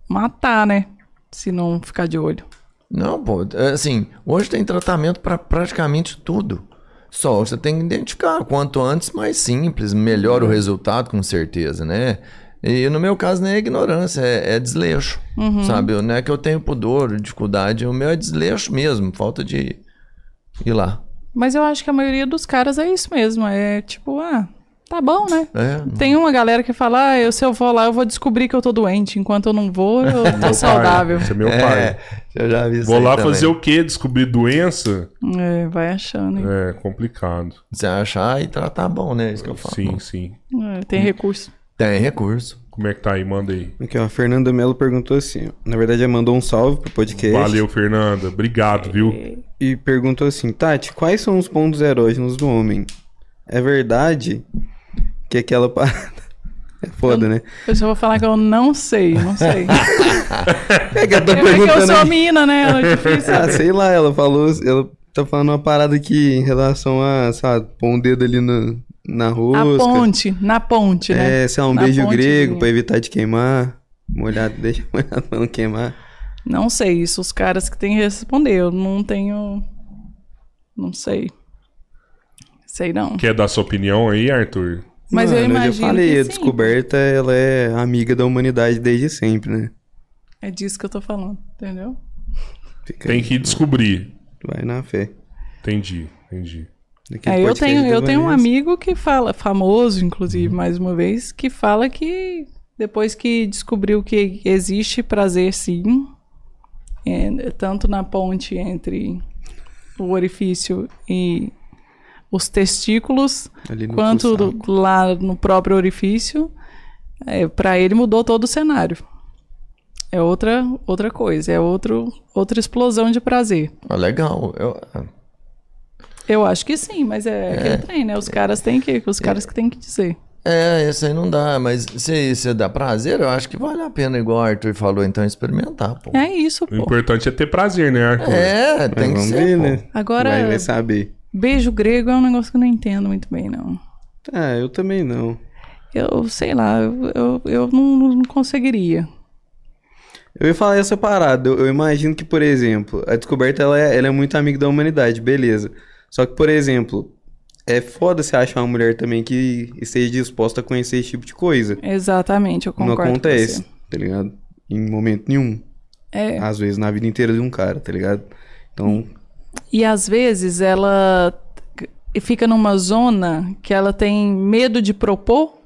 matar, né? Se não ficar de olho. Não, pô, assim, hoje tem tratamento para praticamente tudo. Só você tem que identificar quanto antes, mais simples, melhor o resultado, com certeza, né? E no meu caso não é ignorância, é, é desleixo, sabe? Não é que eu tenho pudor, dificuldade, o meu é desleixo mesmo, falta de ir lá. Mas eu acho que a maioria dos caras é isso mesmo. É tipo, ah, Tá bom, né? É. Tem uma galera que fala, ah, eu, se eu vou lá, eu vou descobrir que eu tô doente. Enquanto eu não vou, eu tô Meu saudável. Pai, esse é meu pai. É, eu já vi Vou lá também. fazer o quê? Descobrir doença? É, vai achando. hein? É complicado. Você achar e tratar bom, né? Isso que eu falo. Sim, sim. É, tem recurso. Tem recurso. Como é que tá aí? Manda aí. Aqui, ó, a Fernanda Mello perguntou assim. Na verdade, ela mandou um salve pro podcast. Valeu, Fernanda. Obrigado, viu? E perguntou assim, Tati, quais são os pontos erógenos do homem? É verdade que aquela parada... É foda, né? Eu só vou falar que eu não sei, não sei. É que eu tô É porque eu perguntando sou aqui. mina, né? É difícil. Ah, sei lá, ela falou... Ela tá falando uma parada aqui em relação a, sabe, pôr um dedo ali no, na A rosca. ponte, na ponte, né? É, sei lá, um Na beijo grego de- pra evitar de queimar. Molhado, deixa molhado pra não queimar. Não sei, isso os caras que têm que responder. Eu não tenho. Não sei. Sei não. Quer dar sua opinião aí, Arthur? Mas eu Mano, imagino. já falei, que a sim. descoberta, ela é amiga da humanidade desde sempre, né? É disso que eu tô falando, entendeu? Fica Tem que descobrir. Vai na fé. Entendi, entendi. É, eu tenho, eu tenho um amigo que fala, famoso, inclusive, mais uma vez, que fala que depois que descobriu que existe prazer sim, é, tanto na ponte entre o orifício e os testículos, Ali no quanto do- lá no próprio orifício, é, para ele mudou todo o cenário. É outra, outra coisa, é outro, outra explosão de prazer. Ah, legal. Eu, Eu acho que sim, mas é, aquele trem, né? Os caras têm que, os caras que têm que dizer. é, esse aí não dá, mas se você dá prazer, eu acho que vale a pena, igual o Arthur falou, então experimentar, pô. É isso, O pô. importante é ter prazer, né, Arthur? É, tem que ser, ver, pô. né? Agora, Vai, vai saber. Beijo grego é um negócio que eu não entendo muito bem, não. Ah, eu também não. Eu sei lá, eu, eu, eu não, não conseguiria. Eu ia falar essa parada. Eu, eu imagino que, por exemplo, a descoberta ela é, ela é muito amiga da humanidade, beleza. Só que, por exemplo, é foda você achar uma mulher também que esteja disposta a conhecer esse tipo de coisa. Exatamente, eu não concordo com acontece, tá ligado? Em momento nenhum. É, Às vezes na vida inteira de um cara, tá ligado? Então, e às vezes ela fica numa zona que ela tem medo de propor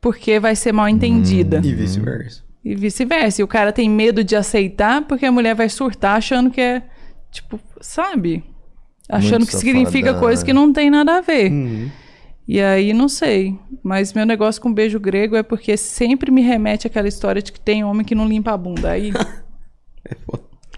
porque vai ser mal entendida. e vice-versa. E vice-versa. E o cara tem medo de aceitar porque a mulher vai surtar achando que é, tipo, sabe? Achando Muito que significa safada, coisa né? que não tem nada a ver. Uhum. E aí, não sei. Mas meu negócio com beijo grego é porque sempre me remete àquela história de que tem homem que não limpa a bunda. Aí.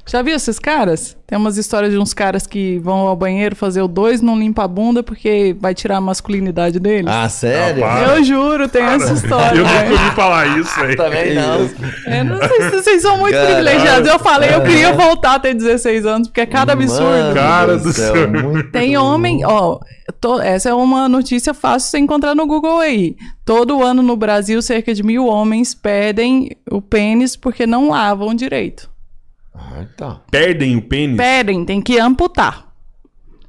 É. Já viu esses caras? Tem umas histórias de uns caras que vão ao banheiro fazer o dois, não limpa a bunda porque vai tirar a masculinidade deles. Ah, sério? Rapaz. Eu juro, tem essa história. Eu nunca velho. ouvi falar isso, velho. Também não. Eu não sei se vocês são muito Caralho. privilegiados. Eu falei, eu queria voltar a ter 16 anos, porque é cada absurdo. Mano Cara do céu. muito- Tem homem, ó, to- essa é uma notícia fácil de você encontrar no Google aí. Todo ano no Brasil, cerca de mil homens perdem o pênis porque não lavam direito. Ah, tá. Perdem o pênis? Pedem, tem que amputar.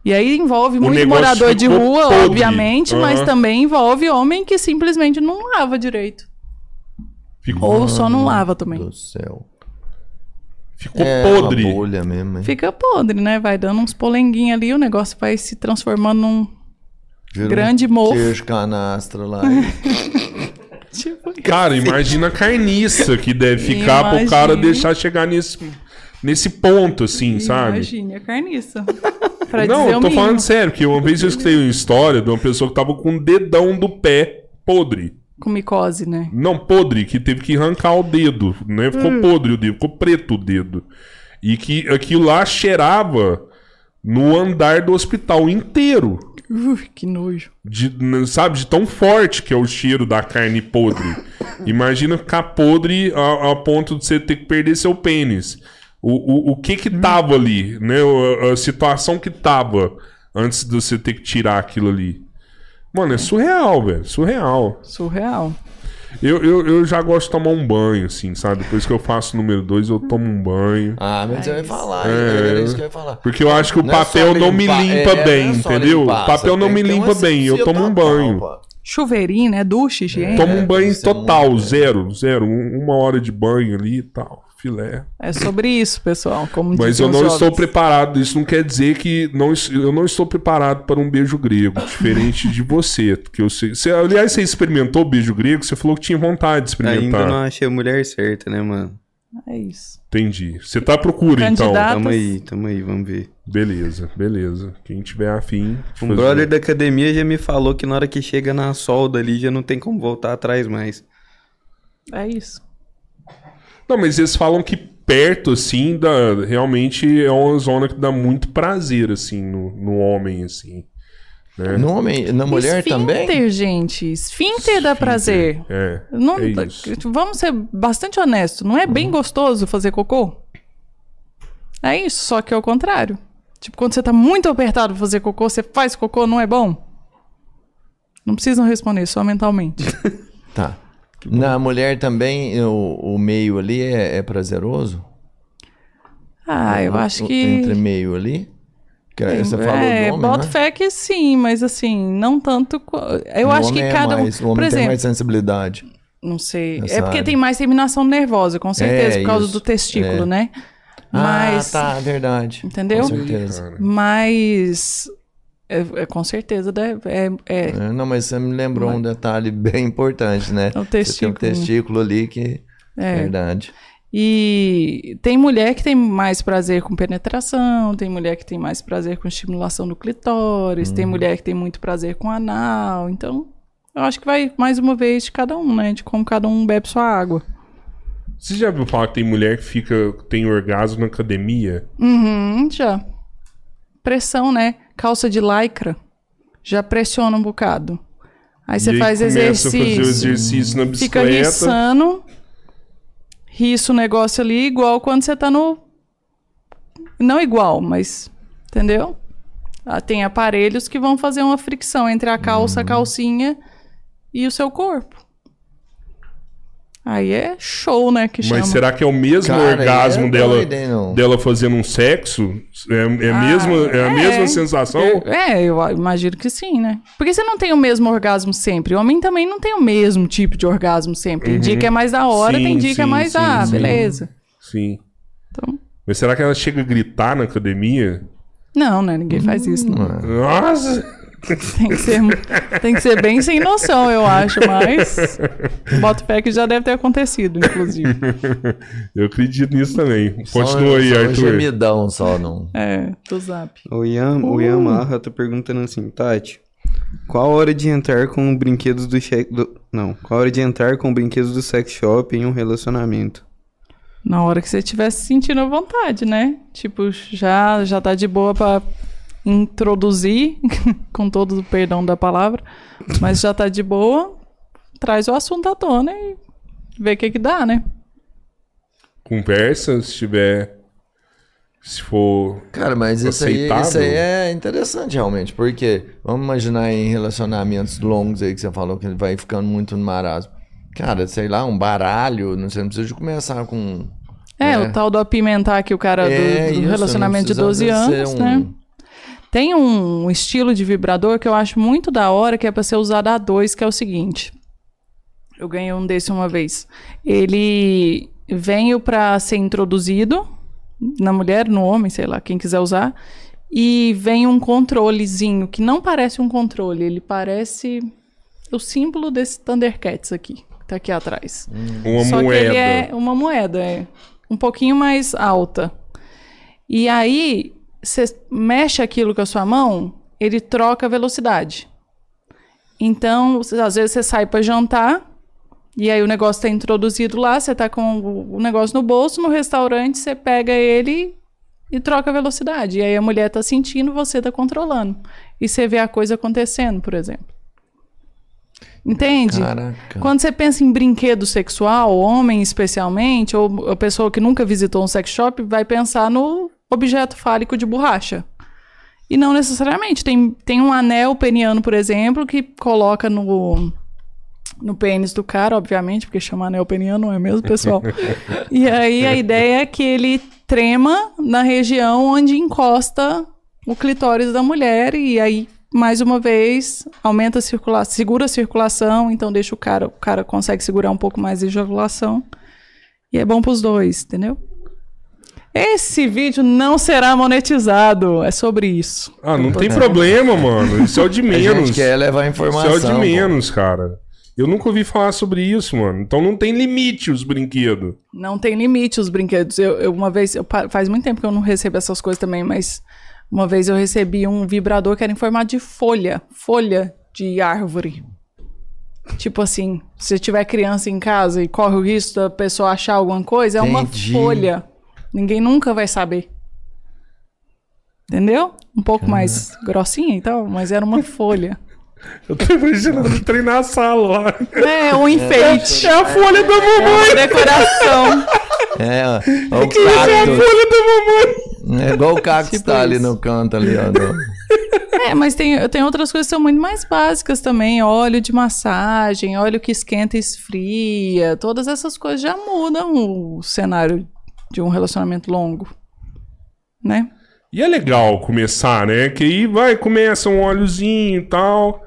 E aí envolve O muito morador de rua, podre. obviamente, mas Aham. também envolve homem que simplesmente não lava direito. Ficou, Ou só não lava também. Do céu. ficou É podre. uma bolha mesmo, hein? Fica podre, né? Vai dando uns polenguinhos ali, o negócio vai se transformando num Vira um grande mofo. Queijo canastra lá. tipo. Cara, imagina a carniça que deve ficar pro Imagine. cara deixar chegar nesse, nesse ponto, assim, sabe? Imagine a carniça. Não, eu tô falando sério, que uma vez eu escutei uma história de uma pessoa que tava com o dedão do pé podre. Com micose, né? Não, podre, que teve que arrancar o dedo, né? Ficou Hum. podre o dedo, ficou preto o dedo. E que aquilo lá cheirava no andar do hospital inteiro. Ui, que nojo. De, sabe, de tão forte que é o cheiro da carne podre. Imagina ficar podre a, a ponto de você ter que perder seu pênis. O, o, o que que tava ali, né? A, a situação que tava antes de você ter que tirar aquilo ali. Mano, é surreal, velho. Surreal. Surreal. Eu, eu, eu já gosto de tomar um banho, assim, sabe? Depois que eu faço o número 2, eu tomo um banho. Ah, mas eu ia falar, É. era isso que eu ia falar. Porque eu acho que o Não é papel só não me limpar, limpa é, bem, é entendeu? limpar, o papel não me limpa bem, eu tomo um total, banho. Chuveirinho, né? Ducha, higiênico. Tomo um banho é total, muito- zero, zero. um- Uma hora de banho ali e tal. Filé. É sobre isso, pessoal. Como Mas eu não jovens. estou preparado. Isso não quer dizer que não, eu não estou preparado para um beijo grego, diferente de você. Que eu sei, você- aliás, você experimentou o beijo grego? Você falou que tinha vontade de experimentar. Ainda não achei a mulher certa, né, mano? É isso. Entendi. Você tá à procura, então. Tamo aí, tamo aí, vamos ver. Beleza, beleza. Quem tiver afim. Um fazer- brother da academia já me falou que na hora que chega na solda ali já não tem como voltar atrás mais. É isso. Não, mas eles falam que perto, assim, dá, realmente é uma zona que dá muito prazer, assim, no, no homem, assim. Né? No homem, na mulher Esfínter, também? gente. Esfínter dá prazer. É. Não, é isso. Vamos ser bastante honestos. Não é bem gostoso fazer cocô? É isso, só que é o contrário. Tipo, quando você tá muito apertado pra fazer cocô, você faz cocô, não é bom? Não precisam responder, só mentalmente. Tá. Na mulher também, o, o meio ali é, é prazeroso? Ah, eu O- acho que. Entre meio ali? Que você falou é, do homem, boto né? fé que sim, mas assim, não tanto. Eu O acho que é cada um. mais- O homem Por tem exemplo, mais sensibilidade. não sei. É porque área. tem mais terminação nervosa, com certeza, É, por causa isso. do testículo, É. né? Mas. Ah, tá, verdade. Entendeu? Com certeza. Mas. É, é, com certeza deve. É, é, É, não, mas você me lembrou um detalhe bem importante, né? É o Você tem um testículo. testículo ali que... é. Verdade. E tem mulher que tem mais prazer com penetração, tem mulher que tem mais prazer com estimulação do clitóris, Uhum. tem mulher que tem muito prazer com anal. Então, eu acho que vai mais uma vez de cada um, né? De como cada um bebe sua água. Você já viu falar que tem mulher que fica, tem orgasmo na academia? Uhum, já. Pressão, né? Calça de lycra já pressiona um bocado. Aí você E faz exercício. exercício na Fica riçando. Riça o negócio ali, igual quando você tá no. Não igual, mas. Entendeu? Ah, Tem aparelhos que vão fazer uma fricção entre a calça, a Uhum. calcinha e o seu corpo. Aí é show, né? Que chama. Mas será que é o mesmo Cara, orgasmo é dela, doido, dela fazendo um sexo? É, é, Ah, mesmo, é a é. mesma sensação? É, eu imagino que sim, né? Porque você não tem o mesmo orgasmo sempre. O homem também não tem o mesmo tipo de orgasmo sempre. Tem dia que é mais da hora, Uhum. Sim, tem dia que é sim, mais, sim, ah, sim. beleza. Sim. Então, Mas será que ela chega a gritar na academia? não, né? Ninguém faz isso, não. Nossa! Tem que ser, tem que ser bem sem noção, eu acho, mas. Boto fé que já deve ter acontecido, inclusive. Eu acredito nisso também. Só- Continua aí, só um Arthur. gemidão só, não. É, do zap. O Ian, o Ian Marra tá perguntando assim, Tati, qual a hora de entrar com brinquedos do, che... do... Não, qual a hora de entrar com brinquedos do sex shop em um relacionamento? Na hora que você estiver se sentindo à vontade, né? Tipo, já, já tá de boa pra introduzir, com todo o perdão da palavra, mas já tá de boa, traz o assunto à tona e vê o que que dá, né? Conversa, se tiver. Se for. Cara, mas isso aí, isso aí é interessante realmente, porque vamos imaginar em relacionamentos longos aí que você falou que vai ficando muito no marasmo. Cara, sei lá, um baralho, não sei, não precisa de começar com. É, É. o tal do apimentar aqui o cara do- É, do, isso, relacionamento de não 12 precisa anos, ser né? Tem um estilo de vibrador que eu acho muito da hora, que é pra ser usado a dois, que é o seguinte. Eu ganhei um desse uma vez. Ele veio pra ser introduzido na mulher, no homem, sei lá, quem quiser usar. E vem um controlezinho, que não parece um controle, ele parece o símbolo desse Thundercats aqui, que tá aqui atrás. Uma Só moeda. que ele é uma moeda, é um pouquinho mais alta. E aí, você mexe aquilo com a sua mão, ele troca a velocidade. Então, às vezes você sai para jantar, e aí o negócio tá introduzido lá, você tá com o- negócio no bolso, no restaurante você pega ele e troca a velocidade. E aí a mulher tá sentindo, você tá controlando. E você vê a coisa acontecendo, por exemplo. Entende? Caraca. Quando você pensa em brinquedo sexual, homem especialmente, ou a pessoa que nunca visitou um sex shop, vai pensar no objeto fálico de borracha. E não necessariamente. Tem, tem um anel peniano, por exemplo, que coloca no, no pênis do cara, obviamente, porque chama anel peniano, não é mesmo, pessoal? e aí a ideia é que ele trema na região onde encosta o clitóris da mulher e aí mais uma vez aumenta a circulação, segura a circulação, então deixa o cara, o cara consegue segurar um pouco mais a ejaculação E é bom pros dois, entendeu? Esse vídeo não será monetizado. É sobre isso. Ah, não tem problema, mano. Isso é o de A menos. gente quer levar Isso informação. é o de pô. menos, cara. Eu nunca ouvi falar sobre isso, mano. Então não tem limite os brinquedos. Não tem limite os brinquedos. Eu, eu uma vez, eu faz muito tempo que eu não recebo essas coisas também, mas uma vez eu recebi um vibrador que era em formato de folha, folha de árvore. Tipo assim, se tiver criança em casa e corre o risco da pessoa achar alguma coisa, é uma folha. Ninguém nunca vai saber. Entendeu? Um pouco mais grossinha então, mas era uma folha. Eu tô imaginando treinar a sala lá. É, um enfeite. É a folha da mamãe. Decoração. É, ó, o É a cacto. folha da mamãe. É igual o cacto Tipo tá ali no canto ali, ó. É, mas tem, tem outras coisas que são muito mais básicas também. Óleo de massagem, óleo que esquenta e esfria. Todas essas coisas já mudam o cenário de um relacionamento longo. Né? E é legal começar, né? Que aí vai, começa um óleozinho e tal.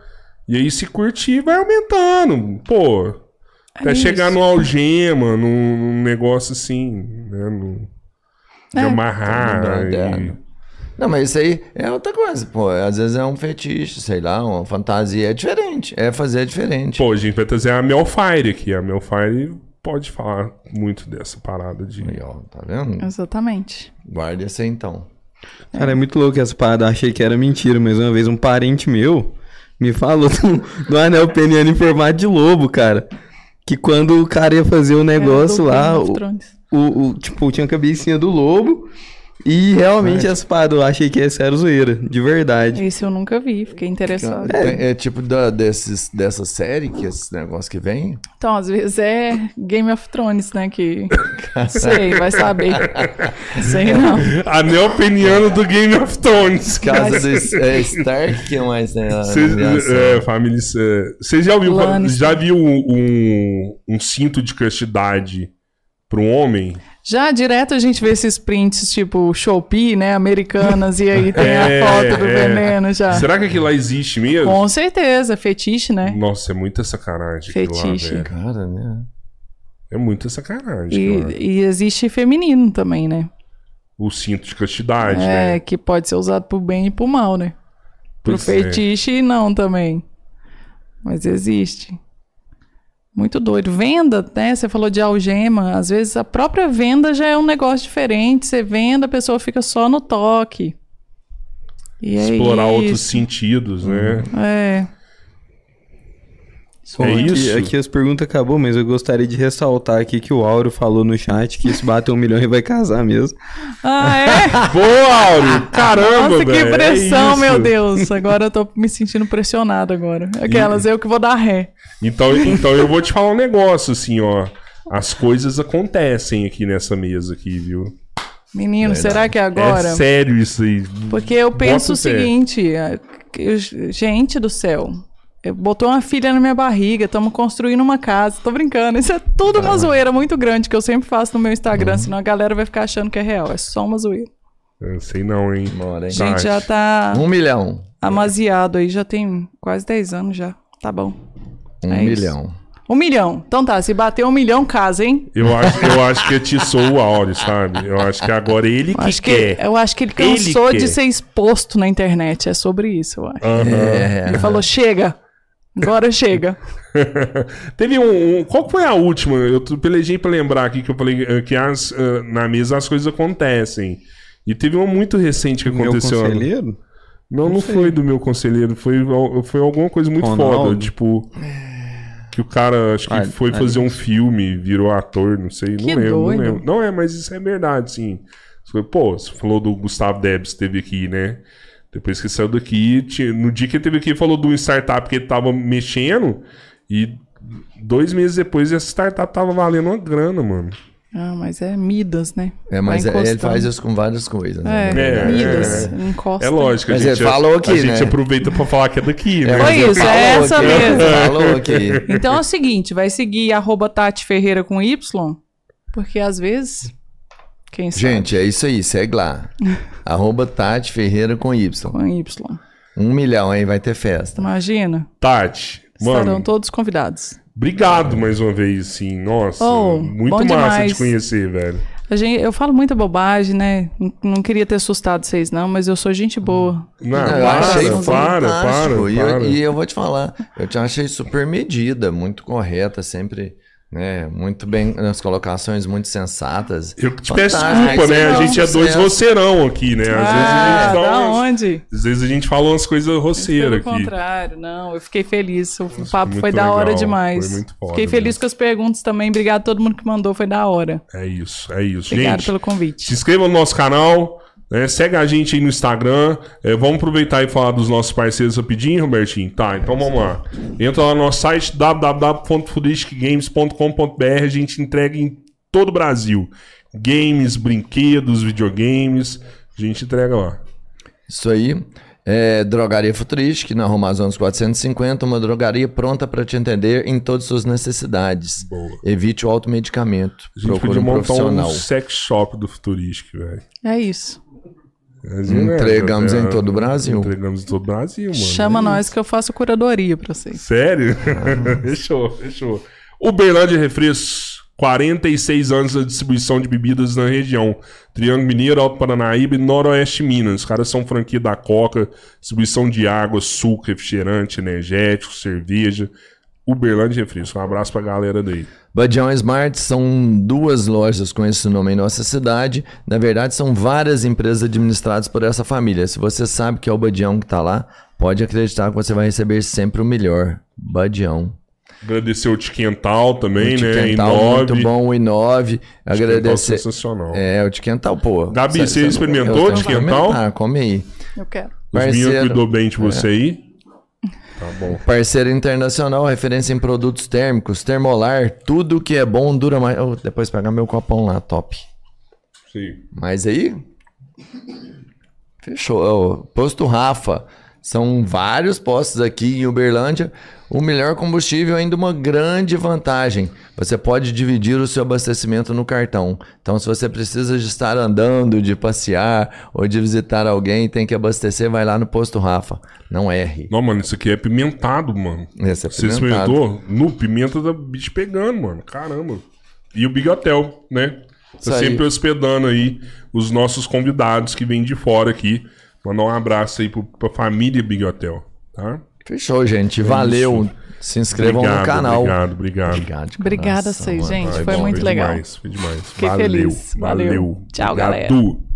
E aí se curtir, vai aumentando. Pô, até É chegar isso. no algema, num, num negócio assim, né? No, de É, amarrar. mundo e- moderno. Não, mas isso aí é outra coisa, pô. Às vezes é um fetiche, sei lá, uma fantasia. É diferente. É fazer diferente. Pô, a gente vai trazer a Melfire aqui. A Melfire pode falar muito dessa parada de. Aí, ó, tá vendo? Exatamente. Guarda esse aí então. Cara, é muito louco essa parada. Eu achei que era mentira, mas uma vez um parente meu me falou do, do anel peniano em formato de lobo, cara. Que quando o cara ia fazer o negócio É, do lá, o, o, o- tipo, tinha a cabecinha do lobo. E realmente essa parada eu achei que essa era zoeira, de verdade. Esse eu nunca vi, fiquei interessado. É, é tipo da, desses, dessa série, que esses negócios que vem. Então, às vezes é Game of Thrones, né? Que. Sei, vai saber. Sei não. Anel peniano do Game of Thrones. Casa do é, Stark, que mais tem lá? Cês- é, família. Você já viu, Lannister. já viu um, um cinto de castidade para um homem? Já direto a gente vê esses prints, tipo Shopee, né? Americanas, e aí tem É, a foto do é. veneno já. Será que aquilo lá existe mesmo? Com certeza, fetiche, né? Nossa, é muita sacanagem. aquilo lá, Fetiche. velho. Cara, né? é muita sacanagem. lá. E, e existe feminino também, né? O cinto de castidade, É, né? que pode ser usado pro bem e pro mal, né? Pro Pois é. fetiche, não também. Mas existe. Muito doido. Venda, né? Você falou de algema. Às vezes a própria venda já é um negócio diferente. Você venda, a pessoa fica só no toque. E é Explorar outros isso. sentidos, né? É. É aqui, isso? Aqui as perguntas acabou, mas eu gostaria de ressaltar aqui que o Auro falou no chat que se bater um milhão ele vai casar mesmo. Ah, é? Boa, Áureo! Caramba, Nossa, que é pressão, isso. meu Deus. Agora eu tô me sentindo pressionado agora. Aquelas, eu que vou dar ré. Então, então eu vou te falar um negócio, assim, ó. As coisas acontecem aqui nessa mesa aqui, viu? Menino, será que é É agora? sério isso aí. Porque eu penso o Bota fé. seguinte, é, gente do céu, botou uma filha na minha barriga, estamos construindo uma casa, tô brincando, isso é tudo uma zoeira muito grande que eu sempre faço no meu Instagram, senão a galera vai ficar achando que é real, é só uma zoeira. Eu sei não, hein? Bora, hein? Gente, já tá Um milhão. amaziado aí, já tem quase 10 anos já, tá bom. Um É isso. milhão. Um milhão, então tá, se bater um milhão, casa, hein? Eu acho, eu acho que atiçou o Áureo, sabe? Eu acho que agora ele que Acho que, quer. eu acho que ele Ele cansou quer. de ser exposto na internet, é sobre isso, eu acho. Aham. É. Ele falou, chega, agora chega. Teve um, um- Qual foi a última? Eu tô- pelejei pra lembrar aqui que eu falei eh, que as, eh, na mesa as coisas acontecem. E teve uma muito recente que Meu aconteceu. conselheiro? Não, não, foi do meu conselheiro. Foi, foi alguma coisa muito Ronaldo? foda. Tipo. Que o cara, acho que Ah, foi ah, fazer um filme, virou ator, não sei. Que não lembro, doido. não lembro. Não é, mas isso é verdade, sim. Pô, você falou do Gustavo Debs, teve aqui, né? Depois que saiu daqui, tinha- no dia que ele teve aqui, ele falou de uma startup que ele tava mexendo. E dois meses depois, essa startup tava valendo uma grana, mano. Ah, mas é Midas, né? É, mas é- ele faz isso com várias coisas. né? É, É, Midas, é. encosta. É lógico, a Mas gente, falou aqui, a gente né? aproveita pra falar que é daqui, né? É, Foi mas ele isso, é essa aqui, mesmo. Falou aqui. Então é o seguinte, vai seguir arroba Tati Ferreira com Y, porque às vezes, quem sabe, Gente, é isso aí, segue lá. Arroba Tati Ferreira com Y. com Y. Um milhão aí vai ter festa. Imagina, Tati, estarão mano, todos convidados. Obrigado mais uma vez, sim. Nossa, Oh, muito massa demais. te conhecer, velho. A gente, eu falo muita bobagem, né? Não, não queria ter assustado vocês, não, mas eu sou gente boa. Não, eu para, achei para, para, fantástico. para. E, eu, e eu vou te falar, eu te achei super medida, muito correta, sempre, né? Muito bem, nas colocações muito sensatas. Eu te peço desculpa, né? A gente é dois roceirão aqui, né? Às vezes a ah, gente dá da umas- onde? Às vezes a gente fala umas coisas roçeiras Pelo aqui. contrário, não, eu fiquei feliz. O foi papo foi muito da hora legal, demais. foi muito foda fiquei feliz mesmo. com as perguntas também. Obrigado a todo mundo que mandou, foi da hora. É isso, é isso. Obrigado gente, pelo se convite. inscreva no nosso canal, né? segue a gente aí no Instagram. É, vamos aproveitar e falar dos nossos parceiros rapidinho, Robertinho? Tá, então vamos lá. Entra lá no nosso site www.futuristicgames.com.br. A gente entrega em todo o Brasil. Games, brinquedos, videogames. A gente entrega lá. Isso aí. É Drogaria Futuristic, na Roma Amazonas 450, uma drogaria pronta para te atender em todas as suas necessidades. Boa. Evite o automedicamento. A gente Procure podia um montar profissional. um sex shop do Futuristic, velho. É isso. Entregamos É, em todo o Brasil. Entregamos em todo o Brasil, mano. Chama nós que eu faço curadoria pra vocês. Sério? fechou, fechou. Uberlândia Refrescos, 46 anos de distribuição de bebidas na região. Triângulo Mineiro, Alto Paranaíba e Noroeste Minas. Os caras são franquia da Coca, distribuição de água, suco, refrigerante, energético, cerveja. Uberlândia Refrescos. Um abraço pra galera daí. Badião Smart são duas lojas com esse nome em nossa cidade. Na verdade, são várias empresas administradas por essa família. Se você sabe que é o Badião que está lá, pode acreditar que você vai receber sempre o melhor. Badião. Agradecer o Tiquental também, o né? Tiquental, muito bom, o I9. Agradecer. sensacional. É, o Tiquental, pô. Gabi, Cê- você cê- experimentou que Tiquental? experimentar, Come aí. Eu quero. Os meninos Parceiro. cuidou bem de você aí? Tá bom. Parceiro internacional, referência em produtos térmicos, termolar, tudo que é bom dura mais. Oh, depois pegar meu copão lá, top. Sim. Mas aí. Fechou. Ó, Posto Rafa. São vários postos aqui em Uberlândia. O melhor combustível é ainda uma grande vantagem. Você pode dividir o seu abastecimento no cartão. Então, se você precisa de estar andando, de passear ou de visitar alguém, tem que abastecer, vai lá no posto Rafa. Não erre. Não, mano, isso aqui é pimentado, mano. Esse é Você pimentado. experimentou? No pimenta da bicho pegando, mano. Caramba. E o Big Hotel, né? Tá sempre hospedando aí os nossos convidados que vêm de fora aqui. Mandar um abraço aí pro, pra família Big Hotel, tá? Fechou, gente. Valeu. Se inscrevam obrigado, no canal. Obrigado, obrigado. Obrigado Obrigada a vocês, gente. Foi Foi bom, muito foi legal. demais, foi demais. Fiquei valeu, feliz. Valeu. valeu. Tchau, Obrigado. galera.